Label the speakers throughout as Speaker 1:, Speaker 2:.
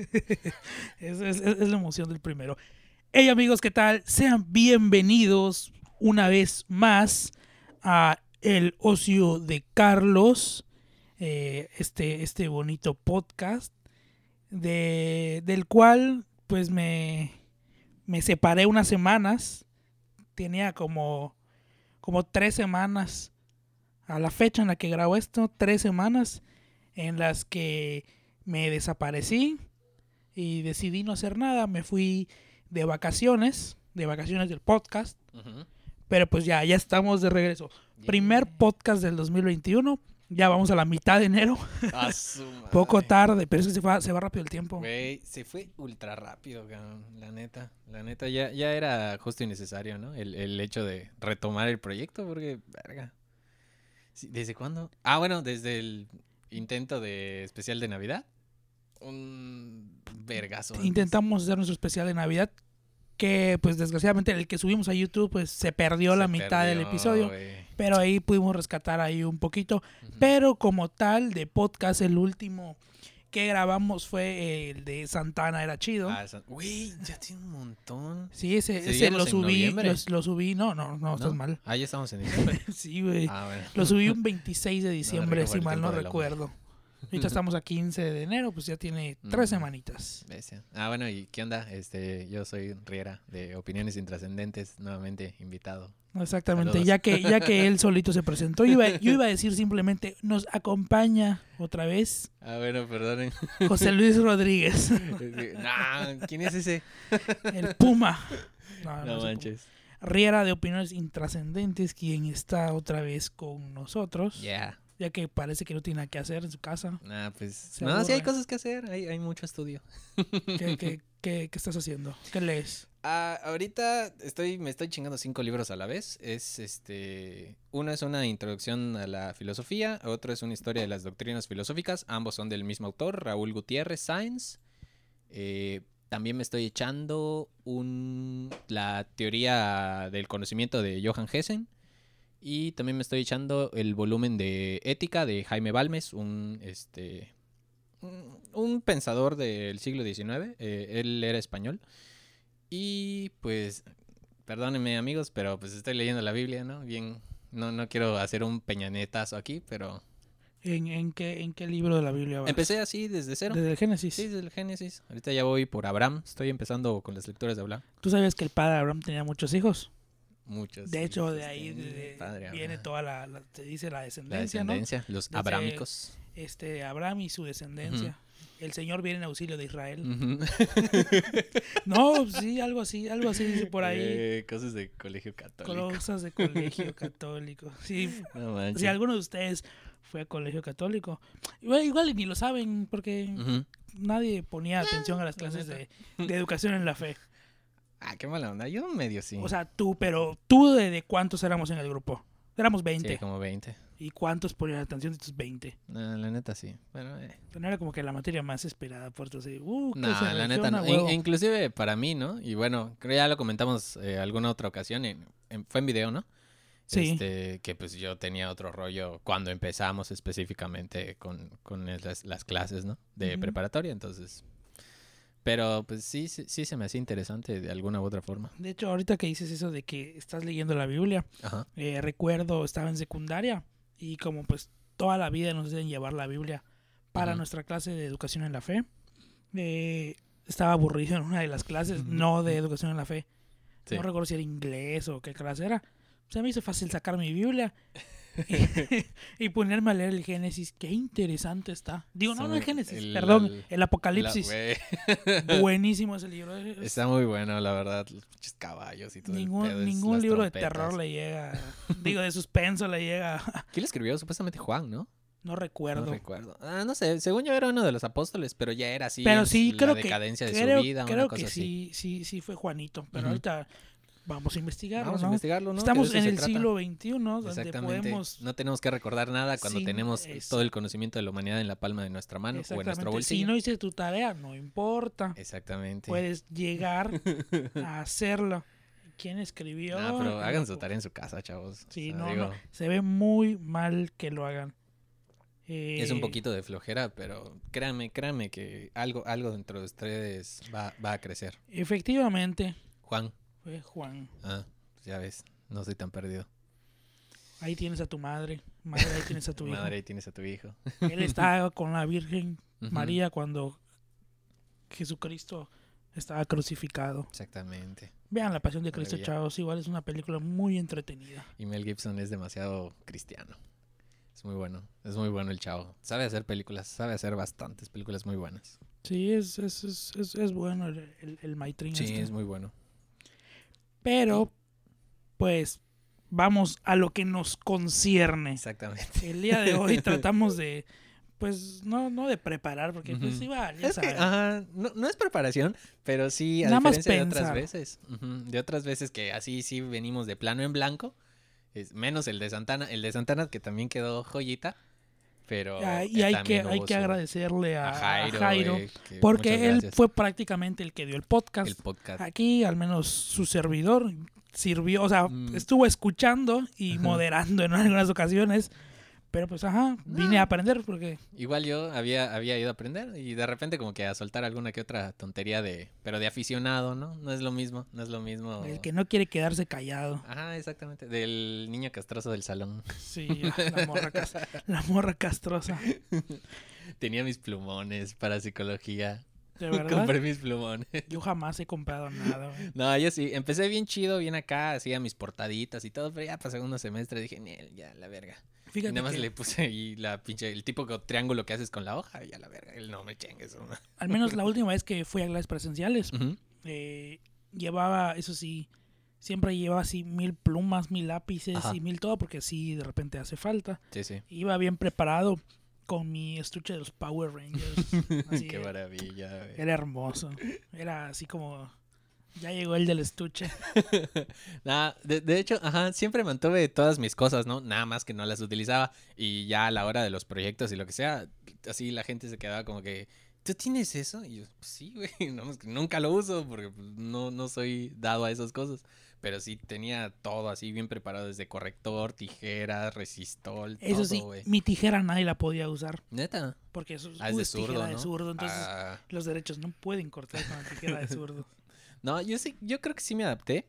Speaker 1: es, es- la emoción del primero. Hey amigos, ¿qué tal? Sean bienvenidos una vez más a El Ocio de Carlos, eh, este, este bonito podcast, de, del cual pues me, me separé unas semanas. Tenía como, como tres semanas a la fecha en la que grabo esto, tres semanas en las que me desaparecí y decidí no hacer nada. Me fui de vacaciones, de vacaciones del podcast, pero pues ya, ya estamos de regreso. Primer podcast del 2021, ya vamos a la mitad de enero,
Speaker 2: A su
Speaker 1: poco tarde, pero es que se va, se va rápido el tiempo.
Speaker 2: Güey, se fue ultra rápido, cabrón, la neta. La neta, ya, ya era justo y necesario, ¿no? El, el hecho de retomar el proyecto, porque, verga. ¿Desde cuándo? Ah, bueno, desde el intento de especial de Navidad. Un vergazo.
Speaker 1: Intentamos hacer nuestro especial de Navidad, que pues desgraciadamente el que subimos a YouTube pues se perdió la mitad del episodio, pero ahí pudimos rescatar ahí un poquito. Pero como tal, de podcast, el último que grabamos fue el de Santana, era chido.
Speaker 2: Ah, Güey, ya tiene un montón.
Speaker 1: Sí, ese, ese lo subí, lo, lo subí, no, no, no, estás mal.
Speaker 2: Ah, ya estamos en diciembre.
Speaker 1: Sí, güey.
Speaker 2: Ah, bueno.
Speaker 1: Lo subí un 26 de diciembre, si mal no recuerdo. Ahorita estamos a 15 de enero, pues ya tiene tres semanitas.
Speaker 2: Ah, bueno, ¿y qué onda? Este, yo soy Riera de Opiniones Intrascendentes, nuevamente invitado.
Speaker 1: Exactamente,
Speaker 2: Saludos.
Speaker 1: ya que, ya que él solito se presentó, yo iba, yo iba a decir simplemente, nos acompaña otra vez
Speaker 2: Ah, bueno, perdonen.
Speaker 1: José Luis Rodríguez,
Speaker 2: nah, ¿quién es ese?
Speaker 1: el Puma. No, no
Speaker 2: No manches.
Speaker 1: Puma. Riera de Opiniones Intrascendentes, quien está otra vez con nosotros,
Speaker 2: Ya.
Speaker 1: Ya que parece que no tiene nada que hacer en su casa.
Speaker 2: Nah, pues.
Speaker 1: Se
Speaker 2: no, sí hay cosas que hacer. Hay, hay mucho estudio.
Speaker 1: ¿Qué, qué, qué- qué estás haciendo? ¿Qué lees?
Speaker 2: Ah, ahorita estoy, me estoy chingando cinco libros a la vez. Es este. Uno es una introducción a la filosofía, otro es una historia de las doctrinas filosóficas. Ambos son del mismo autor, Raúl Gutiérrez Sáenz. Eh, también me estoy echando un, la teoría del conocimiento de Johann Hessen. Y también me estoy echando el volumen de Ética de Jaime Balmes, un este un- pensador del siglo XIX. eh, él era español. Y pues, perdónenme amigos, pero pues estoy leyendo la Biblia, ¿no? Bien, no, no quiero hacer un peñanetazo aquí, pero
Speaker 1: ¿En, en qué, ¿En qué libro de la Biblia vas?
Speaker 2: empecé así desde cero.
Speaker 1: Desde el Génesis.
Speaker 2: Sí, desde el Génesis. Ahorita ya voy por Abraham. Estoy empezando con las lecturas de Abraham.
Speaker 1: ¿Tú sabes que el padre Abraham tenía muchos hijos?
Speaker 2: Muchos.
Speaker 1: De hecho, de ahí de-
Speaker 2: padre
Speaker 1: viene
Speaker 2: Abraham.
Speaker 1: toda la, la- se dice la
Speaker 2: la
Speaker 1: descendencia,
Speaker 2: descendencia, los
Speaker 1: Desde-
Speaker 2: abrámicos.
Speaker 1: Este, Abraham y su descendencia. El Señor viene en auxilio de Israel. No, sí, algo así, algo así dice por ahí.
Speaker 2: Eh, cosas de colegio católico.
Speaker 1: Cosas de colegio católico. Sí,
Speaker 2: No
Speaker 1: si alguno de ustedes fue a colegio católico, igual, igual ni lo saben porque nadie ponía atención a las clases de, de educación en la fe.
Speaker 2: Ah, qué mala onda. Yo medio sí.
Speaker 1: O sea, tú, pero tú de, de cuántos éramos en el grupo? Éramos 20.
Speaker 2: sí, como 20.
Speaker 1: ¿Y cuántos ponían atención de tus 20?
Speaker 2: No, la neta sí. Bueno, eh.
Speaker 1: Pero no era como que la materia más esperada por todos. Uh,
Speaker 2: No, la neta no. In- inclusive para mí, ¿no? Y bueno, creo ya lo comentamos eh, alguna otra ocasión. en- en- fue en video, ¿no?
Speaker 1: Sí.
Speaker 2: Este, que pues yo tenía otro rollo cuando empezamos específicamente con, con las, las clases, ¿no? De preparatoria, entonces. Pero pues sí, sí, sí se me hacía interesante de alguna u otra forma.
Speaker 1: De hecho, ahorita que dices eso de que estás leyendo la Biblia,
Speaker 2: Ajá.
Speaker 1: eh, recuerdo, estaba en secundaria y como pues toda la vida nos deben llevar la Biblia para
Speaker 2: Ujú.
Speaker 1: nuestra clase de educación en la fe, eh, estaba aburrido en una de las clases, no de educación en la fe.
Speaker 2: Sí.
Speaker 1: No recuerdo si era inglés o qué clase era. Se me hizo fácil sacar mi Biblia y, y ponerme a leer el Génesis. Qué interesante está. Digo, no,
Speaker 2: Está
Speaker 1: no el Génesis,
Speaker 2: el-
Speaker 1: perdón,
Speaker 2: el-
Speaker 1: el Apocalipsis.
Speaker 2: La-.
Speaker 1: Buenísimo ese libro. es-
Speaker 2: Está muy bueno, la verdad. Los caballos y todo. el
Speaker 1: ningún
Speaker 2: pedo,
Speaker 1: ningún libro de terror le llega. digo, de suspenso le llega.
Speaker 2: ¿Quién lo escribió? Supuestamente Juan, ¿no?
Speaker 1: No recuerdo.
Speaker 2: No recuerdo. Ah, no sé. Según yo era uno de los apóstoles, pero ya era así.
Speaker 1: pero sí,
Speaker 2: la
Speaker 1: creo que.
Speaker 2: de
Speaker 1: creo
Speaker 2: su vida,
Speaker 1: creo
Speaker 2: una cosa
Speaker 1: que
Speaker 2: así.
Speaker 1: sí, sí, sí fue Juanito. Pero ahorita vamos a investigarlo,
Speaker 2: Vamos a
Speaker 1: ¿no?
Speaker 2: investigarlo, ¿no?
Speaker 1: Estamos en el
Speaker 2: trata.
Speaker 1: siglo XXI, donde podemos.
Speaker 2: No tenemos que recordar nada cuando tenemos todo el conocimiento de la humanidad en la palma de nuestra mano o en nuestro bolsillo.
Speaker 1: Si no hice tu tarea, no importa.
Speaker 2: Exactamente.
Speaker 1: Puedes llegar a hacerlo. ¿Quién escribió?
Speaker 2: Ah, pero hagan su tarea en su casa, chavos. O
Speaker 1: Sí,
Speaker 2: sea,
Speaker 1: no,
Speaker 2: digo,
Speaker 1: no. Se ve muy mal que lo hagan.
Speaker 2: Es un
Speaker 1: Eh,
Speaker 2: poquito de flojera, pero créanme, créanme que algo, algo dentro de ustedes va, va a crecer.
Speaker 1: Efectivamente,
Speaker 2: Juan,
Speaker 1: fue Juan.
Speaker 2: ah, pues ya ves, no soy tan perdido.
Speaker 1: Ahí tienes a tu madre. Madre, ahí tienes a tu hijo.
Speaker 2: Madre, ahí tienes a tu hijo.
Speaker 1: Él estaba con la Virgen María cuando Jesucristo estaba crucificado.
Speaker 2: Exactamente.
Speaker 1: Vean La Pasión de Cristo,
Speaker 2: Maravilla.
Speaker 1: chavos. Igual es una película muy entretenida.
Speaker 2: Y Mel Gibson es demasiado cristiano. Es muy bueno, es muy bueno el chavo. Sabe hacer películas, sabe hacer bastantes películas muy buenas.
Speaker 1: Sí, es, es, es, es, es bueno el, el, el Maitrín
Speaker 2: Sí,
Speaker 1: este.
Speaker 2: es muy bueno.
Speaker 1: Pero, pues, vamos a lo que nos concierne.
Speaker 2: Exactamente.
Speaker 1: El día de hoy tratamos de, pues, no, no de preparar, porque pues
Speaker 2: Ujú.
Speaker 1: iba, ya
Speaker 2: Es que, ajá, no, no es preparación, pero sí, a
Speaker 1: Nada
Speaker 2: diferencia de otras veces. de otras veces que así sí venimos de plano en blanco. Es, menos el de Santana. El de Santana que también quedó joyita. Pero.
Speaker 1: Ah, y hay que, hay que agradecerle a,
Speaker 2: a
Speaker 1: a
Speaker 2: Jairo.
Speaker 1: Porque él fue prácticamente el que dio el podcast.
Speaker 2: el podcast.
Speaker 1: Aquí, al menos su servidor sirvió, o sea,
Speaker 2: Mm.
Speaker 1: estuvo escuchando y
Speaker 2: Ajá.
Speaker 1: moderando en algunas ocasiones. Pero pues, ajá, vine
Speaker 2: No.
Speaker 1: a aprender porque
Speaker 2: Igual yo había, había ido a aprender y de repente como que a soltar alguna que otra tontería de... Pero de aficionado, ¿no? No es lo mismo, no es lo mismo.
Speaker 1: el que no quiere quedarse callado.
Speaker 2: Ajá, exactamente. Del niño castroso del salón.
Speaker 1: Sí, la morra, cas- la morra castrosa.
Speaker 2: Tenía mis plumones para psicología.
Speaker 1: De verdad.
Speaker 2: Compré mis plumones.
Speaker 1: Yo jamás he comprado nada. güey.
Speaker 2: No, yo sí. Empecé bien chido, bien acá, hacía mis portaditas y todo, pero ya para segundo semestre dije, "Niel, ya, la verga. Y nada más
Speaker 1: que
Speaker 2: le puse ahí la pinche, el tipo de triángulo que haces con la hoja, y ya la verga. El no me chingues. ¿no?
Speaker 1: al menos la última vez que fui a clases presenciales, eh, llevaba, eso sí, siempre llevaba así mil plumas, mil lápices
Speaker 2: Ajá.
Speaker 1: y mil todo, porque sí, de repente hace falta.
Speaker 2: Sí, sí.
Speaker 1: Iba bien preparado con mi estuche de los Power Rangers. Así,
Speaker 2: Qué maravilla,
Speaker 1: era hermoso. Era así como, ya llegó el del estuche.
Speaker 2: Nah, de, de hecho, ajá, siempre mantuve todas mis cosas, ¿no? Nada más que no las utilizaba. Y ya a la hora de los proyectos y lo que sea, así la gente se quedaba como que, ¿tú tienes eso? Y yo, pues sí, güey, no, nunca lo uso porque pues, no, no soy dado a esas cosas. Pero sí tenía todo así bien preparado, desde corrector, tijeras, resistol,
Speaker 1: Eso
Speaker 2: todo,
Speaker 1: sí, mi tijera nadie la podía usar,
Speaker 2: Neta.
Speaker 1: porque eso
Speaker 2: Ah, es de
Speaker 1: es tijera de zurdo, entonces
Speaker 2: Ah,
Speaker 1: los derechos no pueden cortar con la tijera de zurdo.
Speaker 2: No, yo sí, yo creo que sí me adapté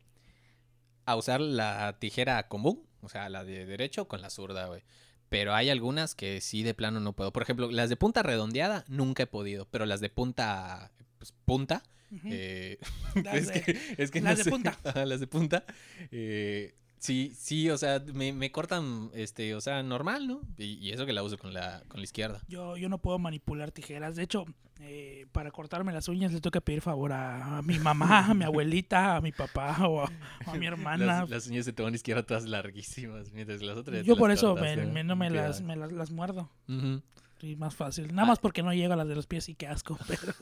Speaker 2: a usar la tijera común, o sea, la de derecho con la zurda, güey. Pero hay algunas que sí de plano no puedo. Por ejemplo, las de punta redondeada nunca he podido, pero las de punta, pues, punta, eh,
Speaker 1: Las
Speaker 2: es,
Speaker 1: de-
Speaker 2: que, es que
Speaker 1: las
Speaker 2: no
Speaker 1: de
Speaker 2: sé.
Speaker 1: punta.
Speaker 2: Las de punta, eh, sí, sí, o sea, me, me cortan, este, o sea, normal, ¿no? Y, y eso que la uso con la, con la izquierda.
Speaker 1: Yo, yo no puedo manipular tijeras. De hecho, eh, para cortarme las uñas le tengo que pedir favor a, a mi mamá, a mi abuelita, a mi papá o a, o a mi hermana.
Speaker 2: Las, las uñas de tu mano izquierda todas larguísimas, mientras que las otras te
Speaker 1: Yo por eso
Speaker 2: cortas,
Speaker 1: me, me- no me las, me las, las muerdo. Sí, más fácil. Nada más porque no llega a las de los pies y qué asco. Pero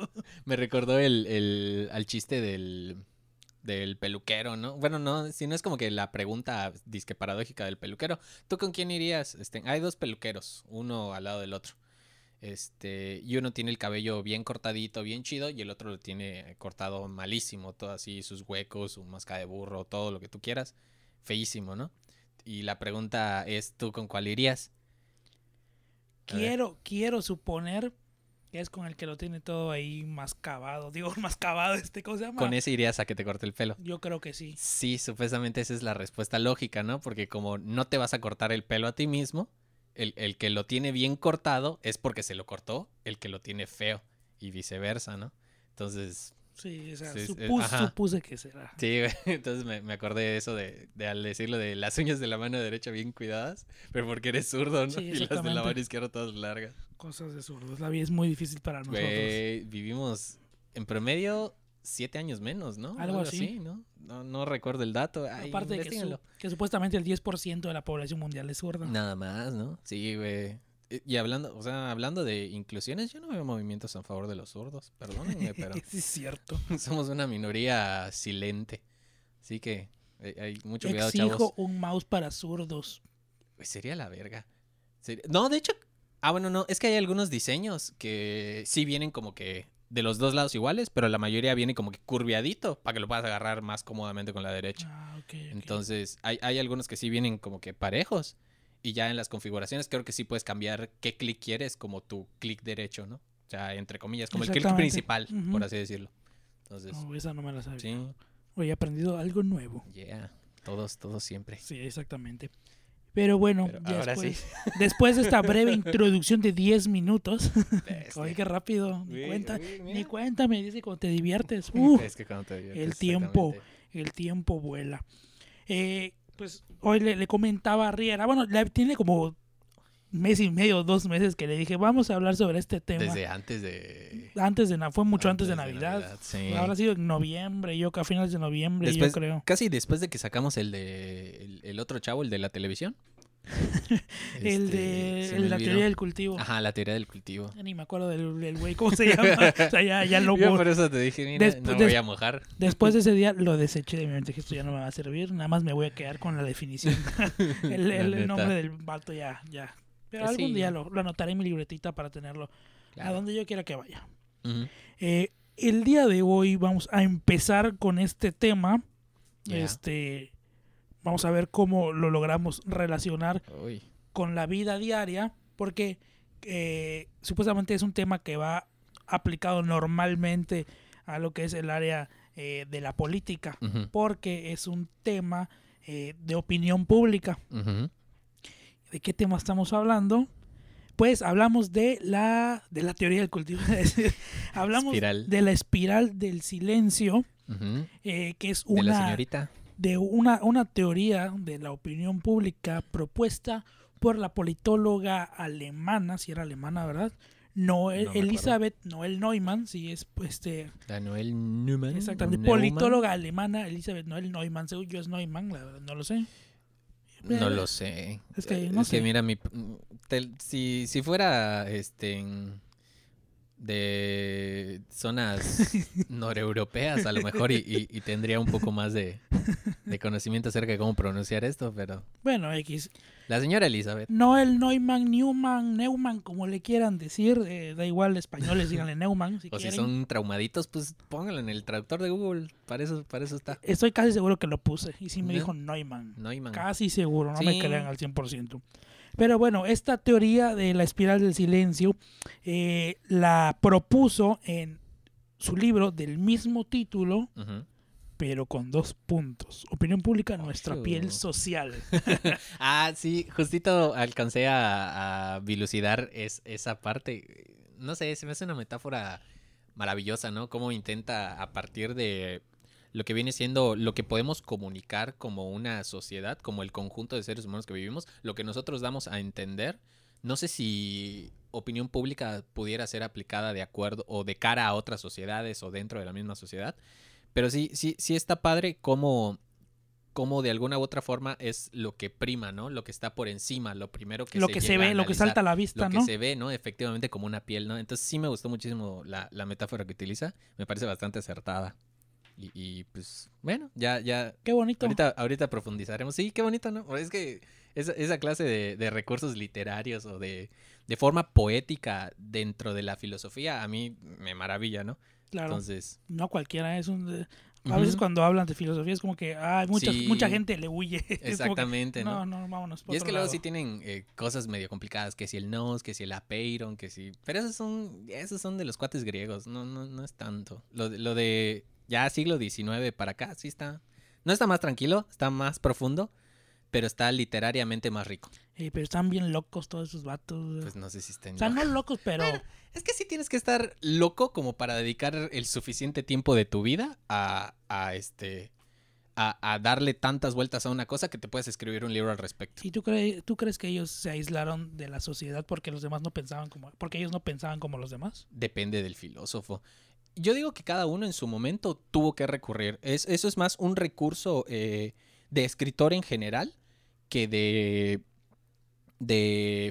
Speaker 2: Me recordó el, el, al chiste del, del peluquero, ¿no? Bueno, no, si no es como que la pregunta disque paradójica del peluquero. ¿Tú con quién irías? Este, hay dos peluqueros, uno al lado del otro. Este, y uno tiene el cabello bien cortadito, bien chido, y el otro lo tiene cortado malísimo, todo así, sus huecos, su másca de burro, todo lo que tú quieras. Feísimo, ¿no? Y la pregunta es, ¿tú con cuál irías?
Speaker 1: Quiero, quiero suponer que es con el que lo tiene todo ahí mascabado. Digo, mascabado, este, ¿cómo se llama?
Speaker 2: Con ese irías a que te corte el pelo.
Speaker 1: Yo creo que sí.
Speaker 2: Sí, supuestamente esa es la respuesta lógica, ¿no? Porque como no te vas a cortar el pelo a ti mismo, el, el que lo tiene bien cortado es porque se lo cortó el que lo tiene feo y viceversa, ¿no? Entonces,
Speaker 1: Sí, o sea,
Speaker 2: Sí,
Speaker 1: supus- supuse que será.
Speaker 2: sí, entonces me, me acordé de eso de, de al decirlo de las uñas de la mano derecha bien cuidadas, pero porque eres zurdo, ¿no?
Speaker 1: Sí,
Speaker 2: y las de la mano izquierda todas largas.
Speaker 1: Cosas de zurdos. La vida es muy difícil para nosotros.
Speaker 2: Vivimos en promedio siete años menos, ¿no?
Speaker 1: Algo así.
Speaker 2: ¿no? ¿no? No recuerdo el dato. Ay,
Speaker 1: Aparte de que, su-
Speaker 2: investíguenlo.
Speaker 1: que supuestamente el 10% de la población mundial es zurda.
Speaker 2: Nada más, ¿no? Sí, güey. Y- Y hablando, o sea, hablando de inclusiones, yo no veo movimientos a favor de los zurdos, perdónenme, pero
Speaker 1: sí, es cierto.
Speaker 2: somos una minoría silente. Así que eh, hay mucho cuidado,
Speaker 1: Exijo
Speaker 2: chavos.
Speaker 1: un mouse para zurdos.
Speaker 2: Pues sería la verga. Sería- No, de hecho, ah, bueno, no, es que hay algunos diseños que sí vienen como que de los dos lados iguales, pero la mayoría viene como que curviadito para que lo puedas agarrar más cómodamente con la derecha.
Speaker 1: Ah, ok, ok.
Speaker 2: Entonces, hay, hay algunos que sí vienen como que parejos. Y ya en las configuraciones creo que sí puedes cambiar qué clic quieres como tu clic derecho, ¿no? O sea, entre comillas, como el clic principal, por así decirlo. Entonces,
Speaker 1: No, esa no me la sabía.
Speaker 2: sí,
Speaker 1: Hoy he aprendido algo nuevo.
Speaker 2: yeah, todos, todos siempre.
Speaker 1: Sí, exactamente. Pero bueno,
Speaker 2: Pero ahora sí.
Speaker 1: después, después de esta breve introducción de 10 minutos,
Speaker 2: Bestia.
Speaker 1: oye, qué rápido, ni cuenta,
Speaker 2: uy,
Speaker 1: ni cuenta, me dice cuando te diviertes.
Speaker 2: Es que cuando te diviertes,
Speaker 1: el tiempo. el tiempo vuela. Eh, pues hoy le, le comentaba a Riera, bueno, le- tiene como mes y medio, dos meses que le dije, vamos a hablar sobre este tema.
Speaker 2: Desde antes de...
Speaker 1: Antes de Navidad, fue mucho antes, de Navidad.
Speaker 2: Navidad, sí.
Speaker 1: Habrá sido en noviembre, yo que a finales de noviembre,
Speaker 2: Después-
Speaker 1: yo creo.
Speaker 2: Casi después de que sacamos el de el, el otro chavo, el de la televisión.
Speaker 1: el
Speaker 2: Este,
Speaker 1: de
Speaker 2: me
Speaker 1: la
Speaker 2: olvidó.
Speaker 1: teoría del cultivo.
Speaker 2: Ajá, la teoría del cultivo.
Speaker 1: Ya Ni me acuerdo del, del güey, ¿cómo se llama? o sea, ya, ya lo
Speaker 2: Yo por eso te dije, mira,
Speaker 1: Despu-
Speaker 2: no me voy a mojar.
Speaker 1: Después de ese día lo deseché de mi mente, dije, esto ya no me va a servir, nada más me voy a quedar con la definición. el, nombre del vato ya, ya. Pero
Speaker 2: Pues
Speaker 1: algún
Speaker 2: sí.
Speaker 1: día lo, lo anotaré en mi libretita para tenerlo a donde yo quiera que vaya. Eh, el día de hoy vamos a empezar con este tema.
Speaker 2: Ya.
Speaker 1: Este, vamos a ver cómo lo logramos relacionar
Speaker 2: Uy.
Speaker 1: con la vida diaria, porque eh, supuestamente es un tema que va aplicado normalmente a lo que es el área eh, de la política, porque es un tema eh, de opinión pública. ¿De qué tema estamos hablando? Pues hablamos de la, de la teoría del cultivo. hablamos
Speaker 2: Espiral.
Speaker 1: de la espiral del silencio, eh, que es
Speaker 2: De la
Speaker 1: una,
Speaker 2: señorita.
Speaker 1: De una, una teoría de la opinión pública propuesta por la politóloga alemana, si era alemana, ¿verdad? Noel,
Speaker 2: No acuerdo.
Speaker 1: Elizabeth Noel Neumann, si es este,
Speaker 2: La Noel Newman.
Speaker 1: exactamente,
Speaker 2: Neumann.
Speaker 1: politóloga alemana, Elizabeth Noel Neumann, según yo es Neumann, la verdad, no lo sé.
Speaker 2: No lo sé.
Speaker 1: Es que no sé.
Speaker 2: mira, mi, te- si, si fuera este en- de zonas noreuropeas, a lo mejor, y, y- y tendría un poco más de, de conocimiento acerca de cómo pronunciar esto, pero.
Speaker 1: Bueno, X.
Speaker 2: La señora Elizabeth.
Speaker 1: Noel Neumann, Newman, Neumann, como le quieran decir, eh, da igual, españoles díganle Neumann si
Speaker 2: O si son traumaditos, pues pónganlo en el traductor de Google. Para eso, para eso está.
Speaker 1: Estoy casi seguro que lo puse y sí me dijo Neumann.
Speaker 2: Neumann.
Speaker 1: Casi seguro, no me crean al 100%. Pero bueno, esta teoría de la espiral del silencio eh, la propuso en su libro del mismo título, pero con dos puntos. Opinión pública, nuestra piel social.
Speaker 2: Ah, sí, justito alcancé a, a dilucidar es, esa parte. No sé, se me hace una metáfora maravillosa, ¿no? Cómo intenta a partir de lo que viene siendo lo que podemos comunicar como una sociedad, como el conjunto de seres humanos que vivimos, lo que nosotros damos a entender. No sé si opinión pública pudiera ser aplicada de acuerdo o de cara a otras sociedades o dentro de la misma sociedad, pero sí, sí, sí está padre cómo cómo de alguna u otra forma es lo que prima, ¿no? Lo que está por encima, lo primero que
Speaker 1: lo
Speaker 2: se
Speaker 1: que se ve, lo que salta a la vista,
Speaker 2: lo que
Speaker 1: ¿no?
Speaker 2: se ve, ¿no? Efectivamente como una piel, ¿no? Entonces sí me gustó muchísimo la, la metáfora que utiliza, me parece bastante acertada. Y, y, pues, bueno, ya, ya,
Speaker 1: Qué bonito.
Speaker 2: ahorita, ahorita profundizaremos. Sí, qué bonito, ¿no? Es que esa, esa clase de, de recursos literarios o de, de forma poética dentro de la filosofía a mí me maravilla, ¿no?
Speaker 1: claro.
Speaker 2: Entonces,
Speaker 1: no cualquiera es un... eh, A veces cuando hablan de filosofía es como que ay, mucha,
Speaker 2: Sí.
Speaker 1: mucha gente le huye. Que,
Speaker 2: exactamente, ¿no?
Speaker 1: no, no, vámonos.
Speaker 2: Y es que luego
Speaker 1: lado.
Speaker 2: sí tienen eh, cosas medio complicadas, que si el nos, que si el apeiron, que si... Pero esos son, esos son de los cuates griegos, no, no, no es tanto. Lo, de- lo de ya siglo XIX para acá sí está... No está más tranquilo, está más profundo, pero está literariamente más rico.
Speaker 1: Eh, pero están bien locos todos esos vatos.
Speaker 2: Pues no sé si estén...
Speaker 1: o sea, no locos, pero...
Speaker 2: Es que sí tienes que estar loco como para dedicar el suficiente tiempo de tu vida a, a este... A, a darle tantas vueltas a una cosa que te puedes escribir un libro al respecto.
Speaker 1: ¿Y tú, cre- tú crees que ellos se aislaron de la sociedad porque los demás no pensaban como... Porque ellos no pensaban como los demás?
Speaker 2: Depende del filósofo. Yo digo que cada uno en su momento tuvo que recurrir. Es, eso es más un recurso eh, de escritor en general que de,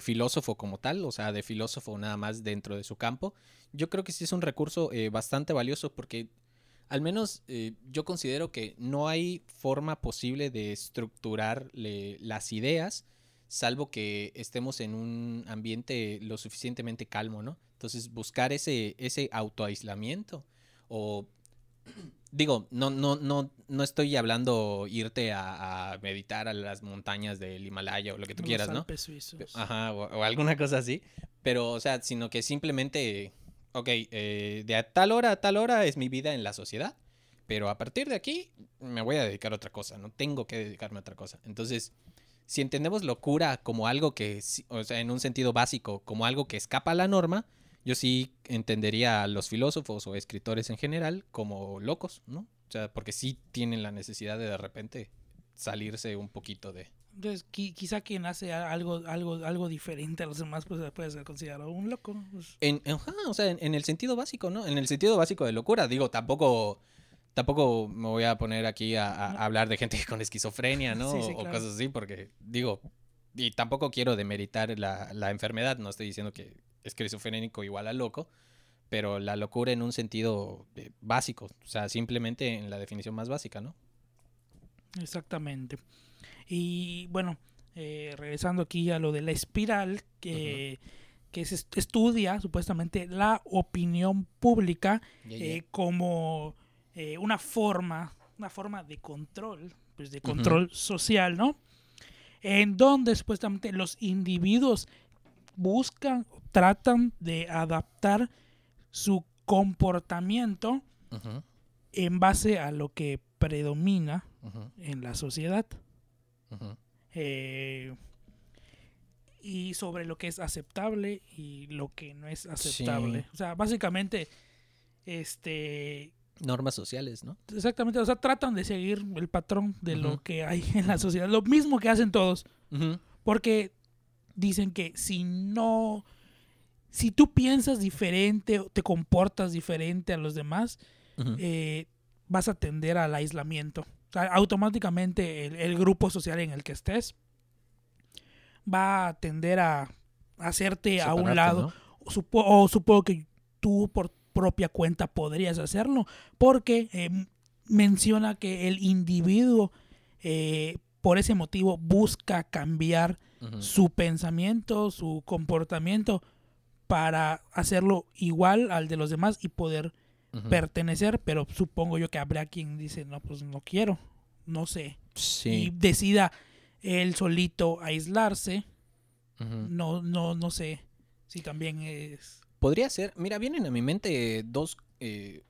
Speaker 2: filósofo como tal, o sea, de filósofo nada más dentro de su campo. Yo creo que sí es un recurso eh, bastante valioso porque al menos eh, yo considero que no hay forma posible de estructurar las ideas salvo que estemos en un ambiente lo suficientemente calmo, ¿no? Entonces buscar ese, ese autoaislamiento o digo, no, no, no, no estoy hablando irte a, a meditar a las montañas del Himalaya o lo que tú
Speaker 1: Los
Speaker 2: quieras, ¿no?
Speaker 1: Suizos.
Speaker 2: Ajá, o, o alguna cosa así. Pero, o sea, sino que simplemente, ok, eh, de a tal hora a tal hora es mi vida en la sociedad. Pero a partir de aquí me voy a dedicar a otra cosa, no tengo que dedicarme a otra cosa. Entonces, si entendemos locura como algo que, o sea, en un sentido básico, como algo que escapa a la norma, yo sí entendería a los filósofos o escritores en general como locos, ¿no? O sea, porque sí tienen la necesidad de de repente salirse un poquito de...
Speaker 1: Entonces, qui- quizá quien hace algo, algo, algo diferente a los demás pues, puede ser considerado un loco. pues.
Speaker 2: En, ajá, o sea, en, en el sentido básico, ¿no? En el sentido básico de locura. Digo, tampoco, tampoco me voy a poner aquí a, hablar de gente con esquizofrenia, ¿no?
Speaker 1: Sí, sí,
Speaker 2: o cosas así, porque digo, y tampoco quiero demeritar la, la enfermedad, no estoy diciendo que esquizofrénico igual a loco, pero la locura en un sentido eh, básico, o sea, simplemente en la definición más básica, ¿no?
Speaker 1: Exactamente. Y bueno, eh, regresando aquí a lo de la espiral, que, que se est- estudia supuestamente la opinión pública eh, como eh, una forma, una forma de control, pues de control social, ¿no? En donde supuestamente los individuos buscan, tratan de adaptar su comportamiento en base a lo que predomina en la sociedad eh, y sobre lo que es aceptable y lo que no es aceptable.
Speaker 2: Sí.
Speaker 1: O sea, básicamente, este,
Speaker 2: Normas sociales, ¿no?
Speaker 1: exactamente, o sea, tratan de seguir el patrón de lo que hay en la sociedad, lo mismo que hacen todos, porque dicen que si no, si tú piensas diferente, o te comportas diferente a los demás, eh, vas a tender al aislamiento. O sea, automáticamente el, el grupo social en el que estés va a tender a hacerte a un lado.
Speaker 2: ¿no?
Speaker 1: O, supo- o supongo que tú por propia cuenta podrías hacerlo, porque eh, menciona que el individuo eh, por ese motivo busca cambiar su pensamiento, su comportamiento para hacerlo igual al de los demás y poder pertenecer, pero supongo yo que habrá quien dice, no, pues no quiero, no sé, y decida él solito aislarse, no, no, no sé si también es...
Speaker 2: Podría ser, mira, vienen a mi mente dos, eh,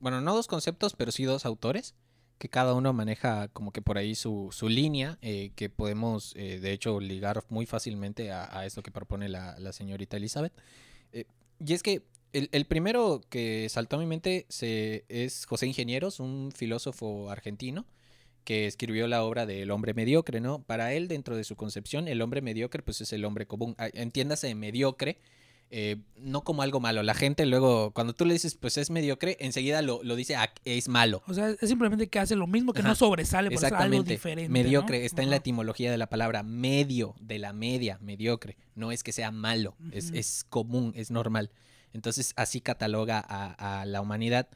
Speaker 2: bueno, no dos conceptos, pero sí dos autores, que cada uno maneja como que por ahí su, su línea, eh, que podemos eh, de hecho ligar muy fácilmente a, a esto que propone la, la señorita Elizabeth. Eh, y es que el, el primero que saltó a mi mente se, es José Ingenieros, un filósofo argentino que escribió la obra de El hombre mediocre, ¿no? Para él, dentro de su concepción, el hombre mediocre pues es el hombre común. Ah, Entiéndase mediocre, eh, no como algo malo. La gente luego, cuando tú le dices, pues es mediocre, enseguida lo, lo dice, "Ah, es malo.
Speaker 1: O sea, es simplemente que hace lo mismo, que
Speaker 2: Ajá,
Speaker 1: no sobresale, por eso algo
Speaker 2: Exactamente.
Speaker 1: diferente.
Speaker 2: mediocre,
Speaker 1: ¿no?
Speaker 2: está en la etimología de la palabra medio, de la media, mediocre. No es que sea malo, es, es común, es normal. Entonces así cataloga a, a la humanidad,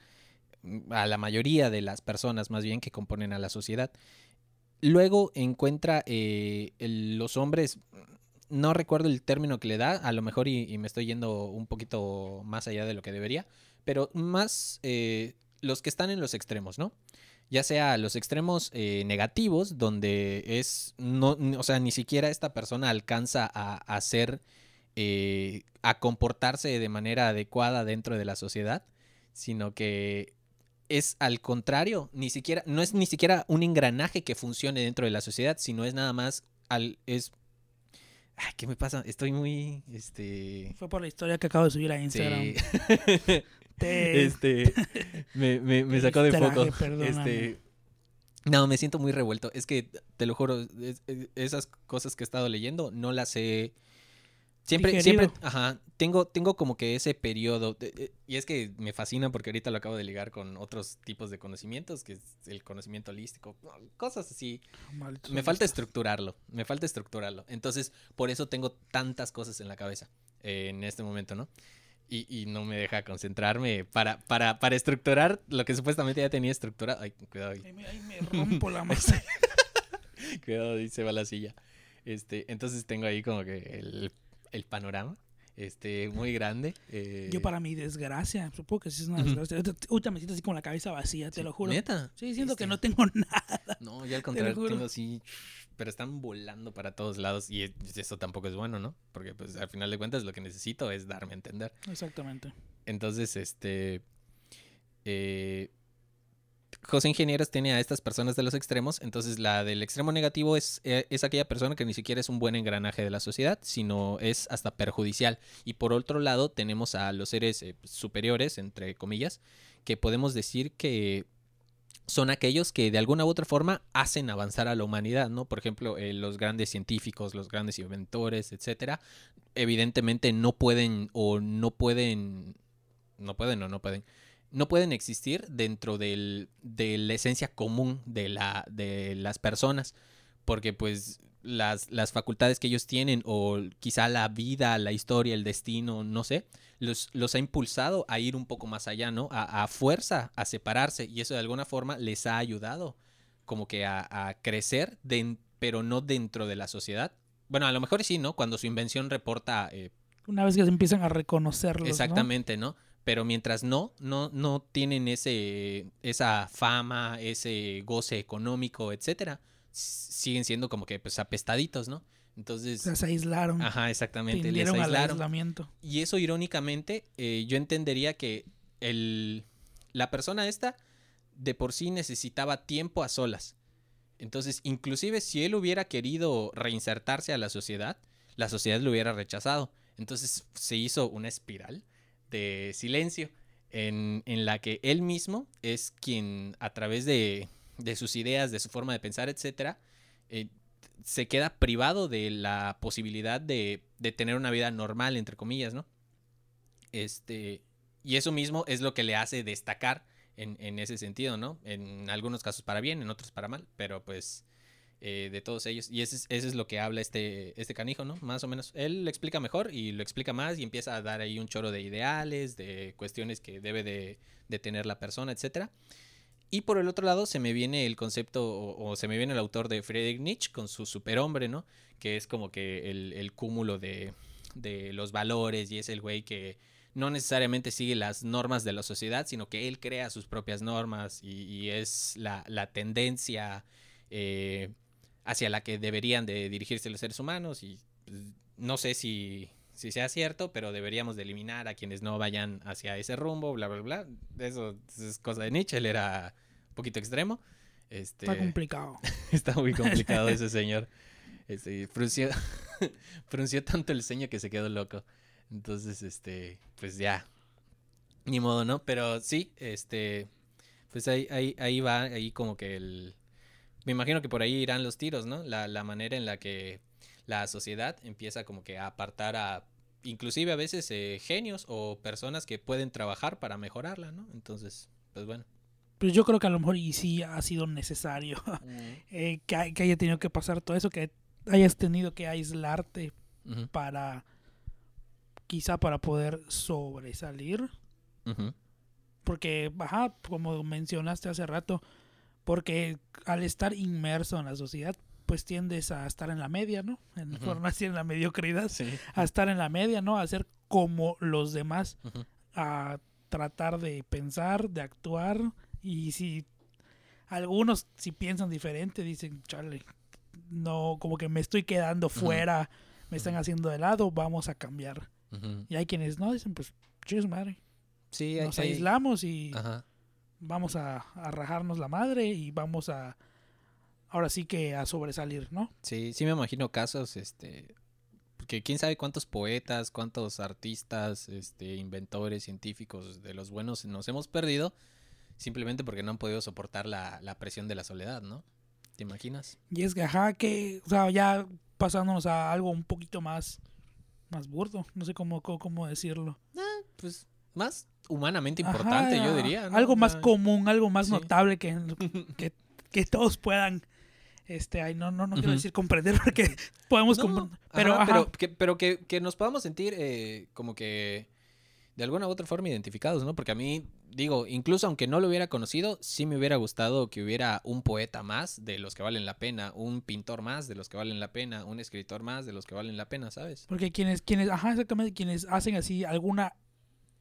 Speaker 2: a la mayoría de las personas más bien que componen a la sociedad. Luego encuentra eh, el- los hombres, no recuerdo el término que le da, a lo mejor y, me estoy yendo un poquito más allá de lo que debería, pero más eh, los que están en los extremos, ¿no? Ya sea los extremos eh, negativos, donde es, no, o sea, ni siquiera esta persona alcanza a, a hacer, eh, a comportarse de manera adecuada dentro de la sociedad, sino que es al contrario, ni siquiera, no es ni siquiera un engranaje que funcione dentro de la sociedad, sino es nada más al, es, ay, ¿qué me pasa? Estoy muy, este,
Speaker 1: Fue por la historia que acabo de subir a Instagram.
Speaker 2: sí.
Speaker 1: Te-
Speaker 2: este, me, me, me sacó de foco. Este, no, me siento muy revuelto. Es que, te lo juro, es- es- esas cosas que he estado leyendo no las he... Siempre,
Speaker 1: Digerido.
Speaker 2: siempre, ajá, tengo, tengo como que ese periodo, de- y es que me fascina porque ahorita lo acabo de ligar con otros tipos de conocimientos, que es el conocimiento holístico, cosas así.
Speaker 1: Malditos
Speaker 2: Me falta estructurarlo, me falta estructurarlo. Entonces, por eso tengo tantas cosas en la cabeza eh, en este momento, ¿no? Y, y no me deja concentrarme para, para, para estructurar lo que supuestamente ya tenía estructurado. Ay, cuidado, ahí,
Speaker 1: Ay, me, ay, me rompo la masa.
Speaker 2: cuidado, ahí se va la silla. Este, entonces tengo ahí como que el, el panorama. este, muy grande. eh,
Speaker 1: Yo para mi desgracia, supongo que sí es una desgracia. Ahorita- Ahorita me siento así con la cabeza vacía, te lo juro.
Speaker 2: ¿Neta?
Speaker 1: Sí, siento que
Speaker 2: Bestia.
Speaker 1: no tengo nada.
Speaker 2: No, yo al contrario
Speaker 1: juro.
Speaker 2: tengo así, pero están volando para todos lados y es- eso tampoco es bueno, ¿no? Porque pues al final de cuentas lo que necesito es darme a entender.
Speaker 1: Exactamente.
Speaker 2: Entonces, este, eh, José Ingenieros tiene a estas personas de los extremos, entonces la del extremo negativo es, eh, es aquella persona que ni siquiera es un buen engranaje de la sociedad, sino es hasta perjudicial. Y por otro lado tenemos a los seres eh, superiores, entre comillas, que podemos decir que son aquellos que de alguna u otra forma hacen avanzar a la humanidad, ¿no? Por ejemplo, eh, los grandes científicos, los grandes inventores, etcétera, evidentemente no pueden o no pueden, no pueden o no pueden, no pueden existir dentro del, de la esencia común de, la, de las personas, porque pues las, las facultades que ellos tienen o quizá la vida, la historia, el destino, no sé, los, los ha impulsado a ir un poco más allá, ¿no? A, a fuerza, a separarse y eso de alguna forma les ha ayudado como que a, a crecer, den- pero no dentro de la sociedad. Bueno, a lo mejor sí, ¿no? Cuando su invención reporta eh,
Speaker 1: Una vez que se empiezan a reconocerlos. ¿no?
Speaker 2: Exactamente, ¿no? Pero mientras no, no, no tienen ese, esa fama, ese goce económico, etcétera, siguen siendo como que pues apestaditos, ¿no? Entonces,
Speaker 1: se aislaron.
Speaker 2: ajá, exactamente, les
Speaker 1: al aislamiento.
Speaker 2: Y eso irónicamente, eh, yo entendería que el, la persona esta de por sí necesitaba tiempo a solas. Entonces, inclusive si él hubiera querido reinsertarse a la sociedad, la sociedad lo hubiera rechazado. Entonces se hizo una espiral de silencio en, en la que él mismo es quien a través de, de sus ideas, de su forma de pensar, etcétera, eh, se queda privado de la posibilidad de, de tener una vida normal, entre comillas, ¿no? Este, y eso mismo es lo que le hace destacar en, en ese sentido, ¿no? En algunos casos para bien, en otros para mal, pero pues eh, de todos ellos. Y ese es, lo que habla este, este canijo, ¿no? Más o menos. Él lo explica mejor y lo explica más y empieza a dar ahí un choro de ideales, de cuestiones que debe de, tener la persona, etcétera. Y por el otro lado se me viene el concepto, o, se me viene el autor de Friedrich Nietzsche con su superhombre, ¿no? Que es como que el, el cúmulo de, de los valores y es el güey que no necesariamente sigue las normas de la sociedad, sino que él crea sus propias normas y, y es la, la tendencia eh, hacia la que deberían de dirigirse los seres humanos y pues, no sé si, si sea cierto, pero deberíamos de eliminar a quienes no vayan hacia ese rumbo, bla, bla, bla. Eso es cosa de Nietzsche, él era un poquito extremo. Este,
Speaker 1: Está complicado.
Speaker 2: Está muy complicado ese señor. Este, frunció, frunció tanto el ceño que se quedó loco. Entonces, este, pues ya. Ni modo, ¿no? Pero sí, este, pues ahí, ahí, ahí va, ahí como que el... Me imagino que por ahí irán los tiros, ¿no? La, la manera en la que la sociedad empieza como que a apartar a, inclusive a veces, eh, genios o personas que pueden trabajar para mejorarla, ¿no? Entonces, pues bueno.
Speaker 1: Pues yo creo que a lo mejor y sí ha sido necesario eh, que, hay- que haya tenido que pasar todo eso, que hayas tenido que aislarte para quizá para poder sobresalir. Porque, ajá, como mencionaste hace rato, porque al estar inmerso en la sociedad, pues tiendes a estar en la media, ¿no? En, por no decir en la mediocridad,
Speaker 2: Sí.
Speaker 1: a estar en la media, ¿no? A ser como los demás, a tratar de pensar, de actuar, y si algunos si piensan diferente, dicen, chale, no, como que me estoy quedando fuera, me están haciendo de lado, vamos a cambiar. Y hay quienes no, dicen, pues, chis madre,
Speaker 2: Sí, hay-
Speaker 1: nos
Speaker 2: hay-
Speaker 1: aislamos y
Speaker 2: Ajá.
Speaker 1: Vamos a, a rajarnos la madre y vamos a, ahora sí que a sobresalir, ¿no?
Speaker 2: Sí, sí me imagino casos, este, que quién sabe cuántos poetas, cuántos artistas, este, inventores, científicos de los buenos nos hemos perdido simplemente porque no han podido soportar la, la presión de la soledad, ¿no? ¿Te imaginas?
Speaker 1: Y es que, ajá, que, o sea, ya pasándonos a algo un poquito más, más burdo, no sé cómo, cómo, cómo decirlo.
Speaker 2: Pues más humanamente
Speaker 1: Ajá,
Speaker 2: importante, yo diría. ¿no?
Speaker 1: Algo más común, algo más
Speaker 2: sí.
Speaker 1: notable que, que, que todos puedan, este, ay, no, no, no quiero decir comprender porque podemos
Speaker 2: No,
Speaker 1: comprender,
Speaker 2: pero,
Speaker 1: ajá,
Speaker 2: pero, que, pero que, que nos podamos sentir eh, como que de alguna u otra forma identificados, ¿no? Porque a mí, digo, incluso aunque no lo hubiera conocido, sí me hubiera gustado que hubiera un poeta más de los que valen la pena, un pintor más de los que valen la pena, un escritor más de los que valen la pena, ¿sabes?
Speaker 1: Porque quienes, quienes, ajá, exactamente, quienes hacen así alguna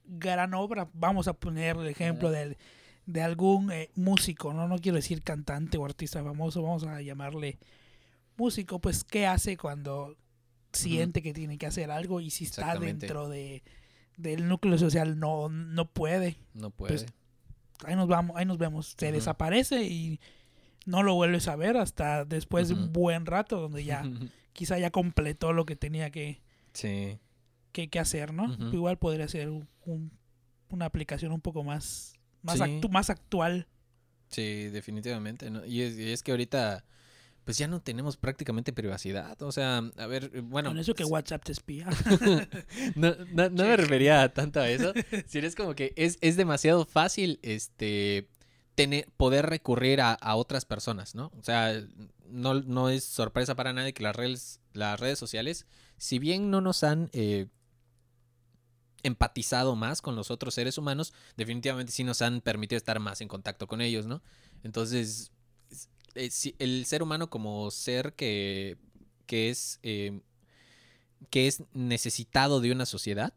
Speaker 1: gran obra, vamos a poner el ejemplo de, de algún eh, músico, ¿no? No quiero decir cantante o artista famoso, vamos a llamarle músico, pues, ¿qué hace cuando siente que tiene que hacer algo y si está dentro de del núcleo social no no puede
Speaker 2: No puede.
Speaker 1: Pues, ahí nos vamos ahí nos vemos. Se desaparece y no lo vuelves a ver hasta después de un buen rato donde ya quizá ya completó lo que tenía que,
Speaker 2: sí.
Speaker 1: Que, que hacer no igual podría ser un- un- una aplicación un poco más más,
Speaker 2: Sí.
Speaker 1: actu- más actual
Speaker 2: Sí, definitivamente. ¿no? Y, es, y es que ahorita, pues ya no tenemos prácticamente privacidad. O sea, a ver, bueno.
Speaker 1: con eso que WhatsApp te espía
Speaker 2: no, no, no me refería tanto a eso, sino es como que es, es demasiado fácil este tener, poder recurrir a, a otras personas, ¿no? O sea, no, no es sorpresa para nadie que las redes, las redes sociales, si bien no nos han eh, empatizado más con los otros seres humanos, definitivamente sí nos han permitido estar más en contacto con ellos, ¿no? Entonces, es- eh, el ser humano como ser que, que es eh, que es necesitado de una sociedad,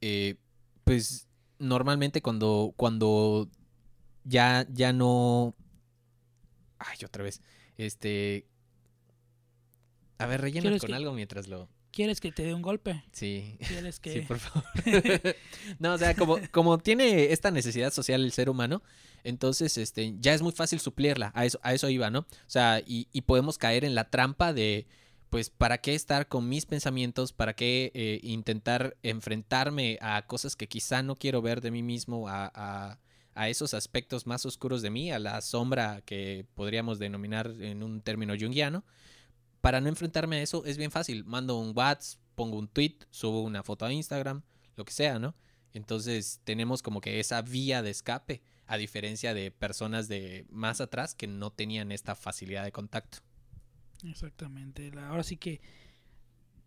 Speaker 2: eh, pues normalmente cuando, cuando ya, ya no... Ay, otra vez. Este... A ver, rellena
Speaker 1: ¿Quieres
Speaker 2: con
Speaker 1: que-
Speaker 2: algo mientras lo...
Speaker 1: quieres que te dé un golpe
Speaker 2: Sí.
Speaker 1: quieres que
Speaker 2: Sí, por favor. no, o sea, como, como tiene esta necesidad social el ser humano, entonces este, ya es muy fácil suplirla. A eso, a eso iba, ¿no? O sea, y, y podemos caer en la trampa de, pues, ¿para qué estar con mis pensamientos? ¿Para qué eh, intentar enfrentarme a cosas que quizá no quiero ver de mí mismo? A, a, a esos aspectos más oscuros de mí, a la sombra que podríamos denominar en un término junguiano. Para no enfrentarme a eso es bien fácil. Mando un WhatsApp, pongo un tweet, subo una foto a Instagram, lo que sea, ¿no? Entonces tenemos como que esa vía de escape, a diferencia de personas de más atrás que no tenían esta facilidad de contacto.
Speaker 1: Exactamente. Ahora sí que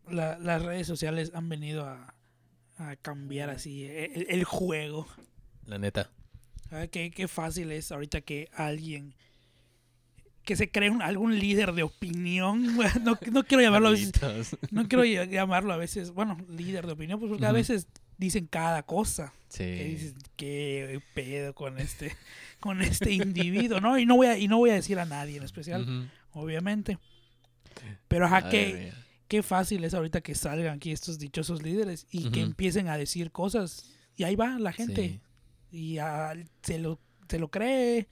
Speaker 1: la- las redes sociales han venido a, a cambiar así e- el, el juego.
Speaker 2: La neta.
Speaker 1: Qué, qué fácil es ahorita que alguien que se cree un- algún líder de opinión, no, no quiero llamarlo a veces, no quiero ll- llamarlo a veces, bueno, líder de opinión, pues porque a veces dicen cada cosa. Que
Speaker 2: Sí.
Speaker 1: dices, qué pedo con este, con este individuo, ¿no? Y no voy a, y no voy a decir a nadie en especial, obviamente. Pero ajá,
Speaker 2: Madre
Speaker 1: qué, fácil es ahorita que salgan aquí estos dichosos líderes y que empiecen a decir cosas. Y ahí va la gente.
Speaker 2: Sí.
Speaker 1: Y ah, se, lo, se lo cree,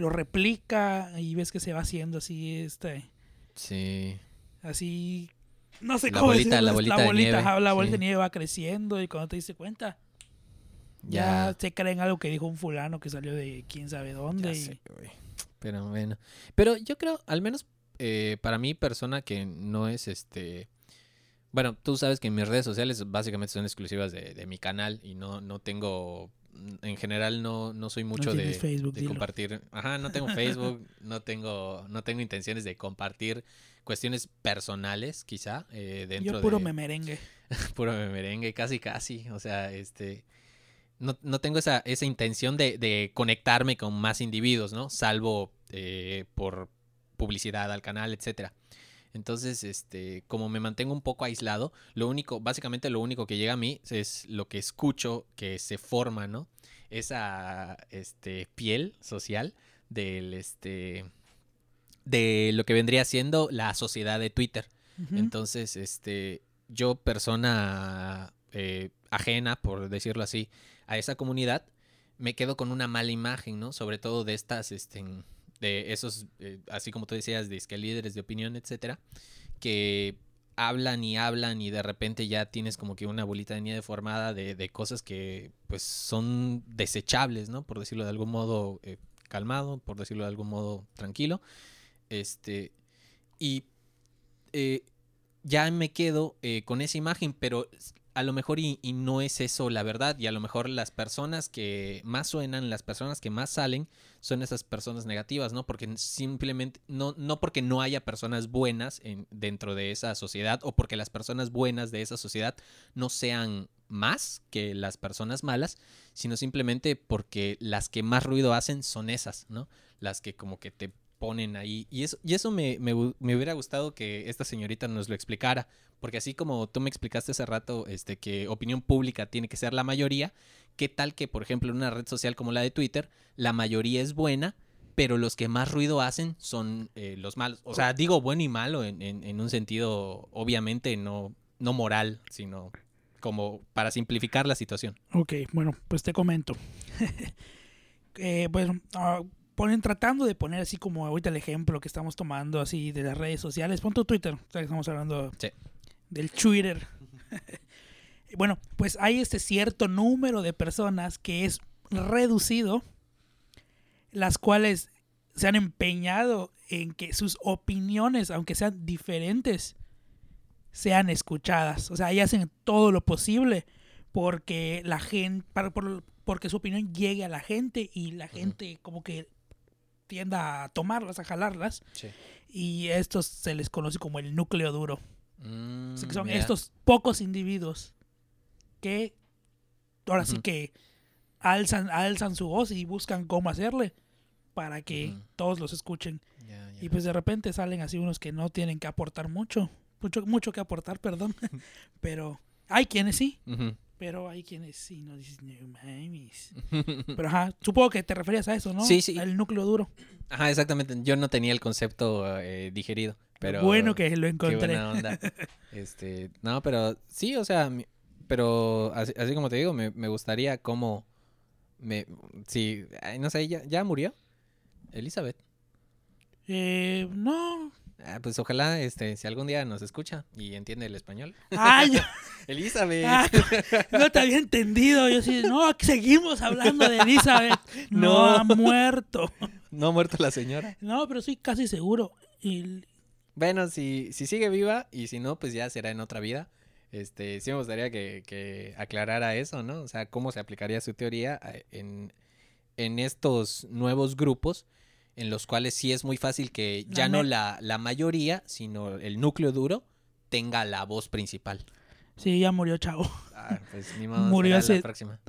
Speaker 1: lo replica y ves que se va haciendo así, este,
Speaker 2: Sí.
Speaker 1: así, no sé
Speaker 2: La
Speaker 1: cómo
Speaker 2: bolita,
Speaker 1: decirlo,
Speaker 2: la
Speaker 1: es
Speaker 2: bolita de nieve,
Speaker 1: la bolita
Speaker 2: sí.
Speaker 1: de nieve va creciendo y cuando te diste cuenta, ya,
Speaker 2: Ya.
Speaker 1: se creen algo que dijo un fulano que salió de quién sabe dónde.
Speaker 2: Ya
Speaker 1: y-
Speaker 2: sé. Pero bueno. Pero yo creo, al menos eh, para mí, persona que no es este. Bueno, tú sabes que mis redes sociales básicamente son exclusivas de, de mi canal y no, no tengo. En general no, no soy mucho de,
Speaker 1: Facebook,
Speaker 2: de compartir. Ajá, no tengo Facebook, no tengo, no tengo intenciones de compartir cuestiones personales, quizá, eh, dentro
Speaker 1: Yo puro
Speaker 2: de
Speaker 1: me merengue.
Speaker 2: puro merengue, casi casi. O sea, este. No, no tengo esa, esa intención de, de conectarme con más individuos, ¿no? Salvo eh, por publicidad al canal, etcétera. Entonces, este, como me mantengo un poco aislado, lo único, básicamente lo único que llega a mí es lo que escucho que se forma, ¿no? Esa este, piel social del este de lo que vendría siendo la sociedad de Twitter. Entonces, este, yo persona eh, ajena, por decirlo así, a esa comunidad, me quedo con una mala imagen, ¿no? Sobre todo de estas, este, de esos, eh, así como tú decías, de que líderes de opinión, etcétera, que hablan y hablan y de repente ya tienes como que una bolita de nieve formada de, de cosas que pues son desechables, ¿no? Por decirlo de algún modo eh, calmado, por decirlo de algún modo tranquilo. Este, y eh, ya me quedo eh, con esa imagen, pero a lo mejor y, no es eso la verdad, y a lo mejor las personas que más suenan, las personas que más salen, son esas personas negativas, ¿no? Porque simplemente, no, no porque no haya personas buenas en, dentro de esa sociedad, o porque las personas buenas de esa sociedad no sean más que las personas malas, sino simplemente porque las que más ruido hacen son esas, ¿no? Las que como que te ponen ahí. Y eso, y eso me, me, hubiera gustado que esta señorita nos lo explicara, porque así como tú me explicaste hace rato este, que opinión pública tiene que ser la mayoría, ¿qué tal que, por ejemplo, en una red social como la de Twitter, la mayoría es buena, pero los que más ruido hacen son eh, los malos? O sea, digo bueno y malo en, en, un sentido, obviamente, no, no moral, sino como para simplificar la situación.
Speaker 1: Ok, bueno, pues te comento. eh, pues uh, ponen tratando de poner así como ahorita el ejemplo que estamos tomando así de las redes sociales. Pon tu Twitter, o sea, estamos hablando
Speaker 2: Sí.
Speaker 1: del Twitter. bueno, pues hay este cierto número de personas que es reducido, las cuales se han empeñado en que sus opiniones, aunque sean diferentes, sean escuchadas. O sea, ahí hacen todo lo posible porque la gente, para, por, porque su opinión llegue a la gente y la gente como que tienda a tomarlas, a jalarlas.
Speaker 2: Sí.
Speaker 1: Y estos se les conoce como el núcleo duro.
Speaker 2: Mm,
Speaker 1: O sea, que son
Speaker 2: mira.
Speaker 1: estos pocos individuos que ahora sí que alzan, alzan su voz y buscan cómo hacerle para que todos los escuchen. Y pues de repente salen así unos que no tienen que aportar mucho, mucho, mucho que aportar, perdón. pero hay quienes sí. Pero hay quienes sí, no dices, no mames. Pero ajá, supongo que te referías a eso, ¿no?
Speaker 2: Sí, sí.
Speaker 1: El núcleo duro.
Speaker 2: Ajá, exactamente. Yo no tenía el concepto eh, digerido, pero
Speaker 1: bueno que lo
Speaker 2: qué
Speaker 1: encontré.
Speaker 2: buena onda. Este, no, pero sí, o sea, pero así, así como te digo, me, me gustaría como me sí, no sé, ya, ya murió Elizabeth.
Speaker 1: Eh, no.
Speaker 2: Ah, pues ojalá este si algún día nos escucha y entiende el español.
Speaker 1: Ay,
Speaker 2: Elizabeth.
Speaker 1: Ah, no te había entendido. Yo sí, no, seguimos hablando de Elizabeth. No,
Speaker 2: No.
Speaker 1: ha muerto.
Speaker 2: No ha muerto la señora.
Speaker 1: No, pero sí, casi seguro. Y
Speaker 2: Bueno, si, si sigue viva y si no, pues ya será en otra vida. Este, sí me gustaría que, que aclarara eso, ¿no? O sea, cómo se aplicaría su teoría eh, en, en estos nuevos grupos en los cuales sí es muy fácil que ya no la, la mayoría, sino el núcleo duro tenga la voz principal.
Speaker 1: sí, ya murió, chavo.
Speaker 2: Ah, pues ni modo,
Speaker 1: Murió hace-.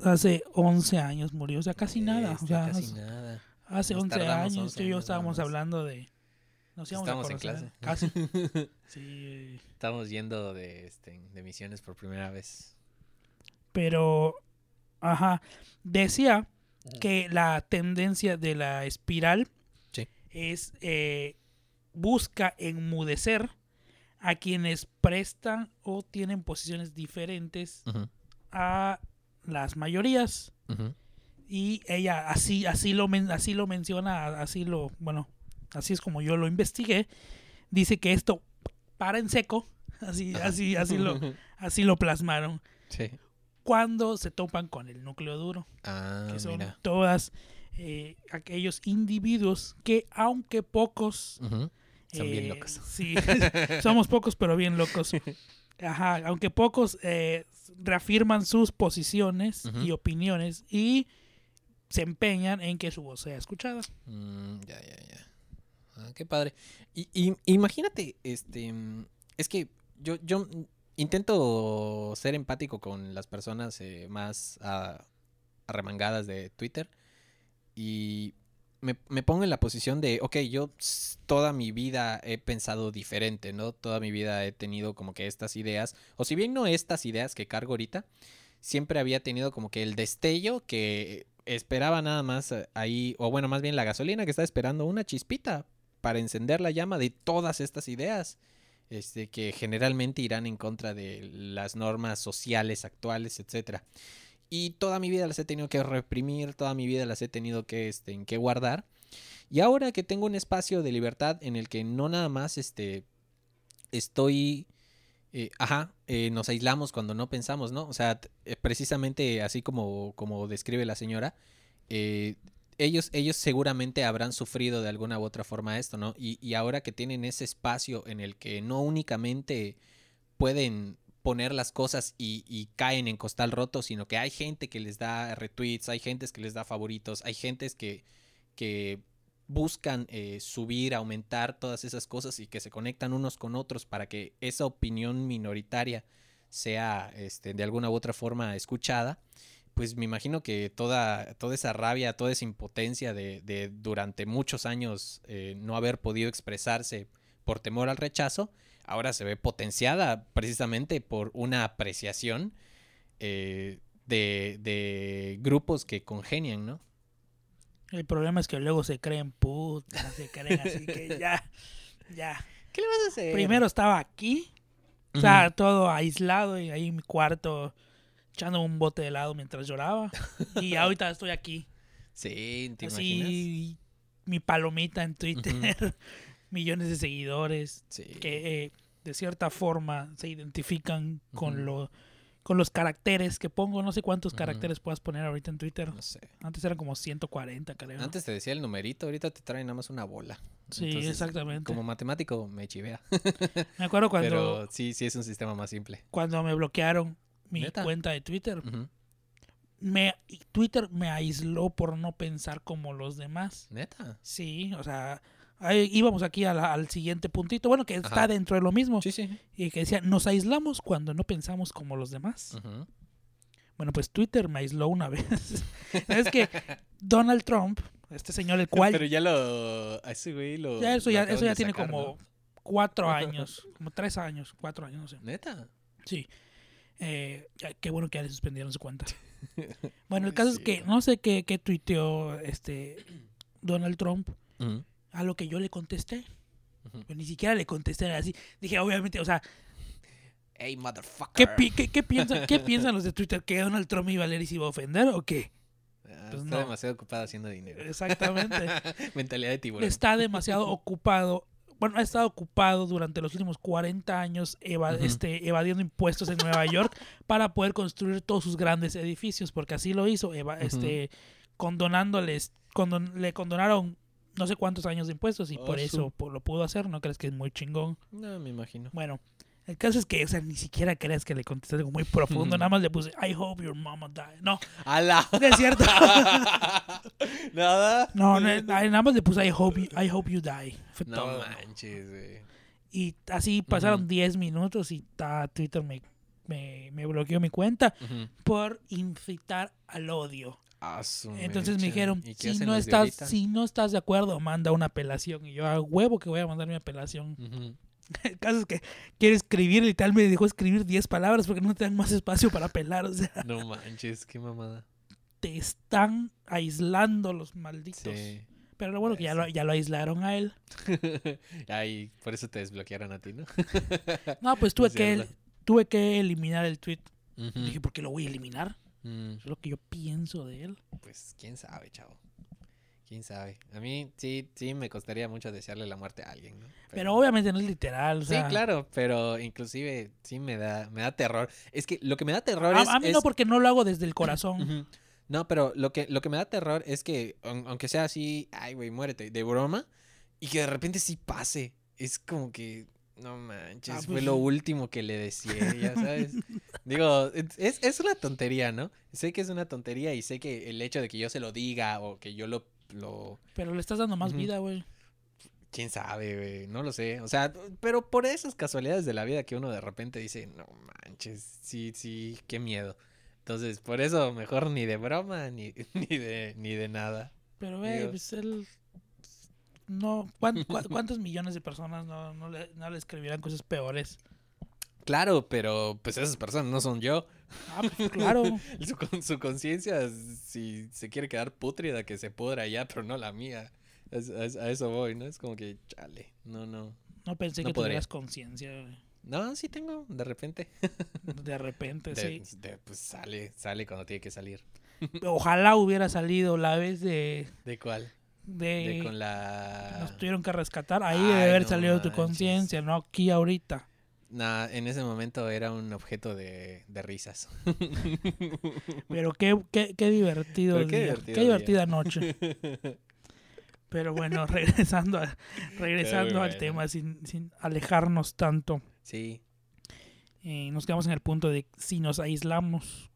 Speaker 1: Hace 11 años murió, o sea, casi nada. O sea,
Speaker 2: casi
Speaker 1: hace-
Speaker 2: nada.
Speaker 1: hace
Speaker 2: Nos
Speaker 1: 11
Speaker 2: tardamos
Speaker 1: años
Speaker 2: 11
Speaker 1: tú y yo estábamos hablando de... Nos
Speaker 2: Estamos en clase.
Speaker 1: Casi. Sí,
Speaker 2: Estamos yendo de, este, de misiones por primera vez.
Speaker 1: pero... Ajá. Decía que la tendencia de la espiral. Es eh, busca enmudecer a quienes prestan o tienen posiciones diferentes a las mayorías. Y ella así así lo así lo menciona así lo bueno así es como yo lo investigué. Dice que esto para en seco así así así lo así lo plasmaron.
Speaker 2: Sí.
Speaker 1: cuando se topan con el núcleo duro
Speaker 2: Ah,
Speaker 1: que son
Speaker 2: mira.
Speaker 1: todas eh, aquellos individuos que aunque pocos.
Speaker 2: Son bien
Speaker 1: eh,
Speaker 2: locos.
Speaker 1: Sí, somos pocos pero bien locos. Ajá, aunque pocos eh, reafirman sus posiciones y opiniones y se empeñan en que su voz sea escuchada.
Speaker 2: Mm, ya, ya, ya. Ah, qué padre. Y, y- imagínate, este, es que yo, yo intento ser empático con las personas eh, más ah, arremangadas de Twitter y me, me pongo en la posición de, ok, yo toda mi vida he pensado diferente, ¿no? Toda mi vida he tenido como que estas ideas, o si bien no estas ideas que cargo ahorita, siempre había tenido como que el destello que esperaba nada más eh, ahí, o bueno, más bien la gasolina que está esperando una chispita para encender la llama de todas estas ideas, este, que generalmente irán en contra de las normas sociales actuales, etcétera. Y toda mi vida las he tenido que reprimir, toda mi vida las he tenido que, este, en que guardar. Y ahora que tengo un espacio de libertad en el que no nada más este, estoy eh, ajá, eh, nos aislamos cuando no pensamos, ¿no? O sea, eh, precisamente así como, como describe la señora, ellos, ellos seguramente habrán sufrido de alguna u otra forma esto, ¿no? Y, y ahora que tienen ese espacio en el que no únicamente pueden poner las cosas y, caen en costal roto, sino que hay gente que les da retweets, hay gentes que les da favoritos, hay gentes que, que buscan eh, subir, aumentar todas esas cosas y que se conectan unos con otros para que esa opinión minoritaria sea este, de alguna u otra forma escuchada, pues me imagino que toda, toda esa rabia, toda esa impotencia de, de durante muchos años eh, no haber podido expresarse por temor al rechazo, ahora se ve potenciada precisamente por una apreciación eh, de, de grupos que congenian, ¿no?
Speaker 1: El problema es que luego se creen putas, se creen así que ya, ya.
Speaker 2: ¿Qué le vas a hacer?
Speaker 1: Primero estaba aquí, o sea, todo aislado y ahí en mi cuarto echando un bote de helado mientras lloraba. Y ahorita estoy aquí,
Speaker 2: Sí, ¿te imaginas?
Speaker 1: así mi palomita en Twitter, millones de seguidores
Speaker 2: Sí.
Speaker 1: que eh, de cierta forma se identifican con lo con los caracteres que pongo, no sé cuántos caracteres puedas poner ahorita en Twitter.
Speaker 2: No sé.
Speaker 1: Antes eran como 140, creo.
Speaker 2: Antes te decía el numerito, ahorita te traen nada más una bola.
Speaker 1: sí,
Speaker 2: Entonces,
Speaker 1: exactamente.
Speaker 2: Como matemático me chivea.
Speaker 1: Me acuerdo cuando,
Speaker 2: Pero sí, sí es un sistema más simple.
Speaker 1: cuando me bloquearon mi
Speaker 2: ¿Neta?
Speaker 1: cuenta de Twitter.
Speaker 2: Ujú.
Speaker 1: Me, Twitter me aisló por no pensar como los demás.
Speaker 2: Neta.
Speaker 1: Sí, o sea, ahí íbamos aquí a la- al siguiente puntito, bueno, que está
Speaker 2: Ajá.
Speaker 1: dentro de lo mismo,
Speaker 2: Sí, sí.
Speaker 1: y que decía, nos aislamos cuando no pensamos como los demás. Bueno, pues Twitter me aisló una vez. es que Donald Trump, este señor el cual,
Speaker 2: Pero ya lo. A ese güey lo.
Speaker 1: ya eso
Speaker 2: lo
Speaker 1: ya, eso ya tiene
Speaker 2: sacar,
Speaker 1: como
Speaker 2: ¿no?
Speaker 1: cuatro años, como tres años, cuatro años, no sé.
Speaker 2: Neta.
Speaker 1: Sí. Eh, qué bueno que ya le suspendieron su cuenta. Bueno, el caso es que no sé qué, qué tuiteó este Donald Trump
Speaker 2: Ujú.
Speaker 1: A lo que yo le contesté. Pero ni siquiera le contesté así. Dije, obviamente, o sea,
Speaker 2: Hey, motherfucker.
Speaker 1: ¿qué, pi- qué, qué piensan, ¿qué piensan los de Twitter? ¿Que Donald Trump iba a leer y se iba a ofender o qué?
Speaker 2: Ah,
Speaker 1: Pues
Speaker 2: está
Speaker 1: no.
Speaker 2: demasiado ocupado haciendo dinero.
Speaker 1: Exactamente.
Speaker 2: Mentalidad de tiburón.
Speaker 1: Está demasiado ocupado. Bueno, ha estado ocupado durante los últimos 40 años eva- este, evadiendo impuestos en Nueva York para poder construir todos sus grandes edificios, porque así lo hizo, eva-
Speaker 2: Ujú.
Speaker 1: este, condonándoles, condon- le condonaron no sé cuántos años de impuestos y
Speaker 2: Oh,
Speaker 1: por eso lo pudo hacer, ¿no crees que es muy chingón?
Speaker 2: No, me imagino.
Speaker 1: Bueno, el caso es que, o sea, ni siquiera creas que le contesté algo muy profundo, nada más le puse, I hope your mama die. No,
Speaker 2: ¡Hala!
Speaker 1: no es cierto.
Speaker 2: ¿Nada?
Speaker 1: No, no, nada más le puse, I hope you, I hope you die. Fue
Speaker 2: No
Speaker 1: todo.
Speaker 2: manches, güey.
Speaker 1: Y así pasaron
Speaker 2: Ujú.
Speaker 1: 10 minutos y ta, Twitter me, me, me bloqueó mi cuenta por incitar al odio. Entonces me dijeron,
Speaker 2: ¿Y qué
Speaker 1: si no, estás, si no estás de acuerdo, manda una apelación. Y yo, a huevo que voy a mandar mi apelación.
Speaker 2: Ujú.
Speaker 1: El caso es que quiere escribir y tal, me dejó escribir 10 palabras porque no te dan más espacio para apelar. O sea,
Speaker 2: No manches, qué mamada.
Speaker 1: te están aislando los malditos.
Speaker 2: Sí.
Speaker 1: Pero lo bueno que ya lo, ya lo aislaron a él.
Speaker 2: Ay, por eso te desbloquearon a ti, ¿no?
Speaker 1: No, pues tuve que, tuve que eliminar el tweet. Dije, ¿por qué lo voy a eliminar?
Speaker 2: Mm,
Speaker 1: Es lo que yo pienso de él.
Speaker 2: Pues quién sabe, chavo. Quién sabe. A mí sí, sí me costaría mucho desearle la muerte a alguien, ¿no?
Speaker 1: Pero obviamente no es literal. O
Speaker 2: Sí, claro, pero inclusive sí me da, me da terror. Es que lo que me da terror
Speaker 1: A,
Speaker 2: es...
Speaker 1: a mí
Speaker 2: es-
Speaker 1: no, porque no lo hago desde el corazón.
Speaker 2: No, pero lo que, lo que me da terror es que, aun- aunque sea así, ay, güey, muérete, de broma, y que de repente sí pase. Es como que, no manches,
Speaker 1: Ah,
Speaker 2: fue
Speaker 1: pues
Speaker 2: lo último que le decía, ya sabes. Digo, es, es una tontería, ¿no? Sé que es una tontería y sé que el hecho de que yo se lo diga o que yo lo... lo
Speaker 1: Pero le estás dando más vida, güey.
Speaker 2: Quién sabe, güey, no lo sé. O sea, pero por esas casualidades de la vida que uno de repente dice, no manches, sí, sí, qué miedo. Entonces, por eso mejor ni de broma ni, ni de ni de nada.
Speaker 1: Pero, güey, pues él. No. ¿cuán- cua- ¿Cuántos millones de personas no, no, le, no le escribirán cosas peores?
Speaker 2: Claro, pero pues esas personas no son yo.
Speaker 1: Ah, pues claro.
Speaker 2: Su, con- su conciencia, si se quiere quedar pútrida, que se pudra ya, pero no la mía. Es- es- a eso voy, ¿no? Es como que, chale, no, no.
Speaker 1: No pensé
Speaker 2: No
Speaker 1: que
Speaker 2: podría.
Speaker 1: tuvieras conciencia.
Speaker 2: No, sí tengo, de repente.
Speaker 1: De repente,
Speaker 2: De-
Speaker 1: sí.
Speaker 2: de- pues sale, sale cuando tiene que salir.
Speaker 1: Ojalá hubiera salido la vez de.
Speaker 2: ¿De cuál?
Speaker 1: De,
Speaker 2: De con
Speaker 1: que
Speaker 2: la...
Speaker 1: nos tuvieron que rescatar. Ahí
Speaker 2: Ay,
Speaker 1: debe haber
Speaker 2: no
Speaker 1: salido tu
Speaker 2: manches.
Speaker 1: conciencia, no aquí ahorita.
Speaker 2: Nah, en ese momento era un objeto de, de risas.
Speaker 1: Pero qué, qué, qué divertido
Speaker 2: Pero qué
Speaker 1: día,
Speaker 2: divertido
Speaker 1: qué
Speaker 2: día.
Speaker 1: divertida noche. Pero bueno, regresando, a- regresando al
Speaker 2: bueno.
Speaker 1: tema sin, sin alejarnos tanto.
Speaker 2: sí.
Speaker 1: eh, nos quedamos en el punto de si nos aislamos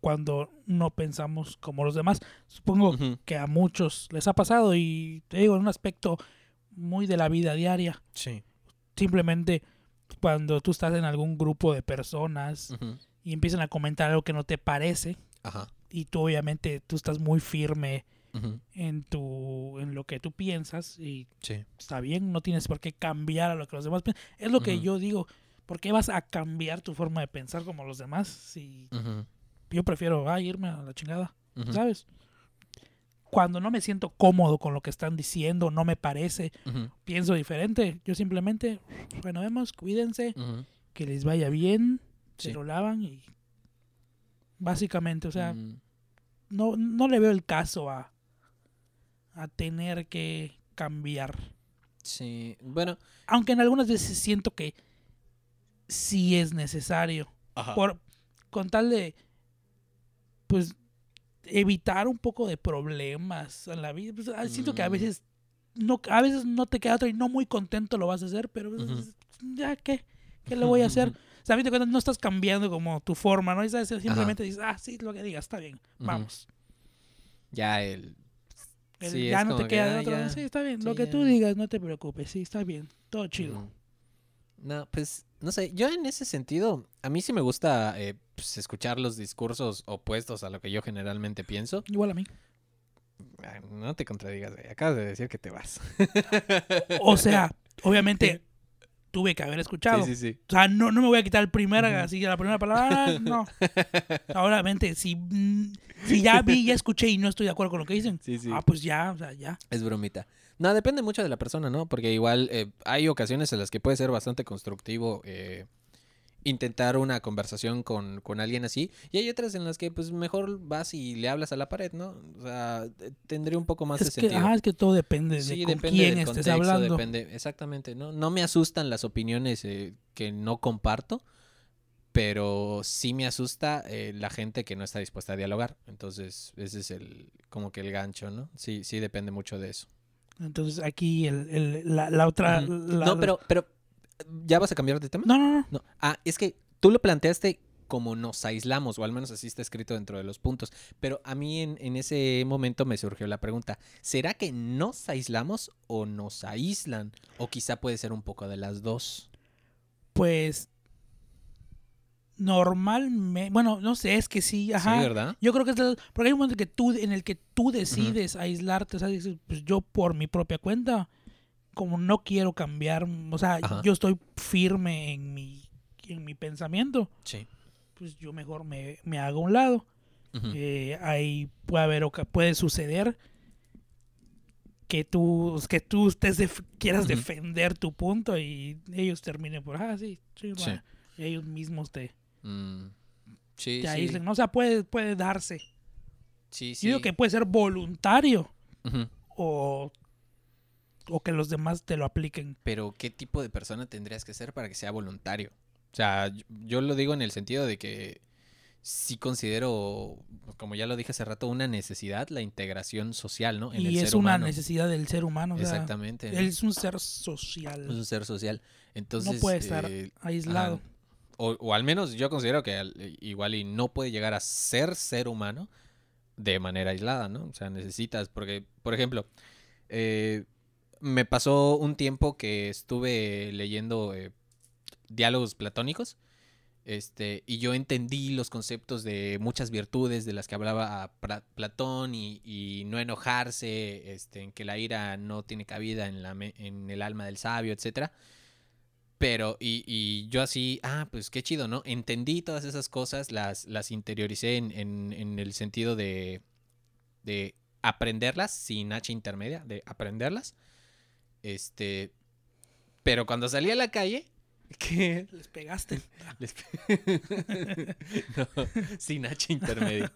Speaker 1: cuando no pensamos como los demás. Supongo que a muchos les ha pasado y te digo, en un aspecto muy de la vida diaria.
Speaker 2: Sí.
Speaker 1: Simplemente cuando tú estás en algún grupo de personas y empiezan a comentar algo que no te parece
Speaker 2: Ajá.
Speaker 1: y tú obviamente tú estás muy firme en tu en lo que tú piensas y
Speaker 2: Sí.
Speaker 1: está bien, no tienes por qué cambiar a lo que los demás piensan. Es lo que yo digo, ¿por qué vas a cambiar tu forma de pensar como los demás? Si. Yo prefiero ah, irme a la chingada. ¿sabes? Cuando no me siento cómodo con lo que están diciendo, no me parece, pienso diferente, yo simplemente, bueno, vemos, cuídense, que les vaya bien, se
Speaker 2: Sí.
Speaker 1: lo lavan y básicamente, o sea,
Speaker 2: Mm.
Speaker 1: no, no le veo el caso a, a tener que cambiar.
Speaker 2: Sí. Bueno.
Speaker 1: Aunque en algunas veces siento que sí es necesario.
Speaker 2: Ajá.
Speaker 1: Por, con tal de, pues, evitar un poco de problemas en la vida. Pues, ah, siento que a
Speaker 2: Mm.
Speaker 1: veces no, a veces no te queda otra y no muy contento lo vas a hacer, pero pues, ya, ¿qué? ¿Qué le voy a hacer? O sea, a de cuentas, no estás cambiando como tu forma, ¿no? Y sabes, simplemente dices, ah, sí, lo que digas, está bien, vamos.
Speaker 2: Ya el.
Speaker 1: El-
Speaker 2: Sí,
Speaker 1: ya no te
Speaker 2: que,
Speaker 1: queda de
Speaker 2: ah,
Speaker 1: otra.
Speaker 2: ya.
Speaker 1: Sí, está bien. lo que
Speaker 2: ya.
Speaker 1: tú digas, no te preocupes. Sí, está bien. Todo chido.
Speaker 2: No, pues, no sé, yo en ese sentido, a mí sí me gusta eh, pues, escuchar los discursos opuestos a lo que yo generalmente pienso.
Speaker 1: Igual a mí.
Speaker 2: No te contradigas, güey, acabas de decir que te vas.
Speaker 1: O sea, obviamente tuve que haber escuchado.
Speaker 2: Sí, sí, sí.
Speaker 1: O sea, no, no me voy a quitar el primer,
Speaker 2: Ujú.
Speaker 1: así la primera palabra. No. Obviamente, si, mm, si ya vi, ya escuché y no estoy de acuerdo con lo que dicen,
Speaker 2: Sí, sí.
Speaker 1: ah, pues ya, o sea, ya.
Speaker 2: Es bromita. No, depende mucho de la persona, ¿no? Porque igual eh, hay ocasiones en las que puede ser bastante constructivo eh, intentar una conversación con, con alguien así. Y hay otras en las que pues mejor vas y le hablas a la pared, ¿no? O sea, tendría un poco más
Speaker 1: Es
Speaker 2: de
Speaker 1: que,
Speaker 2: sentido.
Speaker 1: ajá, es que todo depende de con
Speaker 2: depende
Speaker 1: quién
Speaker 2: del
Speaker 1: estés
Speaker 2: contexto,
Speaker 1: hablando.
Speaker 2: depende, exactamente, ¿no? No me asustan las opiniones eh, que no comparto, pero sí me asusta eh, la gente que no está dispuesta a dialogar. Entonces, ese es el, como que el gancho, ¿no? Sí, sí depende mucho de eso.
Speaker 1: Entonces, aquí el, el- la, la otra. La-
Speaker 2: no, pero, pero, ¿ya vas a cambiar de tema?
Speaker 1: No, no, no.
Speaker 2: No. Ah, es que tú lo planteaste como nos aislamos, o al menos así está escrito dentro de los puntos. Pero a mí en, en ese momento me surgió la pregunta, ¿será que nos aislamos o nos aíslan? O quizá puede ser un poco de las dos.
Speaker 1: Pues. Normalmente. Bueno, no sé, es que sí, ajá.
Speaker 2: Sí, ¿verdad?
Speaker 1: Yo creo que es de- porque hay un momento que tú, en el que tú decides aislarte, o sea, dices, pues yo por mi propia cuenta, como no quiero cambiar, o sea,
Speaker 2: Ajá.
Speaker 1: yo estoy firme en mi, en mi pensamiento,
Speaker 2: Sí.
Speaker 1: pues yo mejor me, me hago a un lado. Eh, ahí puede haber, puede suceder que tú, que tú estés def- quieras defender tu punto y ellos terminen por, ah, sí, sí,
Speaker 2: Sí.
Speaker 1: bueno", y ellos mismos te,
Speaker 2: Mm, Sí,
Speaker 1: te
Speaker 2: sí.
Speaker 1: aíslen, ¿no? O sea, puede, puede darse.
Speaker 2: Sí, sí.
Speaker 1: Yo digo que puede ser voluntario o, o que los demás te lo apliquen.
Speaker 2: Pero ¿qué tipo de persona tendrías que ser para que sea voluntario? O sea, yo, lo digo en el sentido de que sí considero, como ya lo dije hace rato, una necesidad la integración social, ¿no? En el
Speaker 1: y es
Speaker 2: ser
Speaker 1: una
Speaker 2: humano.
Speaker 1: necesidad del ser humano. o sea,
Speaker 2: Exactamente.
Speaker 1: él es un ser
Speaker 2: Es
Speaker 1: social.
Speaker 2: un ser social. Entonces,
Speaker 1: no puede estar
Speaker 2: eh,
Speaker 1: aislado.
Speaker 2: ajá. O, al menos yo considero que al- igual y no puede llegar a ser ser humano de manera aislada, ¿no? O sea, necesitas, porque, por ejemplo, eh, me pasó un tiempo que estuve leyendo eh, diálogos platónicos. Este, y yo entendí los conceptos de muchas virtudes de las que hablaba a Pra- Platón y, no enojarse, este, en que la ira no tiene cabida en, la en el alma del sabio, etcétera. Pero, y, y yo así, ah, pues qué chido, ¿no? Entendí todas esas cosas, las, las interioricé en, en- en el sentido de, de aprenderlas sin H intermedia, de aprenderlas. Este, pero cuando salí a la calle, que
Speaker 1: Les pegaste.
Speaker 2: les- no, sin H intermedia.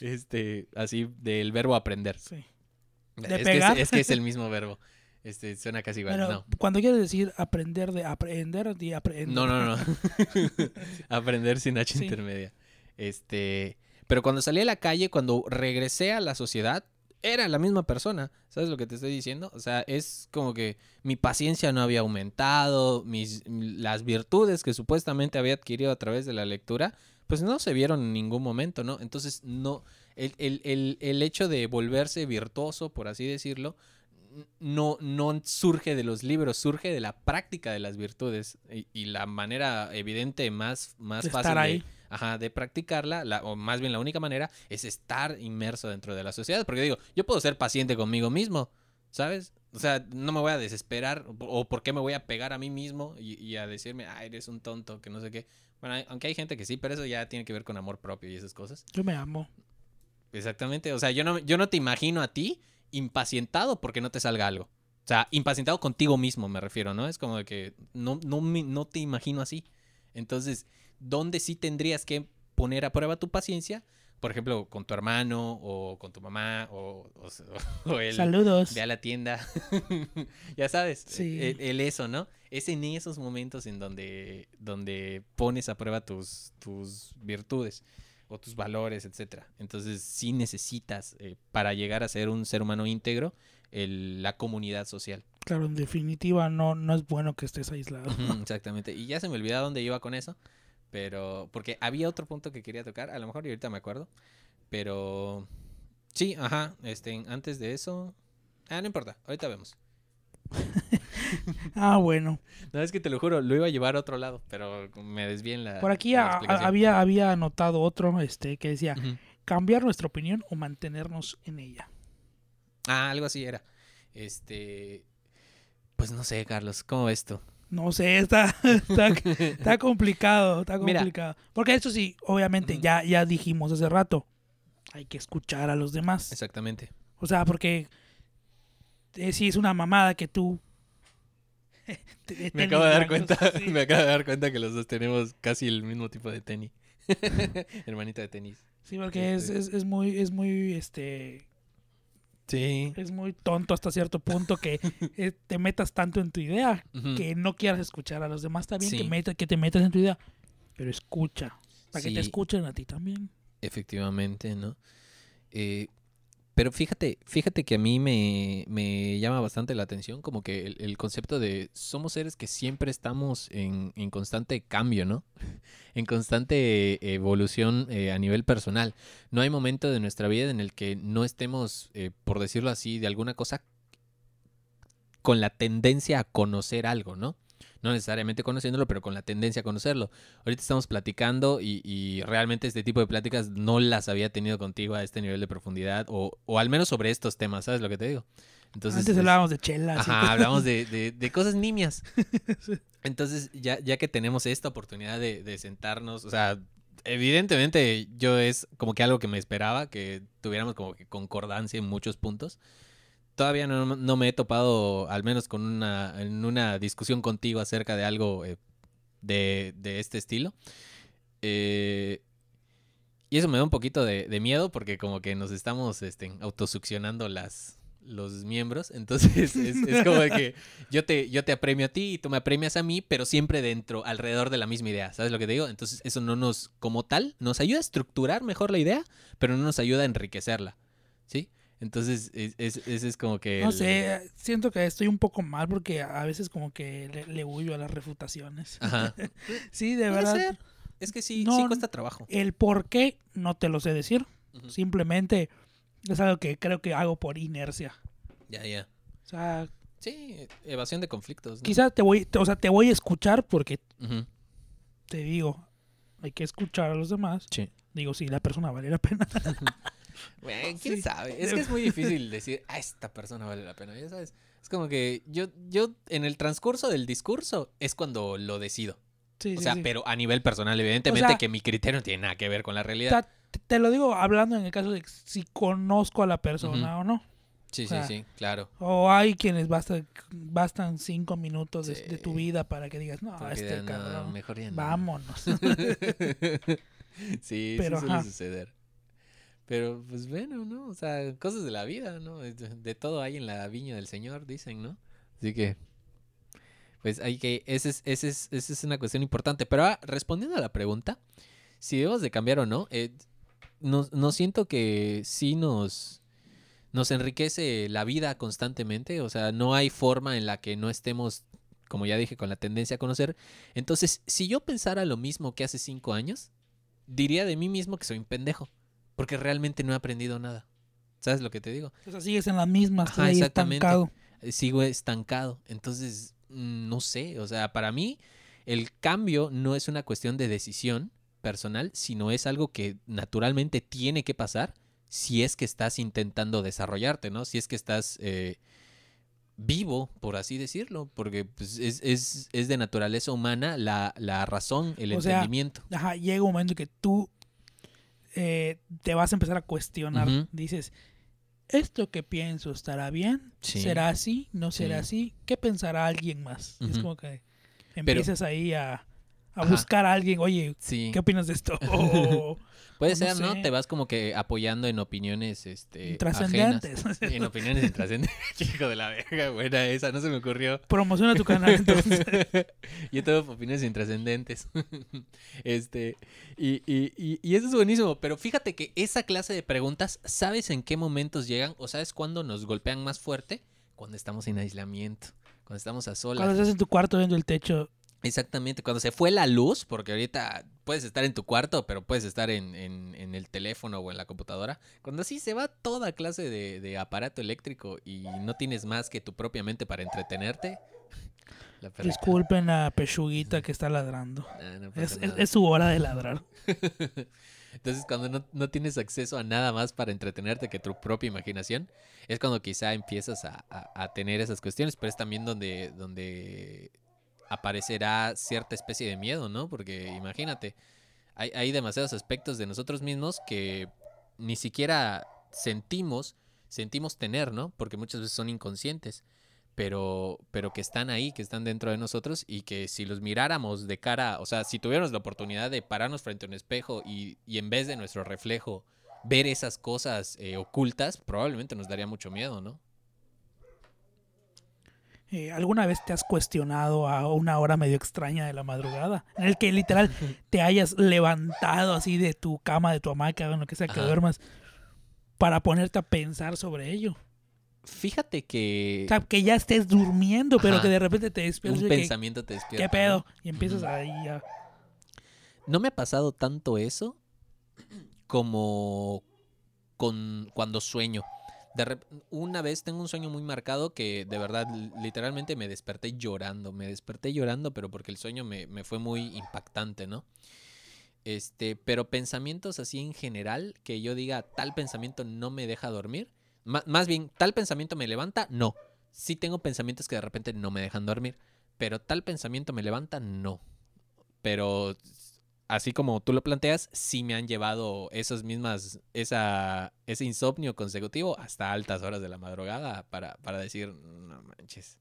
Speaker 2: Este, así del verbo aprender.
Speaker 1: Sí.
Speaker 2: Es
Speaker 1: ¿De
Speaker 2: que, es, es que es el mismo verbo. Este, suena casi igual.
Speaker 1: Pero
Speaker 2: no.
Speaker 1: cuando quieres decir aprender de aprender, aprender.
Speaker 2: No, no, no. Aprender sin H
Speaker 1: Sí.
Speaker 2: intermedia. Este, pero cuando salí a la calle, cuando regresé a la sociedad, era la misma persona. ¿Sabes lo que te estoy diciendo? O sea, es como que mi paciencia no había aumentado, mis las virtudes que supuestamente había adquirido a través de la lectura, pues no se vieron en ningún momento, ¿no? Entonces, no el, el, el, el hecho de volverse virtuoso, por así decirlo, no, no surge de los libros, surge de la práctica de las virtudes y, y la manera evidente más, más
Speaker 1: De
Speaker 2: fácil
Speaker 1: estar
Speaker 2: de,
Speaker 1: ahí.
Speaker 2: ajá, de practicarla, la- o más bien la única manera, es estar inmerso dentro de la sociedad. Porque digo, yo puedo ser paciente conmigo mismo, ¿sabes? O sea, no me voy a desesperar o, por qué me voy a pegar a mí mismo y, y a decirme, ay, eres un tonto, que no sé qué. Bueno, hay- aunque hay gente que sí, pero eso ya tiene que ver con amor propio y esas cosas.
Speaker 1: Yo me amo.
Speaker 2: Exactamente. O sea, yo no, yo no te imagino a ti impacientado porque no te salga algo. O sea, impacientado contigo mismo, me refiero, ¿no? Es como de que no, no, me- no te imagino así. Entonces, ¿dónde sí tendrías que poner a prueba tu paciencia? Por ejemplo, con tu hermano o con tu mamá o, o, o el
Speaker 1: Saludos.
Speaker 2: de a la tienda. ya sabes,
Speaker 1: Sí.
Speaker 2: el, el eso, ¿no? Es en esos momentos en donde, donde pones a prueba tus, tus virtudes o tus valores, etcétera. Entonces, sí necesitas, eh, para llegar a ser un ser humano íntegro, el- la comunidad social.
Speaker 1: Claro, en definitiva no, no es bueno que estés aislado.
Speaker 2: Exactamente. Y ya se me olvidó dónde iba con eso. Pero, porque había otro punto que quería tocar, a lo mejor y ahorita me acuerdo. Pero, sí, ajá, este, antes de eso... Ah, no importa, ahorita vemos.
Speaker 1: Ah, bueno.
Speaker 2: No, es que te lo juro, lo iba a llevar a otro lado, pero me desvié en la.
Speaker 1: Por aquí
Speaker 2: la
Speaker 1: a- había, había anotado otro este, que decía, cambiar nuestra opinión o mantenernos en ella.
Speaker 2: Ah, algo así era. Este. Pues no sé, Carlos, ¿cómo ves tú?
Speaker 1: No sé, está, está, está complicado, está
Speaker 2: Mira.
Speaker 1: complicado. Porque esto sí, obviamente, ya, ya dijimos hace rato, hay que escuchar a los demás.
Speaker 2: Exactamente.
Speaker 1: O sea, porque eh, si es una mamada que tú...
Speaker 2: Me acabo de dar
Speaker 1: blancos,
Speaker 2: cuenta,
Speaker 1: sí.
Speaker 2: me acabo de dar cuenta que los dos tenemos casi el mismo tipo de tenis. Hermanita de tenis.
Speaker 1: Sí, porque es,
Speaker 2: Este.
Speaker 1: es, es muy, es muy, este,
Speaker 2: Sí.
Speaker 1: es muy tonto hasta cierto punto que eh, te metas tanto en tu idea que no quieras escuchar a los demás. Está bien que, meta- que te metas en tu idea, pero escucha. Para que te escuchen a ti también.
Speaker 2: Efectivamente, ¿no? Eh, pero fíjate, fíjate que a mí me, me llama bastante la atención como que el, concepto de somos seres que siempre estamos en, en constante cambio, ¿no? En constante evolución eh, a nivel personal. No hay momento de nuestra vida en el que no estemos, eh, por decirlo así, de alguna cosa con la tendencia a conocer algo, ¿no? No necesariamente conociéndolo, pero con la tendencia a conocerlo. Ahorita estamos platicando y, y realmente este tipo de pláticas no las había tenido contigo a este nivel de profundidad o, o al menos sobre estos temas, ¿sabes lo que te digo? Entonces,
Speaker 1: Antes
Speaker 2: es-
Speaker 1: hablábamos de chelas.
Speaker 2: Ajá, hablamos de, de- de cosas nimias. Entonces, ya, ya que tenemos esta oportunidad de, de sentarnos, o sea, evidentemente yo es como que algo que me esperaba, que tuviéramos como que concordancia en muchos puntos. Todavía no, no me he topado, al menos con una, en una discusión contigo acerca de algo eh, de, de este estilo. Eh, y eso me da un poquito de, miedo porque como que nos estamos este, autosuccionando las, los miembros. Entonces es, es como que yo te, yo te apremio a ti y tú me apremias a mí, pero siempre dentro, alrededor de la misma idea. ¿Sabes lo que te digo? Entonces eso no nos, como tal, nos ayuda a estructurar mejor la idea, pero no nos ayuda a enriquecerla. ¿Sí? Entonces es- es- ese es, como que...
Speaker 1: No
Speaker 2: el-
Speaker 1: sé, siento que estoy un poco mal porque a veces como que le, le huyo a las refutaciones.
Speaker 2: Ajá.
Speaker 1: Sí, de verdad.
Speaker 2: ser. Es que sí,
Speaker 1: No,
Speaker 2: sí cuesta trabajo.
Speaker 1: El por qué no te lo sé decir. Simplemente es algo que creo que hago por inercia.
Speaker 2: Ya, ya.
Speaker 1: O sea,
Speaker 2: Sí, evasión de conflictos. ¿no?
Speaker 1: quizás te voy, o sea, te voy a escuchar porque te digo, hay que escuchar a los demás.
Speaker 2: Sí.
Speaker 1: Digo, si la persona vale la pena.
Speaker 2: Güey, ¿quién
Speaker 1: Sí.
Speaker 2: sabe? Es que es muy difícil decir, a esta persona vale la pena, ya sabes. Es como que yo, yo en el transcurso del discurso es cuando lo decido.
Speaker 1: Sí,
Speaker 2: O
Speaker 1: sí,
Speaker 2: sea,
Speaker 1: sí.
Speaker 2: pero a nivel personal, evidentemente
Speaker 1: sea-
Speaker 2: que mi criterio no tiene nada que ver con la
Speaker 1: O
Speaker 2: realidad.
Speaker 1: sea, te- lo digo hablando en el caso de si conozco a la persona o no.
Speaker 2: Sí,
Speaker 1: o
Speaker 2: sí,
Speaker 1: sea,
Speaker 2: sí, claro.
Speaker 1: O hay quienes basta, bastan cinco minutos de, tu vida para que digas, no,
Speaker 2: Porque
Speaker 1: este
Speaker 2: no,
Speaker 1: cabrón,
Speaker 2: mejor ya no.
Speaker 1: vámonos.
Speaker 2: sí,
Speaker 1: Pero,
Speaker 2: suele
Speaker 1: ajá.
Speaker 2: suceder. Pero, pues bueno, ¿no? O sea, cosas de la vida, ¿no? De, todo hay en la viña del Señor, dicen, ¿no? Así que, pues hay que, esa es, ese es, esa es una cuestión importante. Pero ahora, respondiendo a la pregunta, si debemos de cambiar o no, eh, no, no siento que sí nos, nos enriquece la vida constantemente. O sea, no hay forma en la que no estemos, como ya dije, con la tendencia a conocer. Entonces, si yo pensara lo mismo que hace cinco años, diría de mí mismo que soy un pendejo. Porque realmente no he aprendido nada. ¿Sabes lo que te digo?
Speaker 1: O sea, sigues en las mismas,
Speaker 2: Ajá,
Speaker 1: ahí estancado.
Speaker 2: eh, sigo estancado. Entonces, mm, no sé, o sea, para mí el cambio no es una cuestión de decisión personal, sino es algo que naturalmente tiene que pasar si es que estás intentando desarrollarte, ¿no? Si es que estás eh, vivo, por así decirlo, porque pues, es, es, es, de naturaleza humana la, la razón, el
Speaker 1: O sea,
Speaker 2: entendimiento.
Speaker 1: Ajá, llega un momento que tú eh, te vas a empezar a cuestionar. Dices, ¿esto que pienso estará bien?
Speaker 2: Sí.
Speaker 1: ¿Será así? ¿No será
Speaker 2: Sí.
Speaker 1: así? ¿Qué pensará alguien más? Es como que empiezas ahí a, a buscar a alguien, oye,
Speaker 2: Sí.
Speaker 1: ¿qué opinas de esto? O-
Speaker 2: Puede
Speaker 1: no
Speaker 2: ser, ¿no?
Speaker 1: sé.
Speaker 2: Te vas como que apoyando en opiniones este,
Speaker 1: Intrascendentes.
Speaker 2: ajenas. En opiniones intrascendentes. Hijo de la verga, buena esa, no se me ocurrió.
Speaker 1: Promociona tu canal entonces.
Speaker 2: Yo tengo opiniones intrascendentes. este, y, y, y, y eso es buenísimo. Pero fíjate que esa clase de preguntas, ¿sabes en qué momentos llegan? ¿O sabes cuándo nos golpean más fuerte? Cuando estamos en aislamiento. Cuando estamos a solas.
Speaker 1: Cuando estás en tu cuarto viendo el techo,
Speaker 2: Exactamente, cuando se fue la luz, porque ahorita puedes estar en tu cuarto, pero puedes estar en, en- en el teléfono o en la computadora. Cuando sí se va toda clase de, de aparato eléctrico y no tienes más que tu propia mente para entretenerte. La
Speaker 1: disculpen a Pechuguita que está ladrando.
Speaker 2: No pasa
Speaker 1: Es, es su hora de ladrar.
Speaker 2: Entonces, cuando no, no tienes acceso a nada más para entretenerte que tu propia imaginación, es cuando quizá empiezas a, a- a tener esas cuestiones, pero es también donde, donde aparecerá cierta especie de miedo, ¿no? Porque imagínate, hay, hay demasiados aspectos de nosotros mismos que ni siquiera sentimos, sentimos tener, ¿no? Porque muchas veces son inconscientes, pero, pero que están ahí, que están dentro de nosotros y que si los miráramos de cara, o sea, si tuviéramos la oportunidad de pararnos frente a un espejo y, y en vez de nuestro reflejo ver esas cosas eh, ocultas, probablemente nos daría mucho miedo, ¿no?
Speaker 1: Eh, ¿Alguna vez te has cuestionado a una hora medio extraña de la madrugada? En el que literal te hayas levantado así de tu cama, de tu hamaca, o en lo que sea que
Speaker 2: Ajá.
Speaker 1: duermas, para ponerte a pensar sobre ello.
Speaker 2: Fíjate que
Speaker 1: O sea, que ya estés durmiendo, pero
Speaker 2: Ajá.
Speaker 1: que de repente te despiertas
Speaker 2: un
Speaker 1: que,
Speaker 2: pensamiento te despierta.
Speaker 1: ¿qué pedo? Y empiezas
Speaker 2: Ujú.
Speaker 1: ahí a...
Speaker 2: No me ha pasado tanto eso como con cuando sueño. De una vez tengo un sueño muy marcado que de verdad li- literalmente me desperté llorando. Me desperté llorando, pero porque el sueño me, me fue muy impactante, ¿no? Este, pero pensamientos así en general, que yo diga tal pensamiento no me deja dormir. Más bien, tal pensamiento me levanta, no. Sí tengo pensamientos que de repente no me dejan dormir, pero tal pensamiento me levanta, no. Pero así como tú lo planteas, sí me han llevado esas mismas, esa, ese insomnio consecutivo hasta altas horas de la madrugada para, para decir, no manches,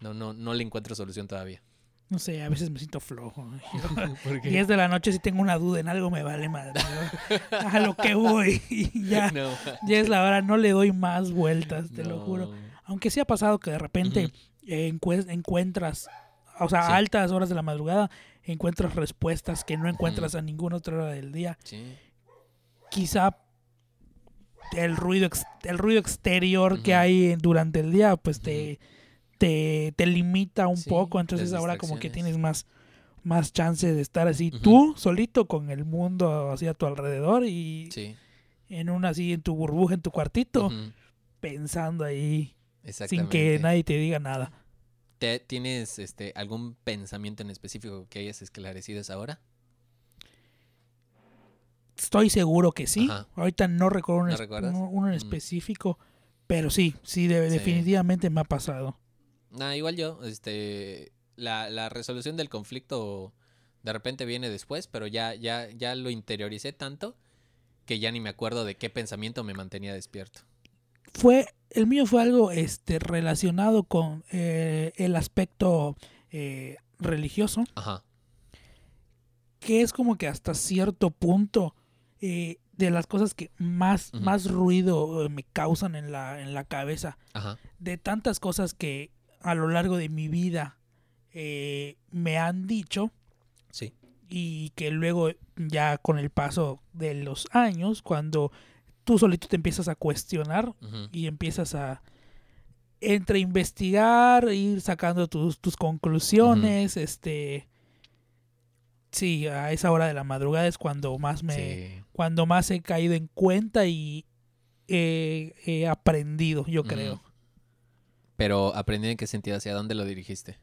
Speaker 2: no, no, no le encuentro solución todavía.
Speaker 1: No sé, a veces me siento flojo.
Speaker 2: ¿Por
Speaker 1: 10 de la noche si tengo una duda en algo me vale madre. ¿no? A lo que voy. Y ya,
Speaker 2: No,
Speaker 1: ya es la hora, no le doy más vueltas, te lo juro. Aunque sí ha pasado que de repente eh, encuentras, o sea,
Speaker 2: Sí.
Speaker 1: altas horas de la madrugada, encuentras respuestas que no encuentras a ninguna otra hora del día.
Speaker 2: Sí,
Speaker 1: Quizá el ruido, el ruido exterior que hay durante el día, pues te, te, te limita un
Speaker 2: Sí,
Speaker 1: poco. Entonces ahora como que tienes más, más chance de estar así tú solito con el mundo así a tu alrededor y
Speaker 2: sí.
Speaker 1: en una así en tu burbuja, en tu cuartito, pensando ahí sin que nadie te diga nada.
Speaker 2: ¿Te- ¿Tienes este, algún pensamiento en específico que hayas esclarecido a esa hora?
Speaker 1: Estoy seguro que sí.
Speaker 2: Ajá.
Speaker 1: Ahorita no recuerdo uno, en
Speaker 2: Mm.
Speaker 1: específico, pero sí, sí, de-
Speaker 2: Sí.
Speaker 1: definitivamente me ha pasado.
Speaker 2: Nah, igual yo, este, la, la resolución del conflicto de repente viene después, pero ya, ya, ya lo interioricé tanto que ya ni me acuerdo de qué pensamiento me mantenía despierto.
Speaker 1: Fue, el mío fue algo este, relacionado con eh, el aspecto eh, religioso,
Speaker 2: Ajá.
Speaker 1: que es como que hasta cierto punto eh, de las cosas que más, más ruido me causan en la, en la cabeza.
Speaker 2: Ajá.
Speaker 1: de tantas cosas que a lo largo de mi vida eh, me han dicho
Speaker 2: Sí.
Speaker 1: y que luego ya con el paso de los años, cuando tú solito te empiezas a cuestionar y empiezas a entre investigar, ir sacando tus, tus conclusiones, este sí, a esa hora de la madrugada es cuando más me
Speaker 2: Sí.
Speaker 1: cuando más he caído en cuenta y he, he aprendido, yo creo.
Speaker 2: Pero aprendí en qué sentido, hacia dónde lo dirigiste.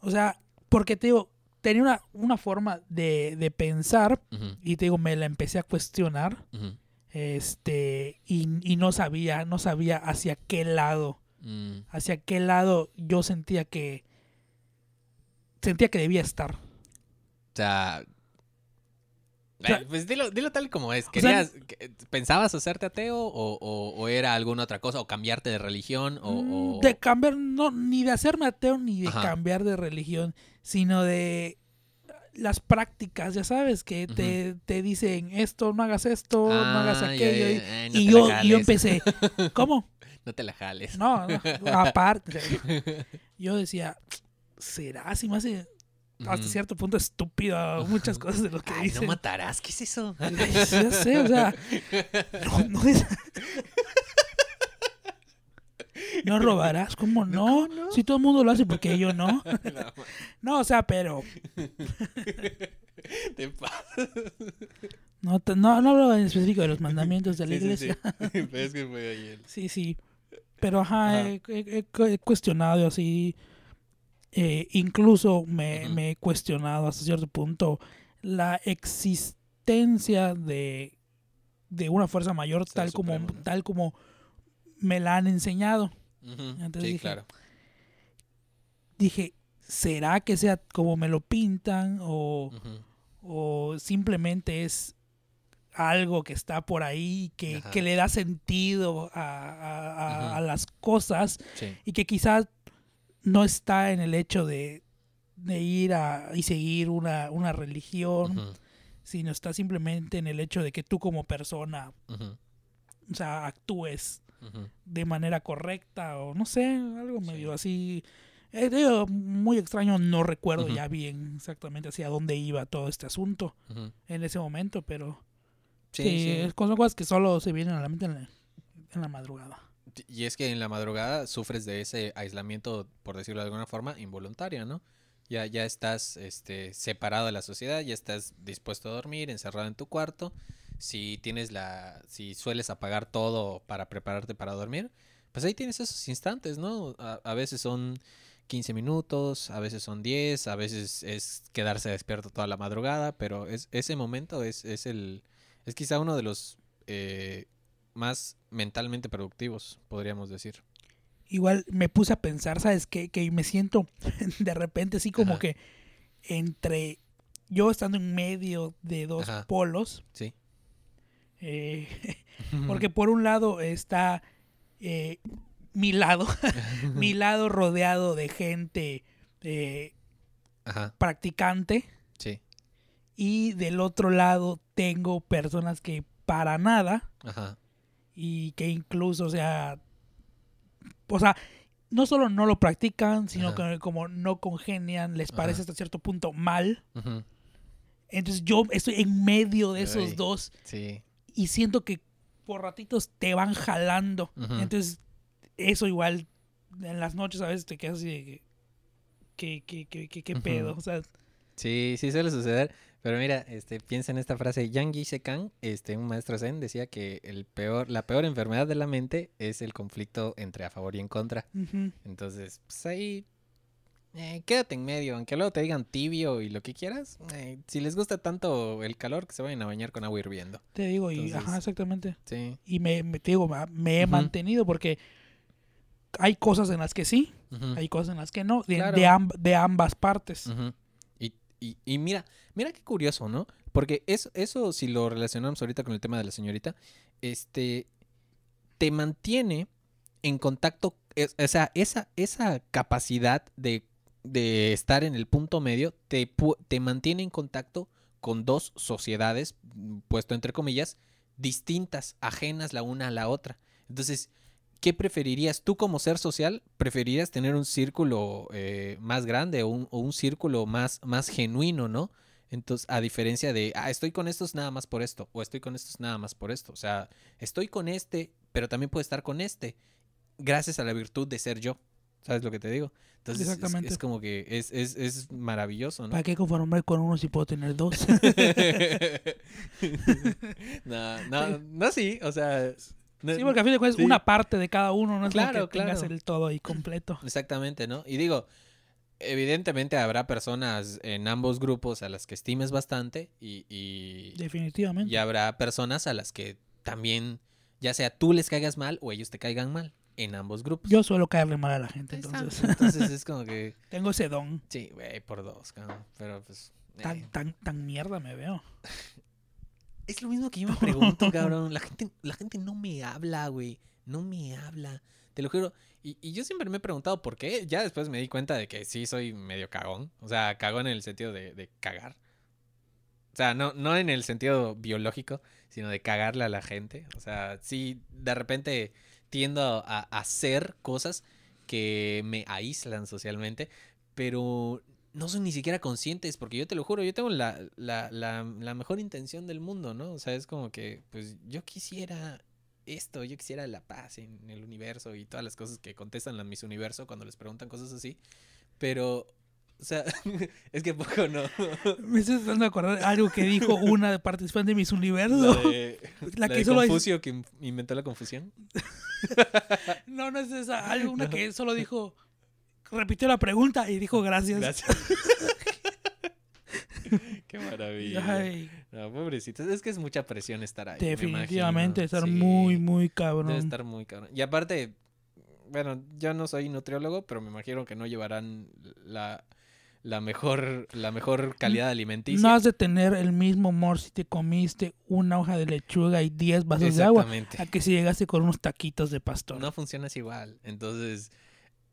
Speaker 1: O sea, porque te digo, tenía una, una forma de, de pensar y te digo, me la empecé a cuestionar. Este, y, y no sabía, no sabía hacia qué lado,
Speaker 2: mm,
Speaker 1: hacia qué lado yo sentía que, sentía que debía estar.
Speaker 2: O sea.
Speaker 1: sea,
Speaker 2: eh, pues dilo, dilo tal como es. ¿Querías, que- ¿Pensabas hacerte ateo o, o- o era alguna otra cosa? ¿O cambiarte de religión? O,
Speaker 1: Mm,
Speaker 2: o-
Speaker 1: De cambiar, no, ni de hacerme ateo, ni de
Speaker 2: Ajá.
Speaker 1: cambiar de religión, sino de las prácticas, ya sabes, que te, te dicen esto, no hagas esto, no hagas
Speaker 2: Ah, ya,
Speaker 1: aquello.
Speaker 2: ya,
Speaker 1: y-
Speaker 2: no
Speaker 1: yo, y yo empecé, ¿cómo?
Speaker 2: No te la jales.
Speaker 1: No, no, aparte. Yo decía, ¿será? Si me hace hasta cierto punto estúpido muchas cosas de lo que
Speaker 2: Ay, no matarás, ¿qué es eso?
Speaker 1: ya sé, o sea, no, no es- No robarás, ¿cómo no?
Speaker 2: ¿cómo no?
Speaker 1: Si todo el mundo lo hace, porque yo no?
Speaker 2: No,
Speaker 1: No, o sea, pero
Speaker 2: te pasas.
Speaker 1: no, no, no hablo en específico de los mandamientos de la
Speaker 2: Sí,
Speaker 1: iglesia.
Speaker 2: sí. Es que fue
Speaker 1: Sí, sí. Pero ajá. He, he- he- cuestionado así. eh, incluso me, he cuestionado hasta cierto punto la existencia de, de una fuerza mayor tal como, tal como me la han enseñado. Entonces
Speaker 2: sí,
Speaker 1: dije,
Speaker 2: claro.
Speaker 1: Dije, ¿será que sea como me lo pintan? O, o simplemente es algo que está por ahí, que, que le da sentido a, a- a- las cosas
Speaker 2: Sí.
Speaker 1: y que quizás no está en el hecho de, de ir a y seguir una, una religión, sino está simplemente en el hecho de que tú como persona, o sea, actúes de manera correcta o no sé, algo
Speaker 2: Sí.
Speaker 1: medio así. Eh, digo, muy extraño, no recuerdo ya bien exactamente hacia dónde iba todo este asunto en ese momento, pero
Speaker 2: Sí,
Speaker 1: sí,
Speaker 2: sí.
Speaker 1: es- son cosas que solo se vienen a la mente en la, en la madrugada.
Speaker 2: Y es que en la madrugada sufres de ese aislamiento, por decirlo de alguna forma, involuntario, ¿no? Ya, ya estás este, separado de la sociedad, ya estás dispuesto a dormir, encerrado en tu cuarto. Si tienes la, si sueles apagar todo para prepararte para dormir, pues ahí tienes esos instantes, ¿no? A, a veces son 15 minutos, a veces son 10, a veces es quedarse despierto toda la madrugada, pero es, ese momento es, es el, es quizá uno de los eh, más mentalmente productivos, podríamos decir.
Speaker 1: Igual me puse a pensar, ¿sabes qué? Que me siento de repente así como
Speaker 2: Ajá.
Speaker 1: que entre yo estando en medio de dos
Speaker 2: Ajá.
Speaker 1: polos,
Speaker 2: Sí.
Speaker 1: Eh, porque por un lado está eh, mi lado, mi lado rodeado de gente eh,
Speaker 2: Ajá,
Speaker 1: practicante
Speaker 2: sí.
Speaker 1: y del otro lado tengo personas que para nada
Speaker 2: Ajá.
Speaker 1: y que incluso, o sea, o sea, no solo no lo practican, sino
Speaker 2: Ajá.
Speaker 1: que como no congenian, les parece hasta cierto punto mal. Entonces yo estoy en medio de esos
Speaker 2: Ay.
Speaker 1: dos
Speaker 2: Sí.
Speaker 1: Y siento que por ratitos te van jalando. Entonces, eso igual en las noches a veces te quedas así de que, ¿qué, qué, qué, qué, qué
Speaker 2: Ujú.
Speaker 1: pedo? O sea,
Speaker 2: Sí, sí suele suceder. Pero mira, este, piensa en esta frase. Yang Yi Kang, este, un maestro zen, decía que el peor, la peor enfermedad de la mente es el conflicto entre a favor y en contra. Entonces, pues ahí eh, quédate en medio, aunque luego te digan tibio y lo que quieras. eh, si les gusta tanto el calor, que se vayan a bañar con agua hirviendo.
Speaker 1: te digo, y ajá, exactamente.
Speaker 2: Sí.
Speaker 1: Y me, me- te digo, me, he mantenido porque hay cosas en las que sí, hay cosas en las que no, de,
Speaker 2: Claro.
Speaker 1: de, amb- de ambas partes.
Speaker 2: Y, y, y mira, mira qué curioso, ¿no? Porque eso, eso, si lo relacionamos ahorita con el tema de la señorita, este, te mantiene en contacto, es- o sea, esa, esa capacidad de, de estar en el punto medio te, te mantiene en contacto con dos sociedades, mm, puesto entre comillas, distintas, ajenas la una a la otra. Entonces, ¿qué preferirías tú como ser social? ¿Preferirías tener un círculo eh, más grande o un, o un círculo más, más genuino, ¿no? Entonces, a diferencia de, ah, estoy con estos nada más por esto, o estoy con estos nada más por esto. O sea, estoy con este, pero también puedo estar con este, gracias a la virtud de ser yo. ¿Sabes lo que te digo? Entonces, es-
Speaker 1: Exactamente.
Speaker 2: Es, como que es, es, es maravilloso, ¿no?
Speaker 1: ¿Para qué conformarme con uno si puedo tener dos?
Speaker 2: no, no, no, sí, o sea, No-
Speaker 1: Sí, porque a fin de cuentas
Speaker 2: Sí.
Speaker 1: una parte de cada uno, no es
Speaker 2: Claro,
Speaker 1: como que tengas
Speaker 2: claro.
Speaker 1: el todo ahí completo.
Speaker 2: Exactamente, ¿no? Y digo, evidentemente habrá personas en ambos grupos a las que estimes bastante y, y,
Speaker 1: Definitivamente.
Speaker 2: y habrá personas a las que también, ya sea tú les caigas mal o ellos te caigan mal, en ambos grupos.
Speaker 1: Yo suelo caerle mal a la gente, entonces
Speaker 2: Entonces es como que,
Speaker 1: tengo ese don.
Speaker 2: sí, güey, por dos, cabrón. Pero pues... eh.
Speaker 1: Tan, tan, tan mierda me veo.
Speaker 2: Es lo mismo que yo me pregunto, cabrón. La gente, la gente no me habla, güey. No me habla. Te lo juro. Y, y yo siempre me he preguntado por qué. Ya después me di cuenta de que sí soy medio cagón. O sea, cagón en el sentido de, de cagar. O sea, no, no en el sentido biológico, sino de cagarle a la gente. O sea, sí, de repente tiendo a, a hacer cosas que me aíslan socialmente, pero no son ni siquiera conscientes, porque yo te lo juro, yo tengo la, la, la, mejor intención del mundo, ¿no? O sea, es como que, pues yo quisiera esto, yo quisiera la paz en el universo y todas las cosas que contestan la Miss Universo cuando les preguntan cosas así, pero, o sea, es que poco no.
Speaker 1: Me estoy tratando de acordar algo que dijo una de participante de Miss Universo.
Speaker 2: La de,
Speaker 1: La
Speaker 2: la
Speaker 1: que
Speaker 2: de
Speaker 1: solo es-
Speaker 2: Confucio que in- inventó la confusión.
Speaker 1: No, no es esa. Algo, una que solo dijo. Repitió la pregunta y dijo gracias.
Speaker 2: Gracias. Qué maravilla.
Speaker 1: Ay,
Speaker 2: No, pobrecitos. Es que es mucha presión estar ahí. me
Speaker 1: definitivamente estar
Speaker 2: Sí,
Speaker 1: muy, muy cabrón.
Speaker 2: Debe estar muy cabrón. Y aparte, bueno, yo no soy nutriólogo, pero me imagino que no llevarán la, la mejor, la mejor calidad alimenticia.
Speaker 1: No has de tener el mismo humor si te comiste una hoja de lechuga y 10 vasos de agua
Speaker 2: Exactamente.
Speaker 1: a que si llegaste con unos taquitos de pastor.
Speaker 2: No funciona así igual. Entonces,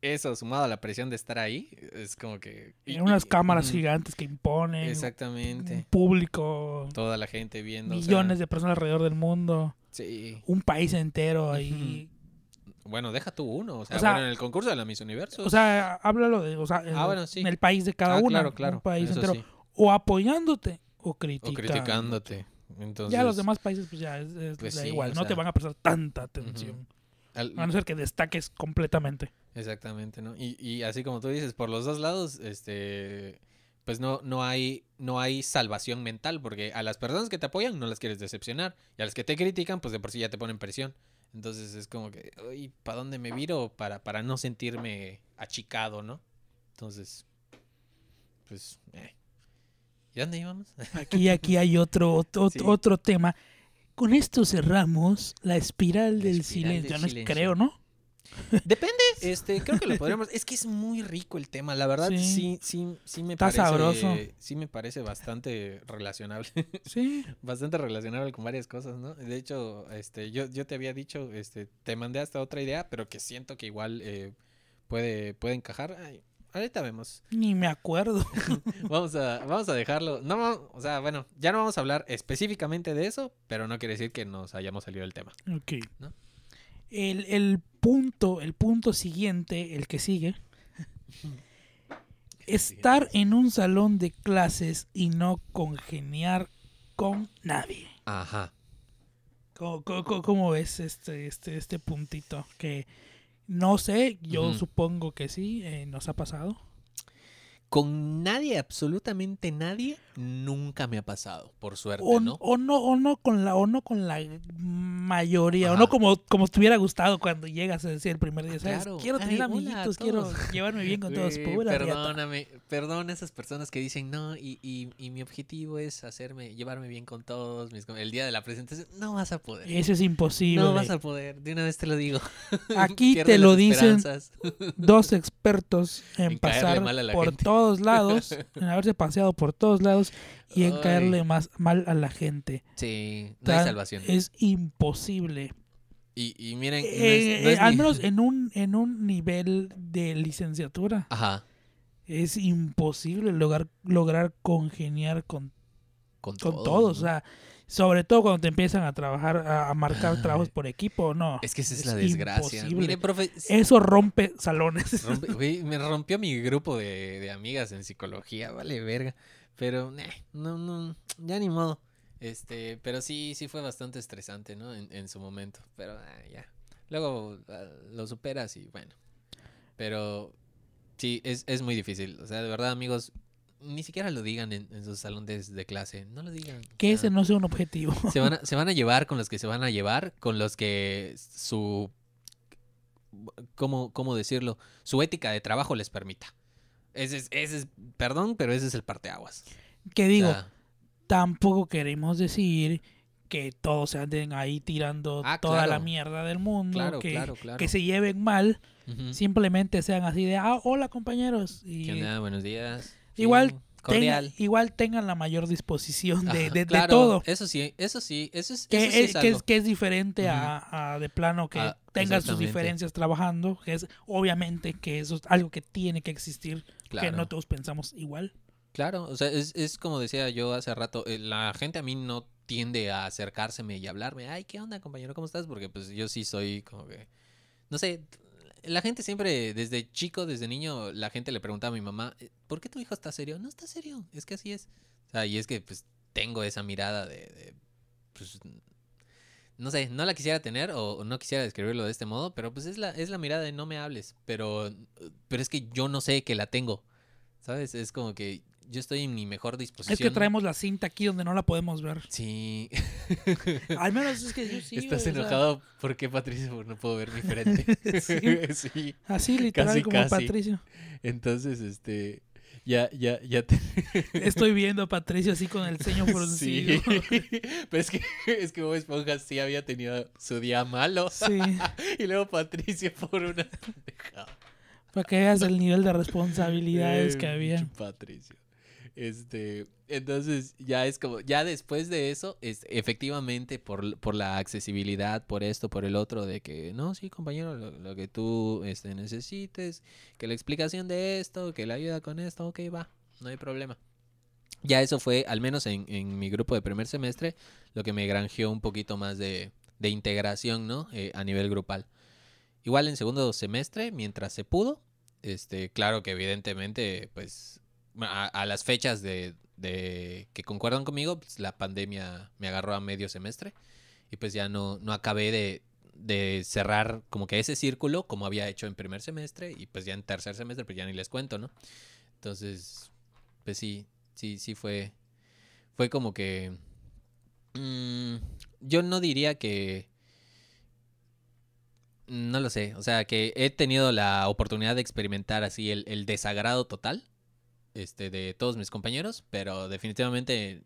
Speaker 2: eso sumado a la presión de estar ahí, es como que. y-
Speaker 1: en unas cámaras
Speaker 2: ujú,
Speaker 1: gigantes que imponen. Un
Speaker 2: Exactamente.
Speaker 1: público.
Speaker 2: Toda la gente viendo. o sea,
Speaker 1: millones de personas alrededor del mundo.
Speaker 2: Sí.
Speaker 1: Un país entero ahí.
Speaker 2: Bueno, deja tú uno. O sea,
Speaker 1: O sea,
Speaker 2: bueno, en el concurso de la Miss Universo.
Speaker 1: O sea, háblalo de. O sea, en,
Speaker 2: Ah, bueno, sí.
Speaker 1: en el país de cada
Speaker 2: Ah,
Speaker 1: uno.
Speaker 2: claro, claro.
Speaker 1: Un país entero.
Speaker 2: sí.
Speaker 1: O apoyándote o
Speaker 2: O
Speaker 1: criticándote.
Speaker 2: criticándote. Entonces,
Speaker 1: Ya los demás países, pues ya es, es-
Speaker 2: Pues
Speaker 1: da
Speaker 2: sí,
Speaker 1: igual. no te van a prestar tanta atención.
Speaker 2: al-
Speaker 1: A no ser que destaques completamente.
Speaker 2: Exactamente, ¿no? Y, y así como tú dices, por los dos lados, este, pues no, no hay, no hay salvación mental, porque a las personas que te apoyan no las quieres decepcionar, y a las que te critican, pues de por sí ya te ponen presión. Entonces es como que, uy, ¿para dónde me viro para, para no sentirme achicado, no? Entonces, pues, eh. ¿Y dónde íbamos?
Speaker 1: Aquí, aquí hay otro, otro,
Speaker 2: Sí.
Speaker 1: otro tema. Con esto cerramos la espiral
Speaker 2: La
Speaker 1: del
Speaker 2: espiral del
Speaker 1: silencio. No
Speaker 2: silencio.
Speaker 1: creo, ¿no?
Speaker 2: Depende, este, creo que lo podríamos. Es que es muy rico el tema, la verdad,
Speaker 1: Sí.
Speaker 2: sí, sí, sí, me
Speaker 1: Está
Speaker 2: parece.
Speaker 1: sabroso.
Speaker 2: Sí me parece bastante relacionable.
Speaker 1: Sí.
Speaker 2: bastante relacionable con varias cosas, ¿no? De hecho, este, yo, yo te había dicho, este, te mandé hasta otra idea, pero que siento que igual eh, puede, puede encajar. Ay, ahorita vemos.
Speaker 1: Ni me acuerdo.
Speaker 2: Vamos a, vamos a dejarlo. No, o sea, bueno, ya no vamos a hablar específicamente de eso, pero no quiere decir que nos hayamos salido del tema.
Speaker 1: Ok.
Speaker 2: ¿No?
Speaker 1: El, el punto, el punto siguiente, el que sigue. Estar en un salón de clases y no congeniar con nadie.
Speaker 2: Ajá.
Speaker 1: ¿Cómo, cómo- cómo ves este, este, este puntito? Que no sé, yo supongo que sí, eh, nos ha pasado.
Speaker 2: Con nadie, absolutamente nadie, nunca me ha pasado, por suerte,
Speaker 1: O,
Speaker 2: ¿no?
Speaker 1: o no, o no con la, o no con la mayoría, o no como, como te hubiera gustado cuando llegas a decir el primer día, ¿sabes?
Speaker 2: Claro.
Speaker 1: Quiero tener
Speaker 2: Ay, a
Speaker 1: amiguitos, quiero llevarme bien con todos. Riata.
Speaker 2: perdóname, perdona esas personas que dicen no y, y, y mi objetivo es hacerme, llevarme bien con todos, mis el día de la presentación, no vas a poder.
Speaker 1: Eso es imposible.
Speaker 2: No vas a poder, de una vez te lo digo.
Speaker 1: Aquí te lo dicen dos expertos en,
Speaker 2: En
Speaker 1: pasar
Speaker 2: mal a la
Speaker 1: por
Speaker 2: gente.
Speaker 1: Todos lados, en haberse paseado por todos lados y en
Speaker 2: Ay.
Speaker 1: caerle más mal a la gente.
Speaker 2: Sí, no hay salvación.
Speaker 1: Es imposible.
Speaker 2: Y, y miren, no
Speaker 1: Eh,
Speaker 2: es- no
Speaker 1: eh, al menos en un, en un nivel de licenciatura.
Speaker 2: Ajá,
Speaker 1: Es imposible lograr, lograr congeniar con,
Speaker 2: con,
Speaker 1: con
Speaker 2: todo,
Speaker 1: todos. O sea, sobre todo cuando te empiezan a trabajar, a, marcar trabajos por equipo, no.
Speaker 2: Es que esa es, la desgracia. Mire, profe,
Speaker 1: Eso rompe salones.
Speaker 2: Rompe- güey, me rompió mi grupo de, de amigas en psicología, vale verga. Pero, nah, no, no, ya ni modo. Este, pero sí, sí fue bastante estresante, ¿no? En, en su momento. Pero ah, ya. Luego ah, lo superas y bueno. Pero sí, es, es muy difícil. O sea, de verdad, amigos, ni siquiera lo digan en, en sus salones de clase. No lo digan.
Speaker 1: Que ese no sea un objetivo.
Speaker 2: se, van a, se van a llevar con los que se van a llevar, con los que su. ¿Cómo, cómo decirlo? Su ética de trabajo les permita. Ese es, ese es, perdón, pero ese es el parteaguas.
Speaker 1: Que digo,
Speaker 2: O sea,
Speaker 1: tampoco queremos decir que todos se anden ahí tirando
Speaker 2: Ah,
Speaker 1: toda la mierda del mundo,
Speaker 2: claro,
Speaker 1: que,
Speaker 2: claro, claro.
Speaker 1: que se lleven mal, simplemente sean así de, ah, hola compañeros. Y
Speaker 2: ¿Qué onda? Buenos días.
Speaker 1: Igual tengan,
Speaker 2: cordial.
Speaker 1: igual tengan la mayor disposición de, de- de
Speaker 2: claro,
Speaker 1: todo.
Speaker 2: Eso sí, eso sí, eso es,
Speaker 1: Que
Speaker 2: eso sí
Speaker 1: es,
Speaker 2: es
Speaker 1: que, es, que es diferente
Speaker 2: Ujú.
Speaker 1: a, a de plano que
Speaker 2: Ah,
Speaker 1: tengan sus diferencias trabajando, que es obviamente que eso es algo que tiene que existir, que
Speaker 2: Claro.
Speaker 1: no todos pensamos igual.
Speaker 2: Claro, o sea, es, es como decía yo hace rato, eh, la gente a mí no tiende a acercárseme y hablarme, ay, ¿qué onda, compañero? ¿Cómo estás? Porque pues yo sí soy como que, no sé, la gente siempre, desde chico, desde niño, la gente le preguntaba a mi mamá, "Eh, ¿por qué tu hijo está serio? No está serio, es que así es. O sea, y es que pues tengo esa mirada de, pues, no sé, no la quisiera tener o, o no quisiera describirlo de este modo, pero pues es la, es la mirada de no me hables, pero, pero es que yo no sé que la tengo, ¿sabes? Es como que yo estoy en mi mejor disposición.
Speaker 1: Es que traemos la cinta aquí donde no la podemos ver.
Speaker 2: Sí.
Speaker 1: Al menos es que yo sí.
Speaker 2: ¿Estás
Speaker 1: güey, o sea,
Speaker 2: enojado? ¿Por qué, Patricio? Porque no puedo ver mi frente.
Speaker 1: Sí.
Speaker 2: sí.
Speaker 1: así literal
Speaker 2: Casi,
Speaker 1: como
Speaker 2: casi.
Speaker 1: Patricio.
Speaker 2: Entonces, este, ya, ya, ya te...
Speaker 1: Estoy viendo a Patricio así con el ceño fruncido.
Speaker 2: Sí. Pero es que, es que Bob Esponja sí había tenido su día malo.
Speaker 1: Sí,
Speaker 2: Y luego Patricio por una pendejada.
Speaker 1: para que veas el nivel de responsabilidades
Speaker 2: Eh,
Speaker 1: que había.
Speaker 2: Patricio. Este, entonces ya es como, ya después de eso, es, efectivamente por, por la accesibilidad, por esto, por el otro, de que, no, sí, compañero, lo, lo que tú este, necesites, que la explicación de esto, que la ayuda con esto, ok, va, no hay problema. Ya eso fue, al menos en, en mi grupo de primer semestre, lo que me granjeó un poquito más de, de integración, ¿no? Eh, a nivel grupal. Igual en segundo semestre, mientras se pudo, este, claro que evidentemente, pues, a, las fechas de, de que concuerdan conmigo, pues, la pandemia me agarró a medio semestre y pues ya no, no acabé de, de cerrar como que ese círculo como había hecho en primer semestre y pues ya en tercer semestre, pues ya ni les cuento, ¿no? Entonces, pues sí, sí, sí fue, fue como que, mm, yo no diría que, no lo sé, o sea, que he tenido la oportunidad de experimentar así el desagrado total este, de todos mis compañeros, pero definitivamente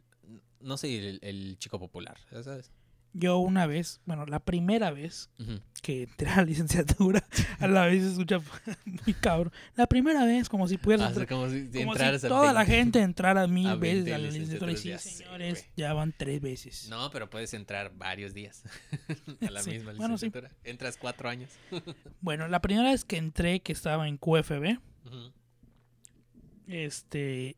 Speaker 2: no soy el, el chico popular, ¿sabes?
Speaker 1: Yo una vez, bueno, la primera vez
Speaker 2: Ujú.
Speaker 1: que entré a la licenciatura, a la vez se escucha muy cabrón. La primera vez, como si pudieras
Speaker 2: Ah,
Speaker 1: entrar-
Speaker 2: como si
Speaker 1: como si toda la
Speaker 2: 20.
Speaker 1: gente entrara mil
Speaker 2: a
Speaker 1: veces
Speaker 2: 20
Speaker 1: a la licenciatura. Y sí, señores,
Speaker 2: güey.
Speaker 1: ya van tres veces.
Speaker 2: No, pero puedes entrar varios días a la
Speaker 1: Sí,
Speaker 2: misma
Speaker 1: bueno, sí.
Speaker 2: licenciatura. Entras cuatro años.
Speaker 1: Bueno, la primera vez que entré, que estaba en QFB,
Speaker 2: Ujú.
Speaker 1: Este,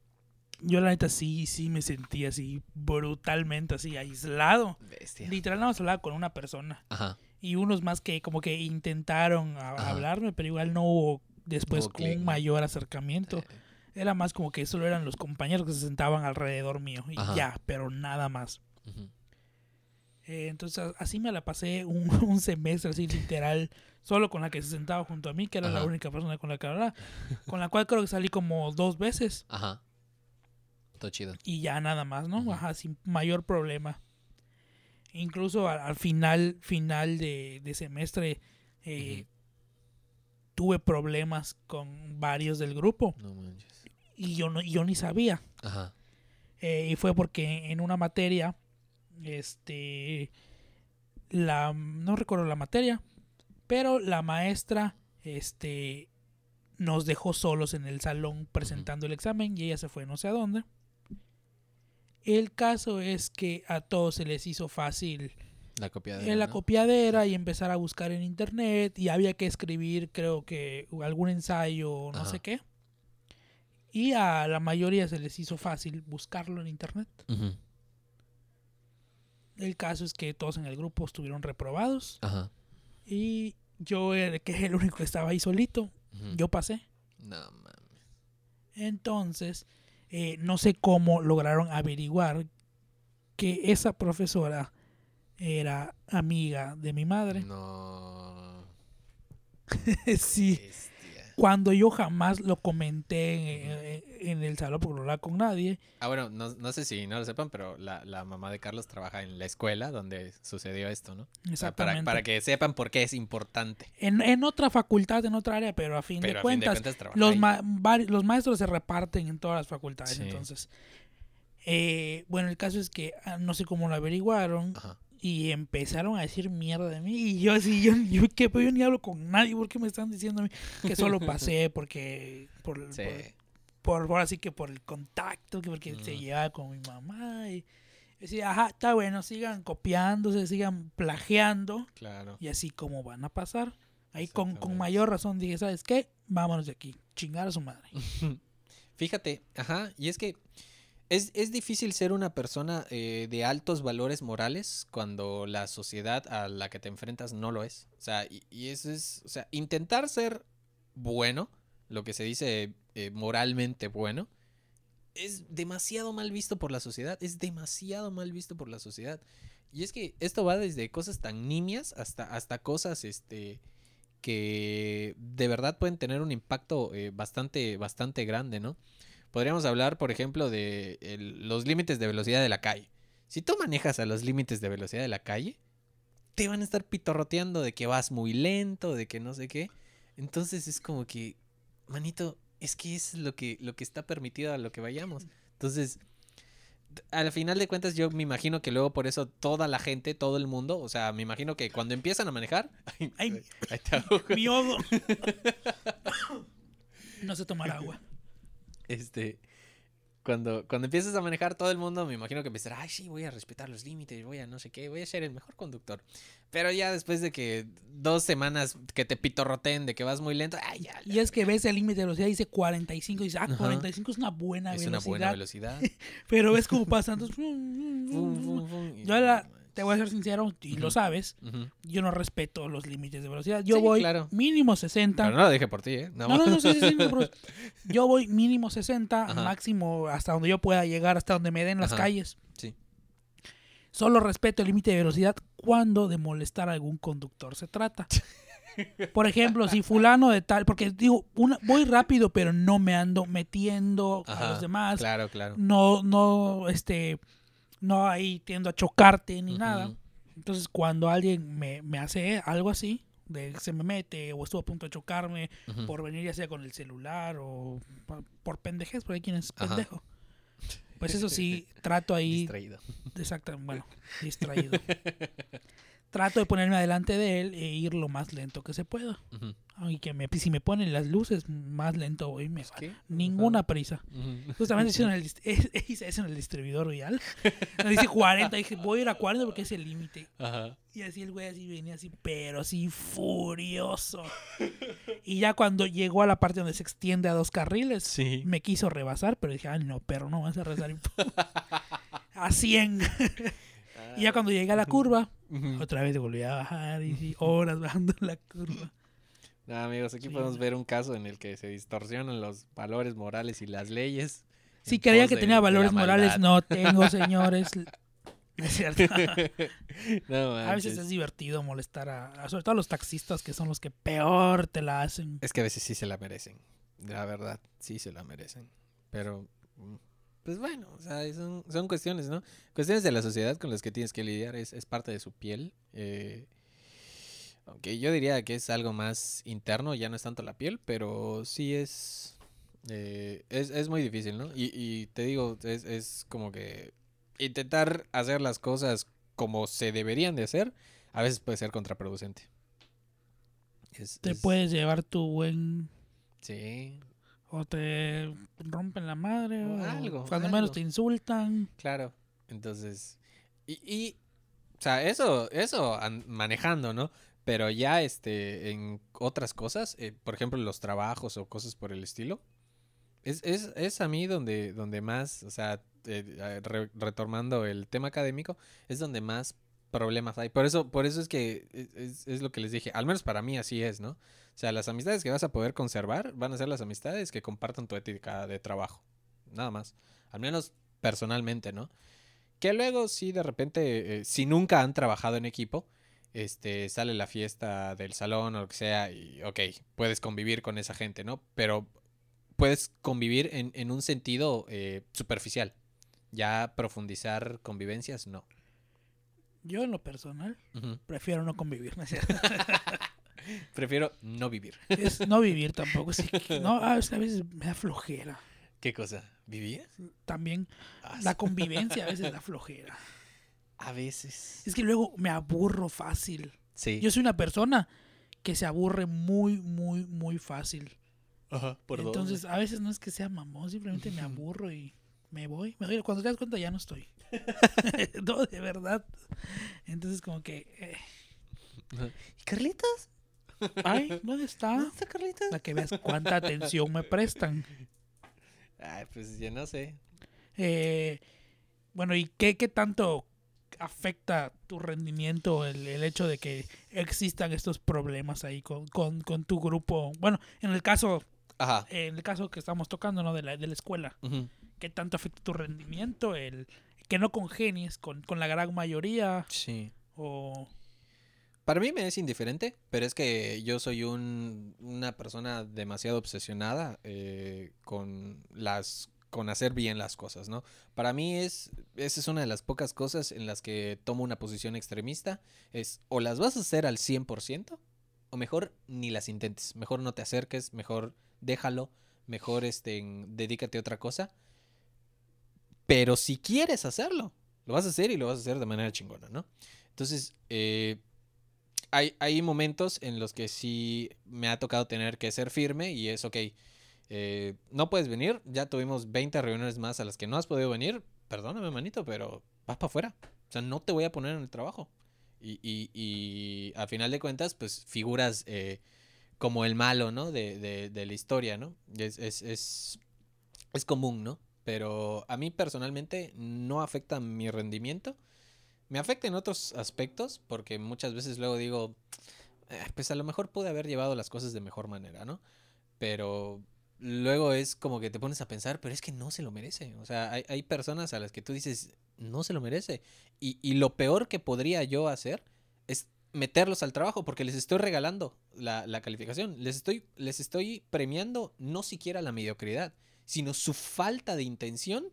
Speaker 1: yo la neta sí, sí me sentí así brutalmente así aislado.
Speaker 2: Bestia.
Speaker 1: Literal, nada más hablaba con una persona.
Speaker 2: Ajá.
Speaker 1: Y unos más que como que intentaron a- hablarme, pero igual no hubo después
Speaker 2: clic,
Speaker 1: un
Speaker 2: ¿no?
Speaker 1: mayor acercamiento.
Speaker 2: Eh,
Speaker 1: Era más como que solo eran los compañeros que se sentaban alrededor mío. Y
Speaker 2: Ajá.
Speaker 1: ya, pero nada más. Eh, entonces así me la pasé un, un semestre así literal, solo con la que se sentaba junto a mí, que era la única persona con la que hablaba, con la cual creo que salí como dos veces
Speaker 2: Ajá. Todo chido.
Speaker 1: y ya nada más, ¿no? Ajá, sin mayor problema. Incluso al, al final, final de, de semestre eh, tuve problemas con varios del grupo
Speaker 2: No manches.
Speaker 1: y yo, no, yo ni sabía.
Speaker 2: Ajá.
Speaker 1: Eh, y fue porque en una materia, este, la, no recuerdo la materia, pero la maestra, este, nos dejó solos en el salón presentando el examen y ella se fue no sé a dónde. El caso es que a todos se les hizo fácil
Speaker 2: La copia
Speaker 1: en la copiadera y empezar a buscar en internet y había que escribir creo que algún ensayo o no
Speaker 2: Ajá.
Speaker 1: sé qué. Y a la mayoría se les hizo fácil buscarlo en internet. El caso es que todos en el grupo estuvieron reprobados
Speaker 2: Ajá.
Speaker 1: y yo era que era el único que estaba ahí solito. Yo pasé.
Speaker 2: No mames.
Speaker 1: Entonces, eh, no sé cómo lograron averiguar que esa profesora era amiga de mi madre.
Speaker 2: No.
Speaker 1: sí.
Speaker 2: Bestia.
Speaker 1: Cuando yo jamás lo comenté en, el salón porque no hablaba con nadie.
Speaker 2: Ah, bueno, no, no sé si no lo sepan, pero la, la mamá de Carlos trabaja en la escuela donde sucedió esto, ¿no? O sea,
Speaker 1: Exactamente.
Speaker 2: para, para que sepan por qué es importante.
Speaker 1: en, en otra facultad, en otra área, pero a fin
Speaker 2: Pero
Speaker 1: de
Speaker 2: a fin de
Speaker 1: cuentas, los, ma- los maestros se reparten en todas las facultades.
Speaker 2: Sí.
Speaker 1: Entonces, eh, bueno, el caso es que ah, no sé cómo lo averiguaron
Speaker 2: Ajá.
Speaker 1: Y empezaron a decir mierda de mí. Y yo así, yo, yo, ¿qué? Yo ni hablo con nadie. ¿Por qué me están diciendo a mí que solo pasé porque. Por,
Speaker 2: Sí.
Speaker 1: por, por, por así que por el contacto, que porque se
Speaker 2: Ujú.
Speaker 1: llevaba con mi mamá. Y decía, ajá, está bueno, sigan copiándose, sigan plagiando.
Speaker 2: Claro.
Speaker 1: Y así como van a pasar. Ahí con, con mayor razón dije, ¿sabes qué? Vámonos de aquí. Chingar a su madre.
Speaker 2: Fíjate, ajá, y es que es, es difícil ser una persona eh, de altos valores morales cuando la sociedad a la que te enfrentas no lo es. O sea, y, eso es, o sea, intentar ser bueno, lo que se dice eh, moralmente bueno, es demasiado mal visto por la sociedad, es demasiado mal visto por la sociedad. Y es que esto va desde cosas tan nimias hasta, hasta cosas, este, que de verdad pueden tener un impacto eh, bastante, bastante grande, ¿no? Podríamos hablar, por ejemplo, de el- los límites de velocidad de la calle. Si tú manejas a los límites de velocidad de la calle, te van a estar pitorroteando de que vas muy lento, de que no sé qué. Entonces es como que, manito, es que es lo que, lo que está permitido a lo que vayamos. Entonces, al final de cuentas, yo me imagino que luego por eso toda la gente, todo el mundo, o sea, me imagino que cuando empiezan a manejar. Ay, te.
Speaker 1: Mi ojo. no sé tomar agua.
Speaker 2: Este, cuando, cuando empiezas a manejar todo el mundo, me imagino que empezará, ay, sí, voy a respetar los límites, voy a no sé qué, voy a ser el mejor conductor. Pero ya después de que dos semanas que te pitorroteen de que vas muy lento, ay, ya.
Speaker 1: Y es que ves el límite de velocidad dice 45. Y dices, ah,
Speaker 2: Ajá.
Speaker 1: 45 es una buena
Speaker 2: es
Speaker 1: velocidad.
Speaker 2: una buena velocidad.
Speaker 1: Pero ves como pasando.
Speaker 2: Fum, fum, fum, y
Speaker 1: Yo la-. Te voy a ser sincero, y lo sabes, yo no respeto los límites de velocidad. Yo
Speaker 2: Sí,
Speaker 1: voy
Speaker 2: claro.
Speaker 1: mínimo 60.
Speaker 2: Pero no lo dije por ti, ¿eh?
Speaker 1: No, no, no, sí, sí, sí, no, yo voy mínimo 60,
Speaker 2: Ajá.
Speaker 1: máximo hasta donde yo pueda llegar, hasta donde me den las
Speaker 2: Ajá.
Speaker 1: calles.
Speaker 2: Sí.
Speaker 1: Solo respeto el límite de velocidad cuando de molestar a algún conductor se trata. Por ejemplo, si fulano de tal, porque digo, una, voy rápido, pero no me ando metiendo a
Speaker 2: Ajá,
Speaker 1: los demás.
Speaker 2: Claro, claro.
Speaker 1: No, no, este, no ahí tiendo a chocarte ni nada. Entonces, cuando alguien me, me hace algo así, de se me mete o estuvo a punto de chocarme por venir ya sea con el celular o por, por pendejez, porque hay quien es
Speaker 2: Ajá.
Speaker 1: pendejo. Pues eso sí, trato ahí,
Speaker 2: Distraído.
Speaker 1: exacto, bueno, distraído. trato de ponerme adelante de él e ir lo más lento que se pueda.
Speaker 2: Ujú.
Speaker 1: Y que me, si me ponen las luces, más lento voy, me
Speaker 2: que,
Speaker 1: Ninguna prisa.
Speaker 2: Ujú.
Speaker 1: Justamente hice, en el, hice eso en el distribuidor vial. Me dice 40, dije, voy a ir a 40 porque es el límite. Y así el güey así venía así, pero así furioso. Y ya cuando llegó a la parte donde se extiende a dos carriles,
Speaker 2: Sí.
Speaker 1: me quiso rebasar, pero dije, ay no, perro, no vas a rebasar. a 100. Y ya cuando llegué a la curva, otra vez volví a bajar y sí, horas bajando la curva.
Speaker 2: No, amigos, aquí
Speaker 1: Sí.
Speaker 2: podemos ver un caso en el que se distorsionan los valores morales y las leyes.
Speaker 1: Si
Speaker 2: en
Speaker 1: creía que
Speaker 2: de-
Speaker 1: tenía valores morales, no tengo, señores. Es cierto.
Speaker 2: no,
Speaker 1: A veces es divertido molestar a, a- sobre todo a los taxistas que son los que peor te la hacen.
Speaker 2: Es que a veces sí se la merecen. La verdad, sí se la merecen. Pero, mm, pues bueno, o sea, son, son cuestiones, ¿no? Cuestiones de la sociedad con las que tienes que lidiar. Es, es parte de su piel. eh, aunque yo diría que es algo más interno, ya no es tanto la piel, pero sí es. eh, es, es muy difícil, ¿no? Y, y te digo, es, es como que intentar hacer las cosas como se deberían de hacer, a veces puede ser contraproducente. Es-
Speaker 1: Te
Speaker 2: es-
Speaker 1: puedes llevar tu buen
Speaker 2: Sí,
Speaker 1: o te rompen la madre
Speaker 2: O
Speaker 1: o
Speaker 2: algo,
Speaker 1: cuando
Speaker 2: algo.
Speaker 1: menos te insultan.
Speaker 2: claro. Entonces, y, y, o sea, eso, eso an- manejando, ¿no? Pero ya, este, en otras cosas, eh, por ejemplo, los trabajos o cosas por el estilo, es, es, es a mí donde, donde más, o sea, eh, eh, re- retomando el tema académico, es donde más problemas hay. Por eso, por eso es que es, es- es lo que les dije, al menos para mí así es, ¿no? O sea, las amistades que vas a poder conservar van a ser las amistades que compartan tu ética de trabajo. Nada más. Al menos personalmente, ¿no? Que luego, sí, de repente, eh, si nunca han trabajado en equipo, este, sale la fiesta del salón o lo que sea y, ok, puedes convivir con esa gente, ¿no? Pero puedes convivir en, en un sentido eh, superficial. Ya profundizar convivencias, no.
Speaker 1: Yo en lo personal prefiero no convivir.
Speaker 2: Prefiero no vivir.
Speaker 1: es no vivir tampoco. sí no, a veces me da flojera.
Speaker 2: ¿Qué cosa? ¿Vivir?
Speaker 1: También
Speaker 2: Ah,
Speaker 1: la convivencia a veces da flojera.
Speaker 2: A veces.
Speaker 1: Es que luego me aburro fácil.
Speaker 2: Sí.
Speaker 1: Yo soy una persona que se aburre muy, muy, muy fácil.
Speaker 2: Ajá, por.
Speaker 1: Entonces, a veces no es que sea mamón, simplemente me aburro y me voy. Me doy- Cuando te das cuenta ya no estoy. no, de verdad. Entonces, como que... eh,
Speaker 2: ¿Y Carlitos?
Speaker 1: Ay, ¿dónde está?
Speaker 2: está Carlitos?
Speaker 1: Para que veas cuánta atención me prestan.
Speaker 2: Ay, pues ya no sé.
Speaker 1: Eh, bueno, ¿y qué, qué tanto afecta tu rendimiento el, el hecho de que existan estos problemas ahí con, con, con tu grupo? Bueno, en el caso
Speaker 2: Ajá.
Speaker 1: en el caso que estamos tocando, ¿no? De la, de la escuela.
Speaker 2: Ujú.
Speaker 1: ¿Qué tanto afecta tu rendimiento? El que no congenies con, con la gran mayoría
Speaker 2: Sí.
Speaker 1: o...
Speaker 2: Para mí me es indiferente, pero es que yo soy un, una persona demasiado obsesionada eh, con las con hacer bien las cosas, ¿no? Para mí es esa es una de las pocas cosas en las que tomo una posición extremista, es o las vas a hacer al 100% o mejor ni las intentes, mejor no te acerques, mejor déjalo, mejor este dedícate a otra cosa. Pero si quieres hacerlo, lo vas a hacer y lo vas a hacer de manera chingona, ¿no? Entonces, eh, hay, hay momentos en los que sí me ha tocado tener que ser firme y es, ok, eh, no puedes venir, ya tuvimos 20 reuniones más a las que no has podido venir, perdóname, manito, pero vas para afuera. O sea, no te voy a poner en el trabajo. Y, y, y a final de cuentas, pues figuras eh, como el malo, ¿no? De, de, de la historia, ¿no? Es, es, es, es común, ¿no? Pero a mí personalmente no afecta mi rendimiento. Me afecta en otros aspectos porque muchas veces luego digo, "Eh, pues a lo mejor pude haber llevado las cosas de mejor manera, ¿no? Pero luego es como que te pones a pensar, pero es que no se lo merece. O sea, hay, hay personas a las que tú dices, no se lo merece. Y, y lo peor que podría yo hacer es meterlos al trabajo porque les estoy regalando la, la calificación. Les estoy, les estoy premiando no siquiera la mediocridad, sino su falta de intención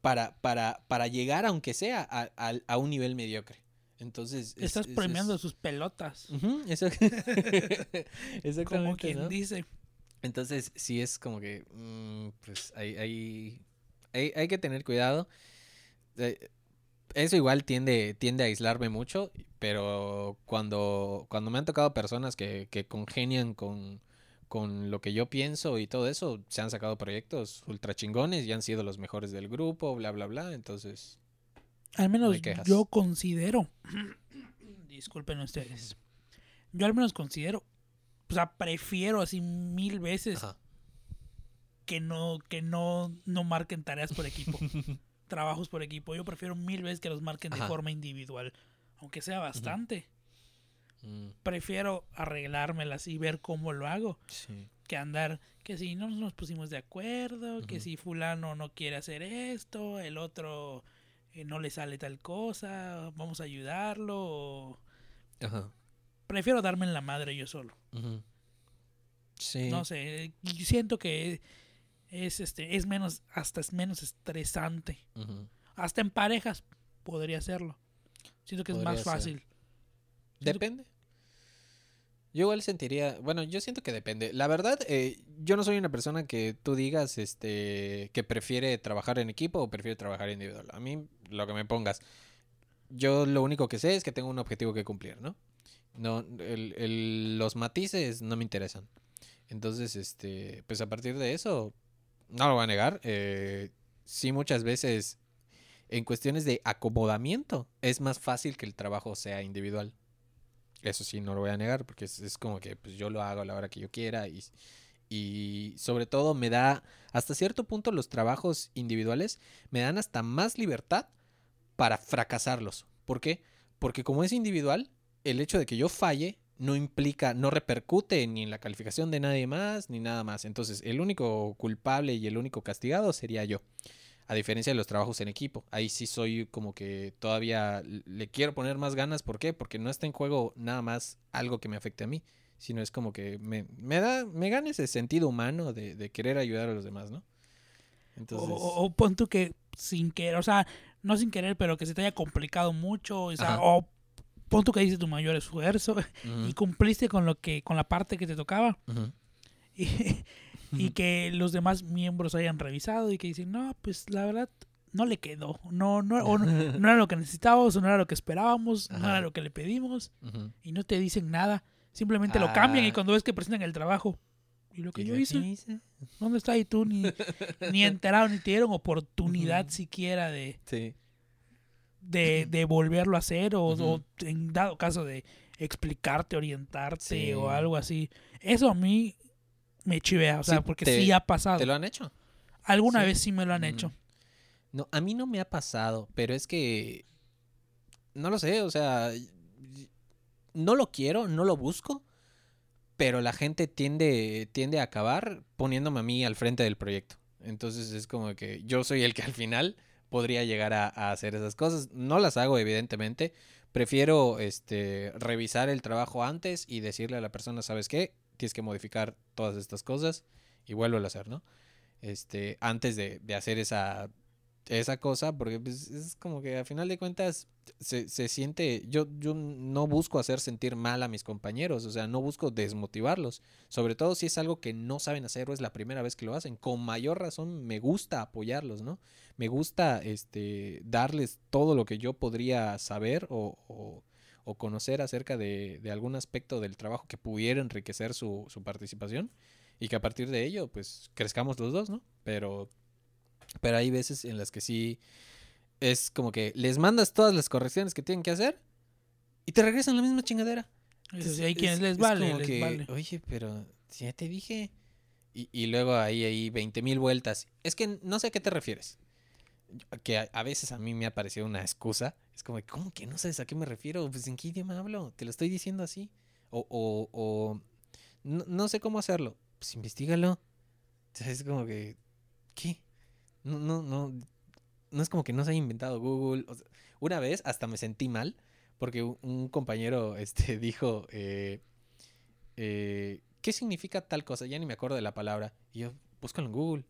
Speaker 2: para, para, para llegar, aunque sea, a, a- a un nivel mediocre. Entonces... es-
Speaker 1: Estás
Speaker 2: es-
Speaker 1: premiando
Speaker 2: es-
Speaker 1: sus pelotas.
Speaker 2: Eso-
Speaker 1: Como quien
Speaker 2: ¿no?
Speaker 1: dice.
Speaker 2: Entonces, sí es como que, mm, pues hay, hay, hay, hay que tener cuidado. Eh, Eso igual tiende, tiende a aislarme mucho, pero cuando, cuando me han tocado personas que, que congenian con, con lo que yo pienso y todo eso, se han sacado proyectos ultra chingones y han sido los mejores del grupo, bla, bla, bla. Entonces,
Speaker 1: Al menos yo considero. Disculpen ustedes. Yo al menos considero. O sea, prefiero así mil veces
Speaker 2: ajá.
Speaker 1: que no, que no, no marquen tareas por equipo. trabajos por equipo. Yo prefiero mil veces que los marquen de forma individual. Aunque sea bastante.
Speaker 2: Mm,
Speaker 1: Prefiero arreglármelas y ver cómo lo hago.
Speaker 2: sí.
Speaker 1: Que andar, que si no nos pusimos de acuerdo, que si fulano no quiere hacer esto, el otro eh, no le sale tal cosa, vamos a ayudarlo. o-
Speaker 2: Ajá.
Speaker 1: Prefiero darme en la madre yo solo.
Speaker 2: Sí.
Speaker 1: No sé, siento que es este es menos hasta es menos estresante. Hasta en parejas podría hacerlo. Siento que es más fácil.
Speaker 2: Depende. Yo igual sentiría, bueno, yo siento que depende. La verdad, eh, yo no soy una persona que tú digas, este, que prefiere trabajar en equipo o prefiere trabajar individual. A mí, lo que me pongas. Yo lo único que sé es que tengo un objetivo que cumplir, ¿no? No, el- el- los matices no me interesan. Entonces, este, pues a partir de eso, no lo voy a negar. eh, sí, muchas veces, en cuestiones de acomodamiento, es más fácil que el trabajo sea individual. Eso sí, no lo voy a negar, porque es, es como que pues, yo lo hago a la hora que yo quiera y, y sobre todo me da, hasta cierto punto los trabajos individuales me dan hasta más libertad para fracasarlos. ¿Por qué? Porque como es individual, el hecho de que yo falle no implica, no repercute ni en la calificación de nadie más, ni nada más. Entonces, el único culpable y el único castigado sería yo. A diferencia de los trabajos en equipo. Ahí sí soy como que todavía le quiero poner más ganas. ¿Por qué? Porque no está en juego nada más algo que me afecte a mí. Sino es como que me, me da, me gana ese sentido humano de, de querer ayudar a los demás, ¿no?
Speaker 1: Entonces... O, o, pon tú que sin querer, o sea, no sin querer, pero que se te haya complicado mucho. O sea, o pon tú que dices tu mayor esfuerzo y cumpliste con lo que, con la parte que te tocaba. y, y, que los demás miembros hayan revisado y que dicen, no, pues la verdad no le quedó. No, no, o no, era lo que necesitábamos, o no era lo que esperábamos, no era lo que le pedimos. Y no te dicen nada. Simplemente lo cambian y ah. cuando ves que presentan el trabajo. Y lo que yo hice, ¿dónde está? Y tú ni, ni enterado, ni te dieron oportunidad siquiera de, de, de, volverlo a hacer o, en dado caso de explicarte, orientarte o algo así. Eso a mí me chivea, o sea, porque sí ha pasado.
Speaker 2: ¿Te lo han hecho?
Speaker 1: Alguna vez sí me lo han hecho.
Speaker 2: No, a mí no me ha pasado, pero es que no lo sé, o sea, no lo quiero, no lo busco, pero la gente tiende, tiende a acabar poniéndome a mí al frente del proyecto. Entonces es como que yo soy el que al final podría llegar a, hacer esas cosas. No las hago, evidentemente. Prefiero este, revisar el trabajo antes y decirle a la persona, ¿sabes qué? Tienes que modificar todas estas cosas y vuelvo a hacer, ¿no? Este, antes de, de hacer esa esa cosa, porque pues, es como que a final de cuentas se, se, siente, yo, yo no busco hacer sentir mal a mis compañeros, o sea, no busco desmotivarlos, sobre todo si es algo que no saben hacer o es la primera vez que lo hacen, con mayor razón me gusta apoyarlos, ¿no? Me gusta este, darles todo lo que yo podría saber o, o, o conocer acerca de, de, algún aspecto del trabajo que pudiera enriquecer su, su participación y que a partir de ello pues crezcamos los dos, ¿no? Pero pero hay veces en las que sí es como que les mandas todas las correcciones que tienen que hacer y te regresan la misma chingadera.
Speaker 1: Eso hay quienes les vale,
Speaker 2: Oye, pero ya te dije. Y, y luego ahí hay 20 mil vueltas. Es que no sé a qué te refieres. Que a, veces a mí me ha parecido una excusa. Es como, ¿cómo que no sabes a qué me refiero? Pues en qué idioma hablo. Te lo estoy diciendo así. O, o, o no, no sé cómo hacerlo. Pues investigalo. Es como que, ¿qué? No, no, no. No es como que no se haya inventado Google. una vez hasta me sentí mal porque un, compañero este, dijo, eh, eh, ¿qué significa tal cosa? Ya ni me acuerdo de la palabra. Y yo, búscalo en Google.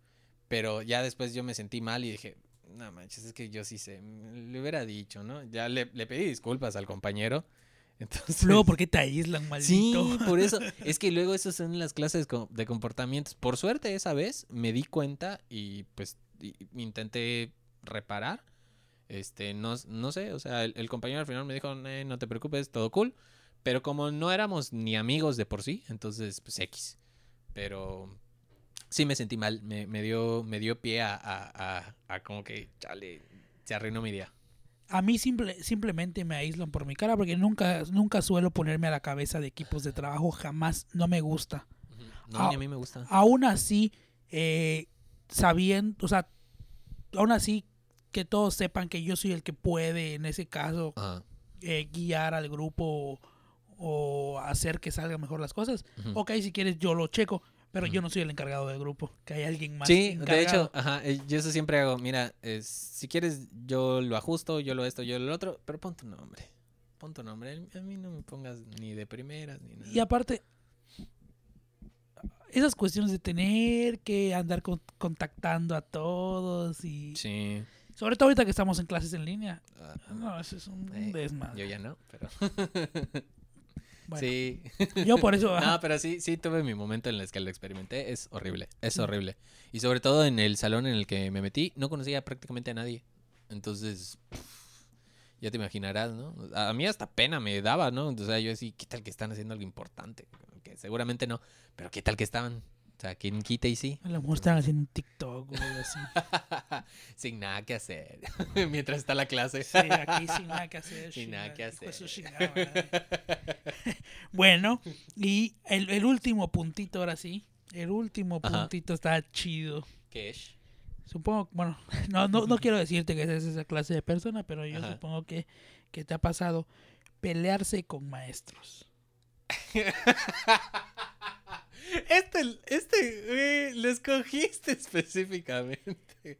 Speaker 2: Pero ya después yo me sentí mal y dije, no manches, es que yo sí sé, le hubiera dicho, ¿no? Ya le, le pedí disculpas al compañero.
Speaker 1: Entonces, luego, ¿por qué te aíslan, maldito?
Speaker 2: Sí, por eso. Es que luego eso son las clases de comportamientos. Por suerte, esa vez me di cuenta y pues intenté reparar. Este, no, no sé, o sea, el, compañero al final me dijo, no te preocupes, todo cool. Pero como no éramos ni amigos de por sí, entonces, pues X. Pero sí me sentí mal, me, me dio, me dio pie a, a, a, como que, chale, se arruinó mi día.
Speaker 1: A mí simple, simplemente me aíslan por mi cara porque nunca, nunca suelo ponerme a la cabeza de equipos de trabajo, jamás, no me gusta.
Speaker 2: No, ni a mí me gusta.
Speaker 1: Aún así, eh, sabiendo, o sea, aún así que todos sepan que yo soy el que puede en ese caso eh, guiar al grupo o, hacer que salgan mejor las cosas. Ok, si quieres yo lo checo, pero yo no soy el encargado del grupo, que hay alguien más.
Speaker 2: Sí, de hecho, ajá, eh, yo eso siempre hago, mira, si quieres yo lo ajusto, yo lo esto, yo lo otro, pero pon tu nombre. Pon tu nombre. A mí no me pongas ni de primeras ni nada.
Speaker 1: Y aparte, esas cuestiones de tener que andar contactando a todos y...
Speaker 2: Sí.
Speaker 1: Sobre todo ahorita que estamos en clases en línea. Ah, no, eso es un eh, desmadre.
Speaker 2: Yo ya no, pero... sí.
Speaker 1: Yo por eso...
Speaker 2: no, pero sí, sí tuve mi momento en el que lo experimenté. Es horrible, es horrible. Y sobre todo en el salón en el que me metí, no conocía prácticamente a nadie. Entonces, ya te imaginarás, ¿no? A mí hasta pena me daba, ¿no? O sea, yo decía, ¿qué tal que están haciendo algo importante? Que seguramente no. Pero ¿qué tal que estaban? O sea, ¿quién quita y sí?
Speaker 1: A lo mejor estaban haciendo TikTok o algo así.
Speaker 2: sin nada que hacer. Mientras está la clase.
Speaker 1: sí, aquí sin nada que hacer.
Speaker 2: Sin nada que hacer.
Speaker 1: bueno, y el, el, último puntito ahora sí. El último puntito está chido.
Speaker 2: ¿Qué es?
Speaker 1: Supongo, bueno, no, no, no quiero decirte que es esa clase de persona, pero yo supongo que, que te ha pasado pelearse con maestros.
Speaker 2: Este, este, lo escogiste específicamente.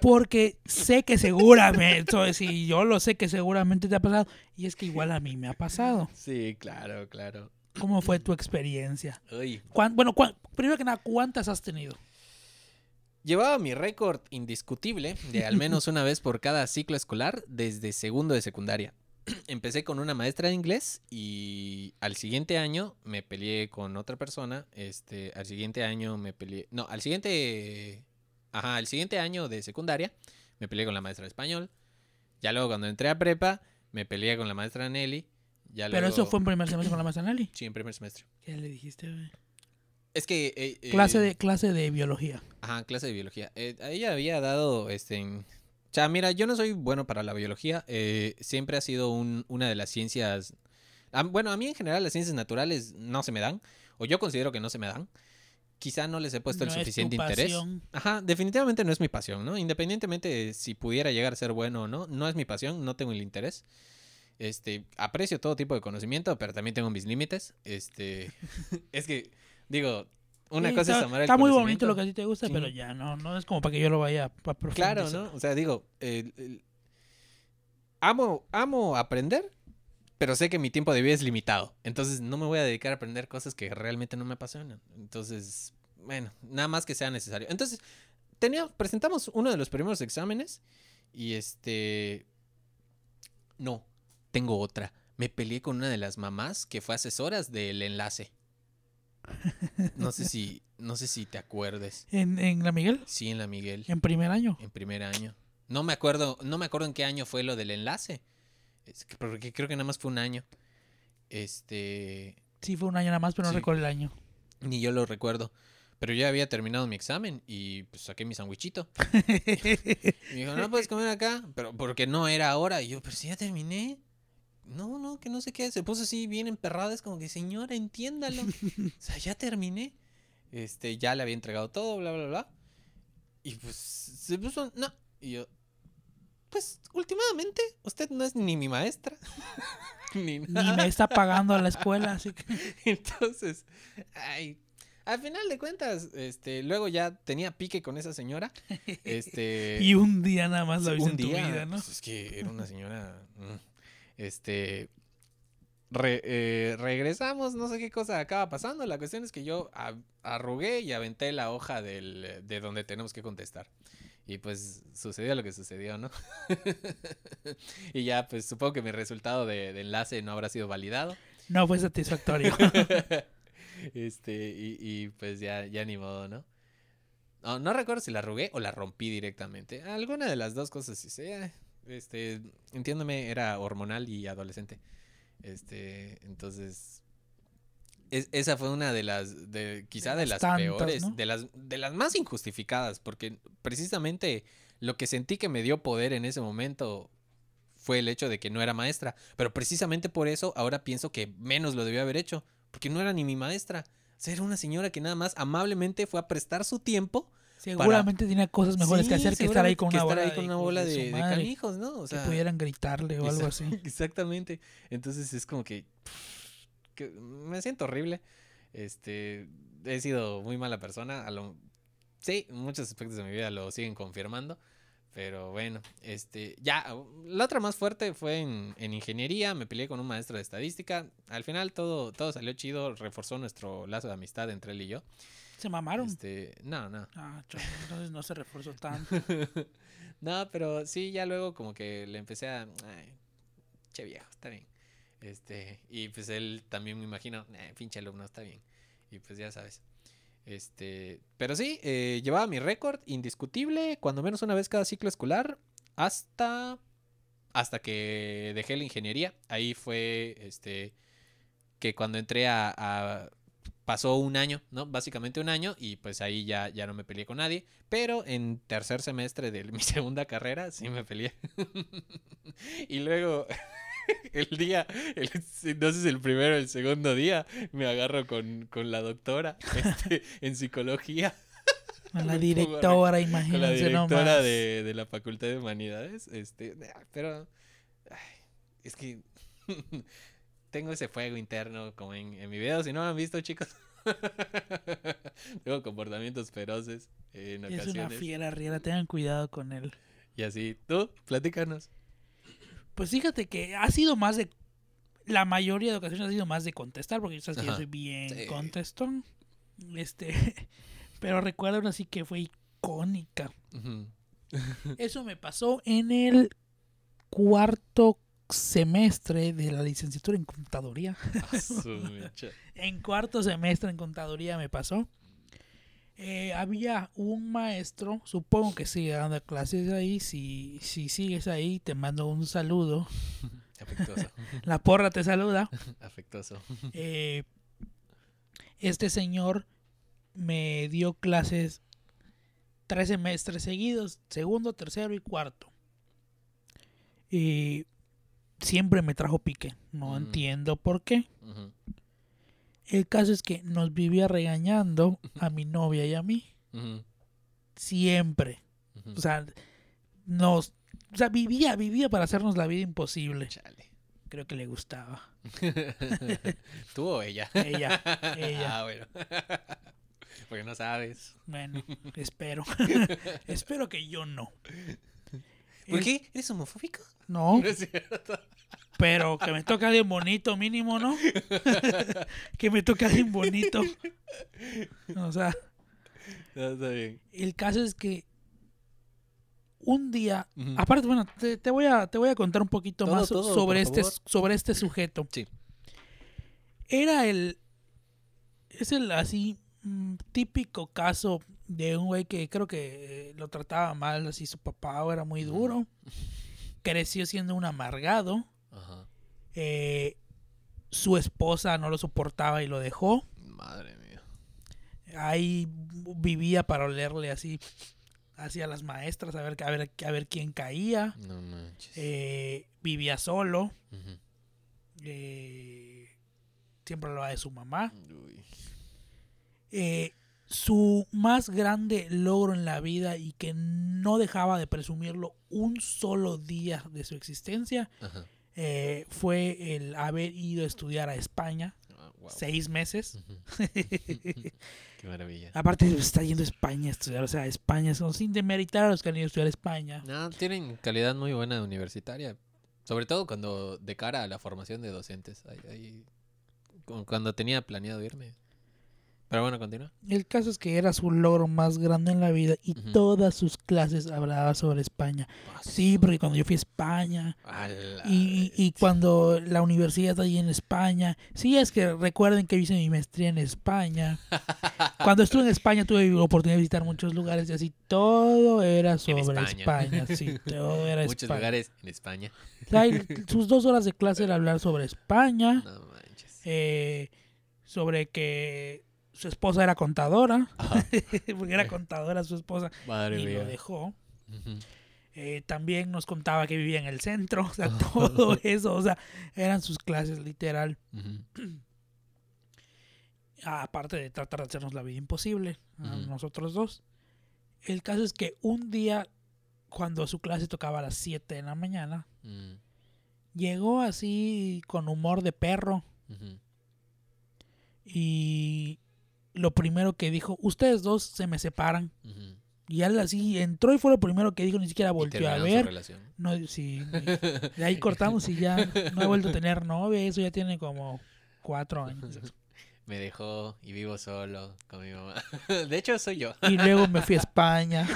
Speaker 1: Porque sé que seguramente, si yo lo sé que seguramente te ha pasado, y es que igual a mí me ha pasado.
Speaker 2: Sí, claro, claro.
Speaker 1: ¿Cómo fue tu experiencia?
Speaker 2: Uy.
Speaker 1: ¿Cuán- bueno, primero que nada, ¿cuántas has tenido?
Speaker 2: Llevaba mi récord indiscutible de al menos una vez por cada ciclo escolar desde segundo de secundaria. Empecé con una maestra de inglés y al siguiente año me peleé con otra persona. Este, al siguiente año me peleé. No, al siguiente. Ajá, al siguiente año de secundaria me peleé con la maestra de español. Ya luego cuando entré a prepa me peleé con la maestra Nelly. Ya
Speaker 1: Pero
Speaker 2: luego-
Speaker 1: eso fue en primer semestre con la maestra Nelly.
Speaker 2: Sí, en primer semestre.
Speaker 1: ¿Qué le dijiste? güey?
Speaker 2: Es que. eh, eh,
Speaker 1: Clase de, clase de biología.
Speaker 2: Ajá, clase de biología. Eh, a ella había dado, este, o sea, mira, yo no soy bueno para la biología. eh, siempre ha sido un- una de las ciencias, bueno, a mí en general las ciencias naturales no se me dan, o yo considero que no se me dan. Quizá no les he puesto
Speaker 1: No
Speaker 2: el suficiente interés. Ajá, definitivamente no es mi pasión, ¿no? Independientemente de si pudiera llegar a ser bueno o no, no es mi pasión, no tengo el interés. Este, aprecio todo tipo de conocimiento, pero también tengo mis límites. Este, es que, digo, una
Speaker 1: Sí,
Speaker 2: cosa
Speaker 1: está,
Speaker 2: es amar el
Speaker 1: Está muy bonito lo que a ti te gusta,
Speaker 2: Sí.
Speaker 1: pero ya no, no es como para que yo lo vaya a.
Speaker 2: Claro, ¿no? O sea, digo, amo, amo aprender, pero sé que mi tiempo de vida es limitado. Entonces no me voy a dedicar a aprender cosas que realmente no me apasionan. Entonces, bueno, nada más que sea necesario. Entonces, tenía, presentamos uno de los primeros exámenes y este... No, tengo otra. Me peleé con una de las mamás que fue asesoras del enlace. No sé si, no sé si te acuerdes.
Speaker 1: ¿En, en la Miguel?
Speaker 2: Sí, en la Miguel.
Speaker 1: ¿En primer año?
Speaker 2: En primer año. No me acuerdo, no me acuerdo en qué año fue lo del enlace. Es que- porque creo que nada más fue un año. Este.
Speaker 1: Sí, fue un año nada más, pero no
Speaker 2: Sí.
Speaker 1: recuerdo el año.
Speaker 2: Ni yo lo recuerdo. Pero yo había terminado mi examen y pues saqué mi sandwichito. Me dijo, no puedes comer acá. Pero porque no era ahora. Y yo, pero si ya terminé. No, no, que no sé qué. Se puso así bien emperrada. Es como que, señora, entiéndalo. o sea, ya terminé. Este, ya le había entregado todo, bla, bla, bla. Y pues se puso, no. Y yo, pues últimamente usted no es ni mi maestra. ni
Speaker 1: Ni me está pagando a la escuela, así que...
Speaker 2: Entonces, ay, al final de cuentas, este, luego ya tenía pique con esa señora. Este,
Speaker 1: Y un día nada más la viste en tu vida, ¿no?
Speaker 2: pues, es que era una señora. Este. re- eh, regresamos, no sé qué cosa acaba pasando. La cuestión es que yo arrugué y aventé la hoja del, de donde tenemos que contestar. Y pues sucedió lo que sucedió, ¿no? y ya, pues supongo que mi resultado de, de enlace no habrá sido validado.
Speaker 1: No fue satisfactorio.
Speaker 2: este, y, y, pues ya, ya ni modo, ¿no? No, no recuerdo si la arrugué o la rompí directamente. Alguna de las dos cosas sí sé. Este, entiéndome, era hormonal y adolescente. Este, entonces. es- esa fue una de las. De, quizá de
Speaker 1: las
Speaker 2: las
Speaker 1: tantas,
Speaker 2: peores.
Speaker 1: ¿no?
Speaker 2: De las, de las más injustificadas. Porque precisamente lo que sentí que me dio poder en ese momento fue el hecho de que no era maestra. Pero precisamente por eso ahora pienso que menos lo debió haber hecho. Porque no era ni mi maestra. O sea, era una señora que nada más amablemente fue a prestar su tiempo.
Speaker 1: Seguramente tenía cosas mejores que hacer que estar ahí con una bola,
Speaker 2: ahí
Speaker 1: de,
Speaker 2: con una bola
Speaker 1: de
Speaker 2: de, canijos, ¿no? O sea,
Speaker 1: que pudieran gritarle o algo así.
Speaker 2: Exactamente. Entonces es como que, que me siento horrible. Este, he sido muy mala persona. A lo, sí, muchos aspectos de mi vida lo siguen confirmando. Pero bueno, este, ya, la otra más fuerte fue en, en ingeniería. Me peleé con un maestro de estadística. Al final todo, todo salió chido, reforzó nuestro lazo de amistad entre él y yo.
Speaker 1: Se mamaron.
Speaker 2: Este, no, no.
Speaker 1: Ah, entonces no se reforzó tanto.
Speaker 2: no, pero sí, ya luego como que le empecé a. Ay, che viejo, está bien. Este, y pues él también me imagino, "Eh, pinche alumno, está bien. Y pues ya sabes. Este, pero sí, eh, llevaba mi récord indiscutible, cuando menos una vez cada ciclo escolar, hasta. Hasta que dejé la ingeniería. Ahí fue, este, que cuando entré a, a- pasó un año, ¿no? Básicamente un año y pues ahí ya, ya no me peleé con nadie. Pero en tercer semestre de mi segunda carrera sí me peleé. y luego el día, el- si el primero o el segundo día, me agarro con, con la doctora este, en psicología.
Speaker 1: Con la directora,
Speaker 2: con la
Speaker 1: imagínense
Speaker 2: directora
Speaker 1: nomás.
Speaker 2: de, de la Facultad de Humanidades. Este, pero ay, es que tengo ese fuego interno como en, en mi video. Si no lo han visto, chicos, Tengo comportamientos feroces en
Speaker 1: Es una fiera riera, tengan cuidado con él.
Speaker 2: Y así, tú, platícanos.
Speaker 1: Pues fíjate que ha sido más de. La mayoría de ocasiones ha sido más de contestar, porque sabes que yo soy bien
Speaker 2: Sí.
Speaker 1: contestón. Este. Pero recuerdo una así que fue icónica. Eso me pasó en el cuarto semestre de la licenciatura en contaduría. En cuarto semestre en contaduría me pasó. Eh, había un maestro, supongo que sigue dando clases ahí. Si, si sigues ahí, te mando un saludo.
Speaker 2: Afectuoso.
Speaker 1: La porra te saluda.
Speaker 2: Afectuoso.
Speaker 1: Eh, este señor me dio clases tres semestres seguidos, segundo, tercero y cuarto. Y siempre me trajo pique. No
Speaker 2: Mm.
Speaker 1: entiendo por qué. El caso es que nos vivía regañando a mi novia y a mí. Siempre. O sea, nos... O sea, vivía, vivía para hacernos la vida imposible.
Speaker 2: Chale.
Speaker 1: Creo que le gustaba.
Speaker 2: ¿Tú o ella?
Speaker 1: Ella, ella.
Speaker 2: Ah, bueno. Porque no sabes.
Speaker 1: Bueno, espero. espero que yo no.
Speaker 2: ¿Por
Speaker 1: El-
Speaker 2: qué? ¿Eres homofóbico?
Speaker 1: No,
Speaker 2: No es cierto.
Speaker 1: pero que me toca bien bonito mínimo, ¿no? que me toca bien bonito. O sea,
Speaker 2: No, está bien.
Speaker 1: el caso es que un día, aparte, bueno, te, te voy a te voy a contar un poquito
Speaker 2: Todo,
Speaker 1: más
Speaker 2: todo,
Speaker 1: sobre este
Speaker 2: favor.
Speaker 1: sobre este sujeto.
Speaker 2: Sí.
Speaker 1: Era el es el así mm, típico caso de un güey que creo que eh, lo trataba mal, así su papá era muy duro. Creció siendo un amargado.
Speaker 2: Ajá.
Speaker 1: eh, su esposa no lo soportaba y lo dejó.
Speaker 2: Madre mía.
Speaker 1: Ahí vivía para olerle así hacia las maestras, a ver, a ver, a ver quién caía.
Speaker 2: No manches.
Speaker 1: Eh, vivía solo. Eh, siempre hablaba de su mamá.
Speaker 2: Uy.
Speaker 1: Eh, su más grande logro en la vida y que no dejaba de presumirlo un solo día de su existencia eh, fue el haber ido a estudiar a España
Speaker 2: Ah,
Speaker 1: seis meses.
Speaker 2: Qué maravilla.
Speaker 1: Aparte está yendo a España a estudiar, o sea, España, son sin demeritar a los que han ido a estudiar a España.
Speaker 2: No, tienen calidad muy buena universitaria. Sobre todo cuando de cara a la formación de docentes. Ahí, ahí- cu- cuando tenía planeado irme. Pero bueno, continúa.
Speaker 1: El caso es que era su logro más grande en la vida y todas sus clases hablaba sobre España. Sí, porque cuando yo fui a España
Speaker 2: A
Speaker 1: y, cuando la universidad está ahí en España, sí es que recuerden que hice mi maestría en España. Cuando estuve en España tuve la oportunidad de visitar muchos lugares y así todo era sobre
Speaker 2: España.
Speaker 1: España. Sí, todo era
Speaker 2: Muchos
Speaker 1: España.
Speaker 2: lugares en España.
Speaker 1: Sus dos horas de clase era hablar sobre España.
Speaker 2: No manches.
Speaker 1: eh, sobre que su esposa era contadora, porque era contadora su esposa
Speaker 2: Madre
Speaker 1: y lo dejó. Eh, también nos contaba que vivía en el centro, o sea, todo eso, o sea, eran sus clases literal,
Speaker 2: Ujú.
Speaker 1: aparte de tratar de hacernos la vida imposible a nosotros dos. El caso es que un día, cuando su clase tocaba a las 7 de la mañana,
Speaker 2: Mm.
Speaker 1: llegó así con humor de perro. Y lo primero que dijo, ustedes dos se me separan.
Speaker 2: Ujú.
Speaker 1: Y él así entró y fue lo primero que dijo, ni siquiera volteó a ver. No, sí, de ahí cortamos y ya no he vuelto a tener novia, eso ya tiene como cuatro años.
Speaker 2: Me dejó y vivo solo con mi mamá. De hecho, soy yo.
Speaker 1: Y luego me fui a España.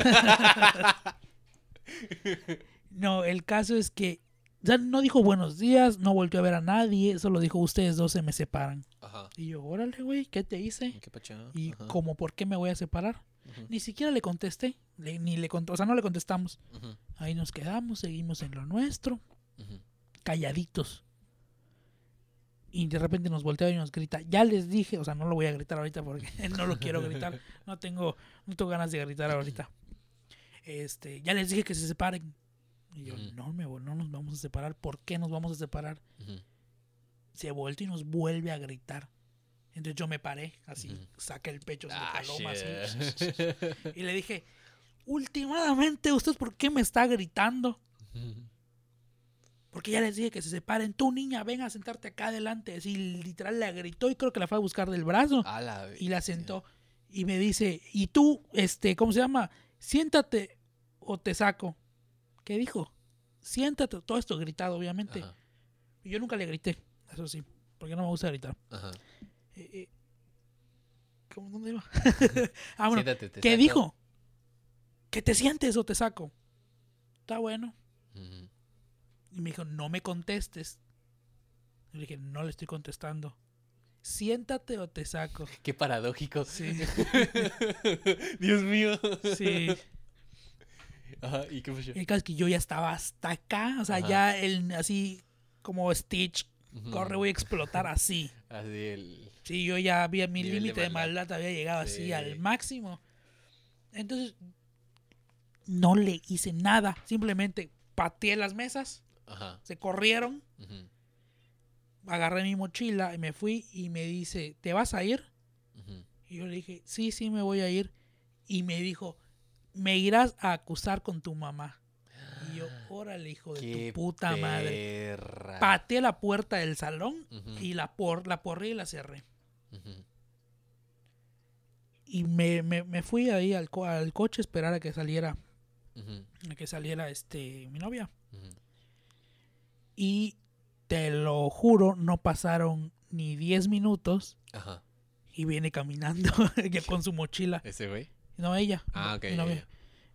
Speaker 1: No, el caso es que sea, no dijo buenos días, no volvió a ver a nadie, solo dijo ustedes dos se me separan.
Speaker 2: Ajá.
Speaker 1: Y yo, órale, güey, ¿qué te hice?
Speaker 2: ¿Qué?
Speaker 1: Y
Speaker 2: Ajá.
Speaker 1: como, ¿por qué me voy a separar? Ni siquiera le contesté, le- ni le o sea, no le contestamos. Ahí nos quedamos, seguimos en lo nuestro, calladitos. Y de repente nos voltea y nos grita, ya les dije, o sea, no lo voy a gritar ahorita porque no lo quiero gritar, no tengo, no tengo ganas de gritar ahorita. Este, ya les dije que se separen. Y yo, no, no nos vamos a separar, ¿por qué nos vamos a separar?
Speaker 2: Ujú.
Speaker 1: Se voltea y nos vuelve a gritar. Entonces yo me paré, así,
Speaker 2: Ujú.
Speaker 1: saqué el pecho así de
Speaker 2: Ah,
Speaker 1: paloma, así, y le dije, últimamente, ¿usted por qué me está gritando? Porque ya les dije que se separen. Tú, niña, ven a sentarte acá adelante. Así, literal, la gritó y creo que la fue a buscar del brazo.
Speaker 2: A la
Speaker 1: y la sentó. Y me dice, ¿y tú, este, cómo se llama? Siéntate o te saco. ¿Qué dijo? Siéntate. Todo esto gritado, obviamente.
Speaker 2: Ajá.
Speaker 1: Yo nunca le grité, eso sí, porque no me gusta gritar.
Speaker 2: Ajá.
Speaker 1: Eh, eh, ¿Cómo dónde iba? ah, bueno,
Speaker 2: Siéntate,
Speaker 1: ¿qué
Speaker 2: saco.
Speaker 1: dijo? Que te sientes o te saco. Está bueno. Y me dijo, no me contestes. Y le dije, no le estoy contestando. Siéntate o te saco.
Speaker 2: Qué paradójico.
Speaker 1: Sí,
Speaker 2: Dios mío.
Speaker 1: sí.
Speaker 2: Ajá, ¿y qué pasó?
Speaker 1: El caso es que yo ya estaba hasta acá. O sea,
Speaker 2: Ajá.
Speaker 1: ya el, así como Stitch, corre, voy a explotar así.
Speaker 2: Así el.
Speaker 1: Sí, yo ya había mi límite de
Speaker 2: maldad.
Speaker 1: había llegado así
Speaker 2: Sí.
Speaker 1: al máximo. Entonces, no le hice nada. Simplemente pateé las mesas,
Speaker 2: Ajá.
Speaker 1: se corrieron,
Speaker 2: ujú,
Speaker 1: agarré mi mochila y me fui y me dice, ¿te vas a ir?
Speaker 2: ujú.
Speaker 1: Y yo le dije, sí, sí, me voy a ir. Y me dijo, me irás a acusar con tu mamá. Y yo, órale, hijo de
Speaker 2: Qué
Speaker 1: tu puta madre. Pateé la puerta del salón y la, por, la porré y la cerré. Y me, me, me fui ahí al, co- al coche a esperar a que saliera, a que saliera este, mi novia. Y te lo juro, no pasaron ni 10 minutos
Speaker 2: Ajá.
Speaker 1: y viene caminando con su mochila.
Speaker 2: ¿Ese güey?
Speaker 1: No, ella.
Speaker 2: Ah, ok,
Speaker 1: novia.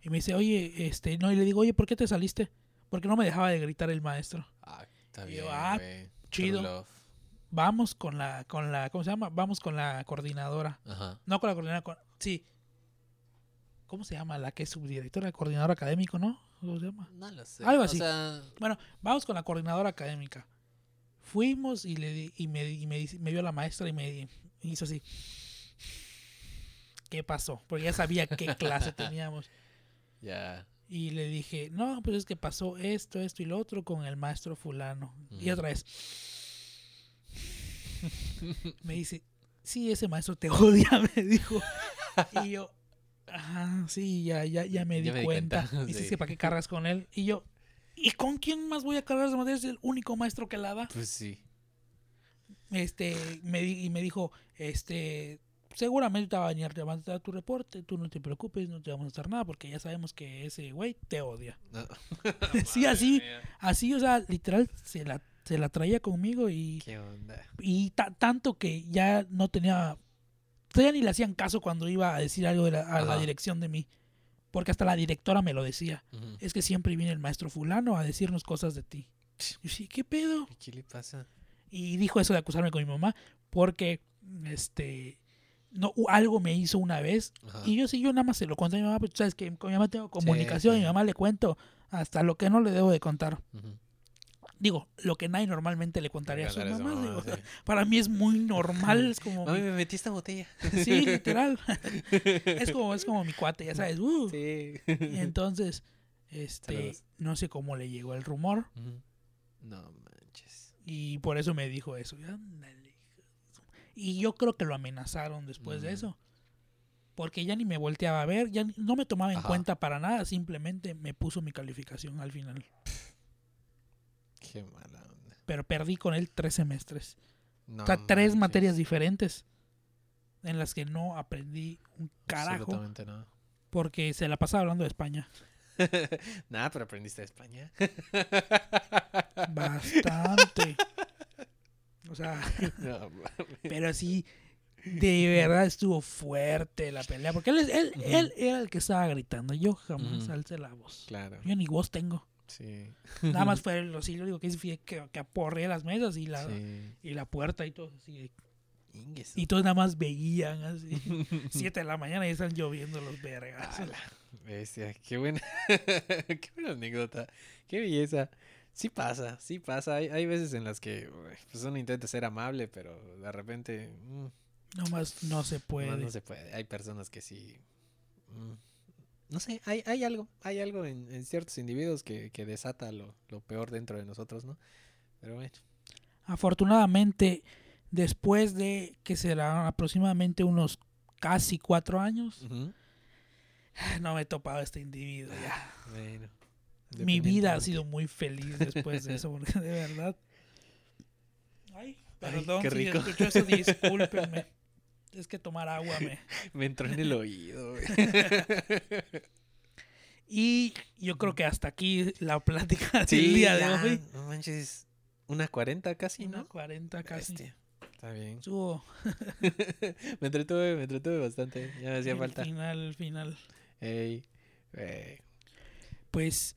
Speaker 1: Y me dice, oye, este, no, y le digo, oye, ¿por qué te saliste? Porque no me dejaba de gritar el maestro.
Speaker 2: Ah, está
Speaker 1: Y
Speaker 2: bien.
Speaker 1: yo, ah, chido. Vamos con la, con la, ¿cómo se llama? Vamos con la coordinadora.
Speaker 2: Ajá.
Speaker 1: No con la coordinadora, con- sí. ¿Cómo se llama? La que es subdirectora, coordinador académico, ¿no? ¿Cómo se llama?
Speaker 2: No lo sé.
Speaker 1: Algo
Speaker 2: O
Speaker 1: así.
Speaker 2: sea,
Speaker 1: Bueno, vamos con la coordinadora académica. Fuimos y le di- y me, y me, me vio la maestra y me hizo así. ¿Qué pasó? Porque ya sabía qué clase teníamos.
Speaker 2: ya.
Speaker 1: Y le dije, no, pues es que pasó esto, esto y lo otro con el maestro fulano. Y otra vez. me dice, sí, ese maestro te odia, me dijo. Y yo, ajá, sí, ya, ya, ya me di
Speaker 2: Ya me di
Speaker 1: cuenta.
Speaker 2: cuenta,
Speaker 1: Dice
Speaker 2: sí.
Speaker 1: para qué cargas con él. Y yo, ¿y con quién más voy a cargar esa materia? Es el único maestro que la da.
Speaker 2: Pues sí.
Speaker 1: Este, me, y me dijo, este, seguramente te va a venir a mandar tu reporte, tú no te preocupes, no te vamos a hacer nada porque ya sabemos que ese güey te odia.
Speaker 2: No.
Speaker 1: Sí, así.
Speaker 2: Mía.
Speaker 1: Así, o sea, literal, se la, se la traía conmigo y,
Speaker 2: ¿Qué onda?
Speaker 1: y ta- tanto que ya no tenía, ya ni le hacían caso cuando iba a decir algo de la- a la dirección de mí. Porque hasta la directora me lo decía. Es que siempre viene el maestro fulano a decirnos cosas de ti. Y yo, sí, ¿qué pedo?
Speaker 2: ¿Y ¿Qué le pasa?
Speaker 1: Y dijo eso de acusarme con mi mamá porque, este, no, algo me hizo una vez
Speaker 2: Ajá.
Speaker 1: y yo sí, yo nada más se lo conté a mi mamá, pero tú sabes que con mi mamá tengo comunicación, y mi mamá le cuento hasta lo que no le debo de contar. Digo, lo que nadie normalmente le contaría a su mamá.
Speaker 2: eso,
Speaker 1: digo,
Speaker 2: sí.
Speaker 1: para mí es muy normal, es como...
Speaker 2: Mami,
Speaker 1: mi-
Speaker 2: me metí esta botella.
Speaker 1: sí, literal. es como es como mi cuate, ya sabes. uh.
Speaker 2: Sí.
Speaker 1: Y entonces, este,
Speaker 2: Saludos.
Speaker 1: no sé cómo le llegó el rumor.
Speaker 2: No manches.
Speaker 1: y por eso me dijo eso. Ándale, Y yo creo que lo amenazaron después de
Speaker 2: Mm.
Speaker 1: eso. Porque ya ni me volteaba a ver, ya ni- no me tomaba en
Speaker 2: Ajá.
Speaker 1: cuenta para nada, simplemente me puso mi calificación al final.
Speaker 2: Qué mala onda.
Speaker 1: Pero perdí con él tres semestres.
Speaker 2: No
Speaker 1: o sea, tres
Speaker 2: manches.
Speaker 1: materias diferentes en las que no aprendí un carajo
Speaker 2: Absolutamente no.
Speaker 1: porque se la pasaba hablando de España.
Speaker 2: Nada, pero aprendiste de España.
Speaker 1: Bastante. O sea,
Speaker 2: No,
Speaker 1: pero sí, de verdad estuvo fuerte la pelea. Porque él, es- él, él era el que estaba gritando. Yo jamás
Speaker 2: Ujú.
Speaker 1: alcé la voz.
Speaker 2: claro.
Speaker 1: Yo ni voz tengo.
Speaker 2: Sí.
Speaker 1: Nada más fue lo sí, lo único que que, que aporreé las mesas y la,
Speaker 2: Sí.
Speaker 1: y la puerta y todo. Así, y todos nada más veían así. Siete de la mañana y están lloviendo los vergas.
Speaker 2: Bestia, qué buena, qué buena anécdota, qué belleza. Sí pasa, sí pasa. Hay, hay veces en las que pues uno intenta ser amable, pero de repente mm,
Speaker 1: Nomás no se puede.
Speaker 2: no, no se puede. Hay personas que sí. mm, no sé, hay, hay algo, hay algo en, en ciertos individuos que, que desata lo, lo peor dentro de nosotros, ¿no? Pero bueno.
Speaker 1: Afortunadamente, después de que serán aproximadamente unos casi cuatro años, no me he topado a este individuo ya.
Speaker 2: bueno,
Speaker 1: Mi vida ha sido muy feliz después de eso, porque de verdad. Ay,
Speaker 2: Ay,
Speaker 1: perdón
Speaker 2: qué
Speaker 1: si
Speaker 2: rico.
Speaker 1: escuchó eso, discúlpenme. Es que tomar agua me...
Speaker 2: Me entró en el oído, güey.
Speaker 1: Y yo creo que hasta aquí la plática del
Speaker 2: Sí,
Speaker 1: día de
Speaker 2: ya,
Speaker 1: hoy.
Speaker 2: No manches. Una 40 casi,
Speaker 1: Una
Speaker 2: ¿no?
Speaker 1: 40 casi.
Speaker 2: Bestia. Está bien.
Speaker 1: Estuvo
Speaker 2: me entretuve, me entretuve bastante. Ya me hacía
Speaker 1: el
Speaker 2: falta.
Speaker 1: final, final.
Speaker 2: Ey.
Speaker 1: Pues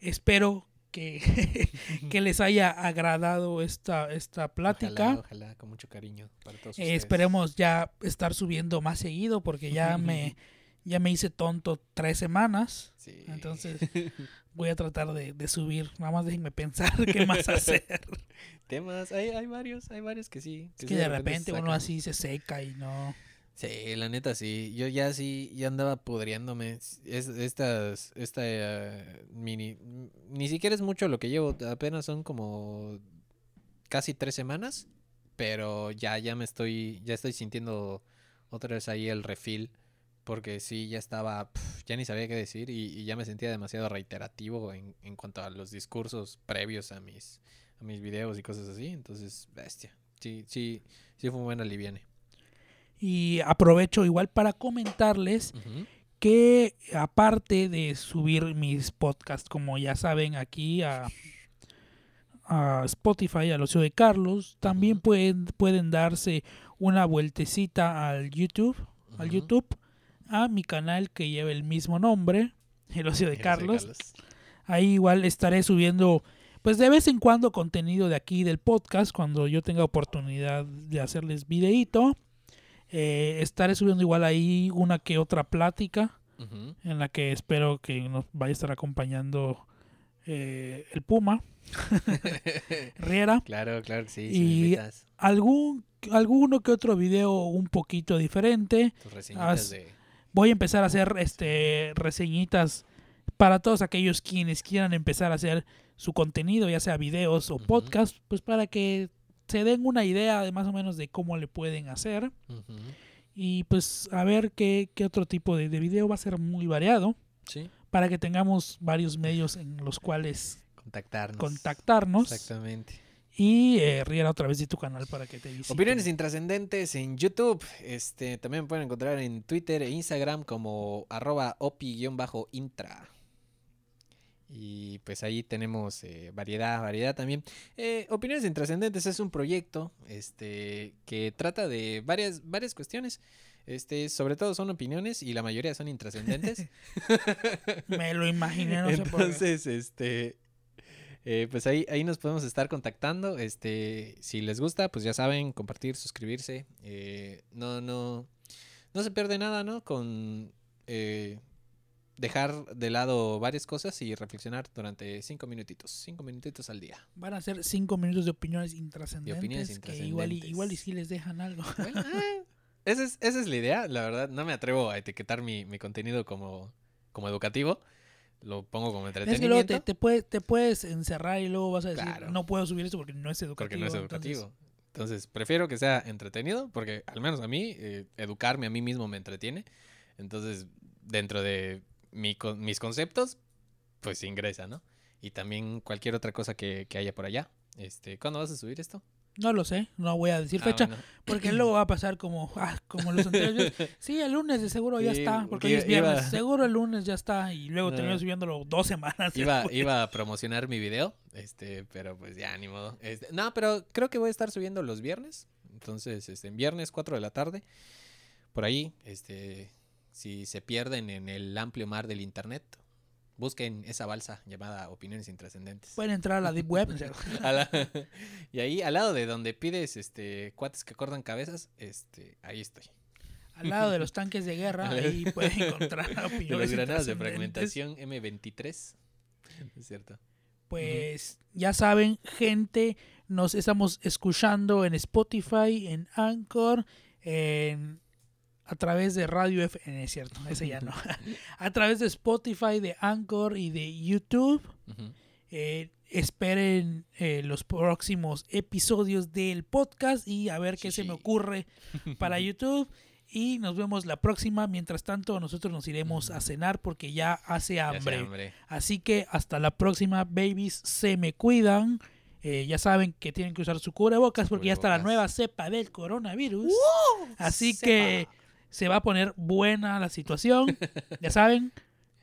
Speaker 1: espero que, que les haya agradado esta, esta plática.
Speaker 2: Ojalá, ojalá, con mucho cariño para todos
Speaker 1: Eh, esperemos ya estar subiendo más seguido porque ya me, ya me hice tonto tres semanas.
Speaker 2: Sí.
Speaker 1: Entonces voy a tratar de, de subir. Nada más déjenme pensar qué más hacer.
Speaker 2: Temas, hay, hay varios, hay varios que sí.
Speaker 1: Es
Speaker 2: sí
Speaker 1: que de repente uno así se seca y no.
Speaker 2: Sí, la neta sí. Yo ya sí, ya andaba pudriéndome. Es, estas, esta eh, mini, ni siquiera es mucho lo que llevo. Apenas son como casi tres semanas. Pero ya, ya me estoy, ya estoy sintiendo otra vez ahí el refil. Porque sí, ya estaba, ya ni sabía qué decir y, y ya me sentía demasiado reiterativo en, en cuanto a los discursos previos a mis, a mis videos y cosas así. Entonces, bestia. Sí, sí, sí fue un buen aliviane.
Speaker 1: Y aprovecho igual para comentarles que aparte de subir mis podcasts, como ya saben, aquí a, a Spotify, al ocio de Carlos, también pueden, pueden darse una vueltecita al YouTube, al. YouTube, a mi canal que lleva el mismo nombre, el ocio de
Speaker 2: Ese
Speaker 1: Carlos. Ahí igual estaré subiendo, pues de vez en cuando, contenido de aquí del podcast, cuando yo tenga oportunidad de hacerles videíto. Eh, estaré subiendo igual ahí una que otra plática en la que espero que nos vaya a estar acompañando eh, el Puma, Riera.
Speaker 2: claro, claro, sí.
Speaker 1: Y-
Speaker 2: invitas,
Speaker 1: Algún, alguno que otro video un poquito diferente.
Speaker 2: tus de...
Speaker 1: Voy a empezar a hacer este reseñitas para todos aquellos quienes quieran empezar a hacer su contenido, ya sea videos o
Speaker 2: Ujú.
Speaker 1: podcast, pues para que se den una idea de más o menos de cómo le pueden hacer. Y pues a ver qué, qué otro tipo de, de video va a ser muy variado
Speaker 2: Sí,
Speaker 1: para que tengamos varios medios en los cuales
Speaker 2: contactarnos.
Speaker 1: contactarnos.
Speaker 2: Exactamente.
Speaker 1: Y eh, Riera otra vez de tu canal para que te visiten.
Speaker 2: Opiniones intrascendentes en YouTube. Este, también pueden encontrar en Twitter e Instagram como arroba opi-intra. Y pues ahí tenemos eh, variedad, variedad también. Eh, Opiniones intrascendentes es un proyecto este, que trata de varias, varias cuestiones. Este, sobre todo son opiniones y la mayoría son intrascendentes.
Speaker 1: Me lo imaginé, no sé por qué.
Speaker 2: Entonces, este, eh, pues ahí, ahí nos podemos estar contactando. Este, si les gusta, pues ya saben, compartir, suscribirse. eh, no, no, no se pierde nada, ¿no? Con eh, dejar de lado varias cosas y reflexionar durante cinco minutitos, cinco minutitos al día.
Speaker 1: Van a ser cinco minutos de opiniones intrascendentes.
Speaker 2: opiniones
Speaker 1: Que igual y, igual y sí les dejan algo.
Speaker 2: Bueno, ah, esa, es, esa es la idea, la verdad. No me atrevo a etiquetar mi, mi contenido como, como educativo. Lo pongo como
Speaker 1: Es que
Speaker 2: entretenimiento.
Speaker 1: luego te, te, puede- te puedes encerrar y luego vas a decir,
Speaker 2: Claro.
Speaker 1: no puedo subir esto porque no es educativo.
Speaker 2: Porque no es
Speaker 1: entonces,
Speaker 2: educativo. Entonces, prefiero que sea entretenido, porque al menos a mí, eh, educarme a mí mismo me entretiene. Entonces, dentro de mi mis conceptos, pues ingresa, ¿no? Y también cualquier otra cosa que, que haya por allá. Este, ¿Cuándo vas a subir esto?
Speaker 1: No lo sé, no voy a decir
Speaker 2: Ah,
Speaker 1: fecha,
Speaker 2: bueno.
Speaker 1: porque luego va a pasar como, ah, como los anteriores. Sí, el lunes de seguro ya está, porque hoy es
Speaker 2: iba-
Speaker 1: viernes. Seguro el lunes ya está y luego
Speaker 2: No.
Speaker 1: termino subiéndolo dos semanas.
Speaker 2: Iba a promocionar mi video, este, pero pues ya, ni modo. Este, no, pero creo que voy a estar subiendo los viernes. Entonces, este, en viernes 4 de la tarde. Por ahí, este, si se pierden en el amplio mar del internet, busquen esa balsa llamada Opiniones Intrascendentes.
Speaker 1: Pueden entrar a la Deep Web.
Speaker 2: La- y ahí, al lado de donde pides este cuates que cortan cabezas, este, ahí estoy.
Speaker 1: al lado de los tanques de guerra, ahí pueden encontrar
Speaker 2: De
Speaker 1: opiniones.
Speaker 2: los granadas de fragmentación M23. Es cierto.
Speaker 1: Pues ya saben, gente, nos estamos escuchando en Spotify, en Anchor, en a través de Radio FN, es cierto, ese ya no. a través de Spotify, de Anchor y de YouTube. Eh, esperen eh, los próximos episodios del podcast y a ver qué
Speaker 2: Sí,
Speaker 1: se me ocurre para YouTube. Y nos vemos la próxima. Mientras tanto, nosotros nos iremos a cenar porque ya hace
Speaker 2: Ya
Speaker 1: hambre. Así que hasta la próxima, babies. Se me cuidan Eh, ya saben que tienen que usar su cubrebocas porque ya está la nueva cepa del coronavirus. Así que se va a poner buena la situación. ya saben,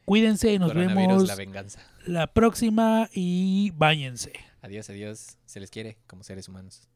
Speaker 1: cuídense y nos vemos
Speaker 2: la venganza.
Speaker 1: la próxima y báñense.
Speaker 2: Adiós, adiós. Se les quiere como seres humanos.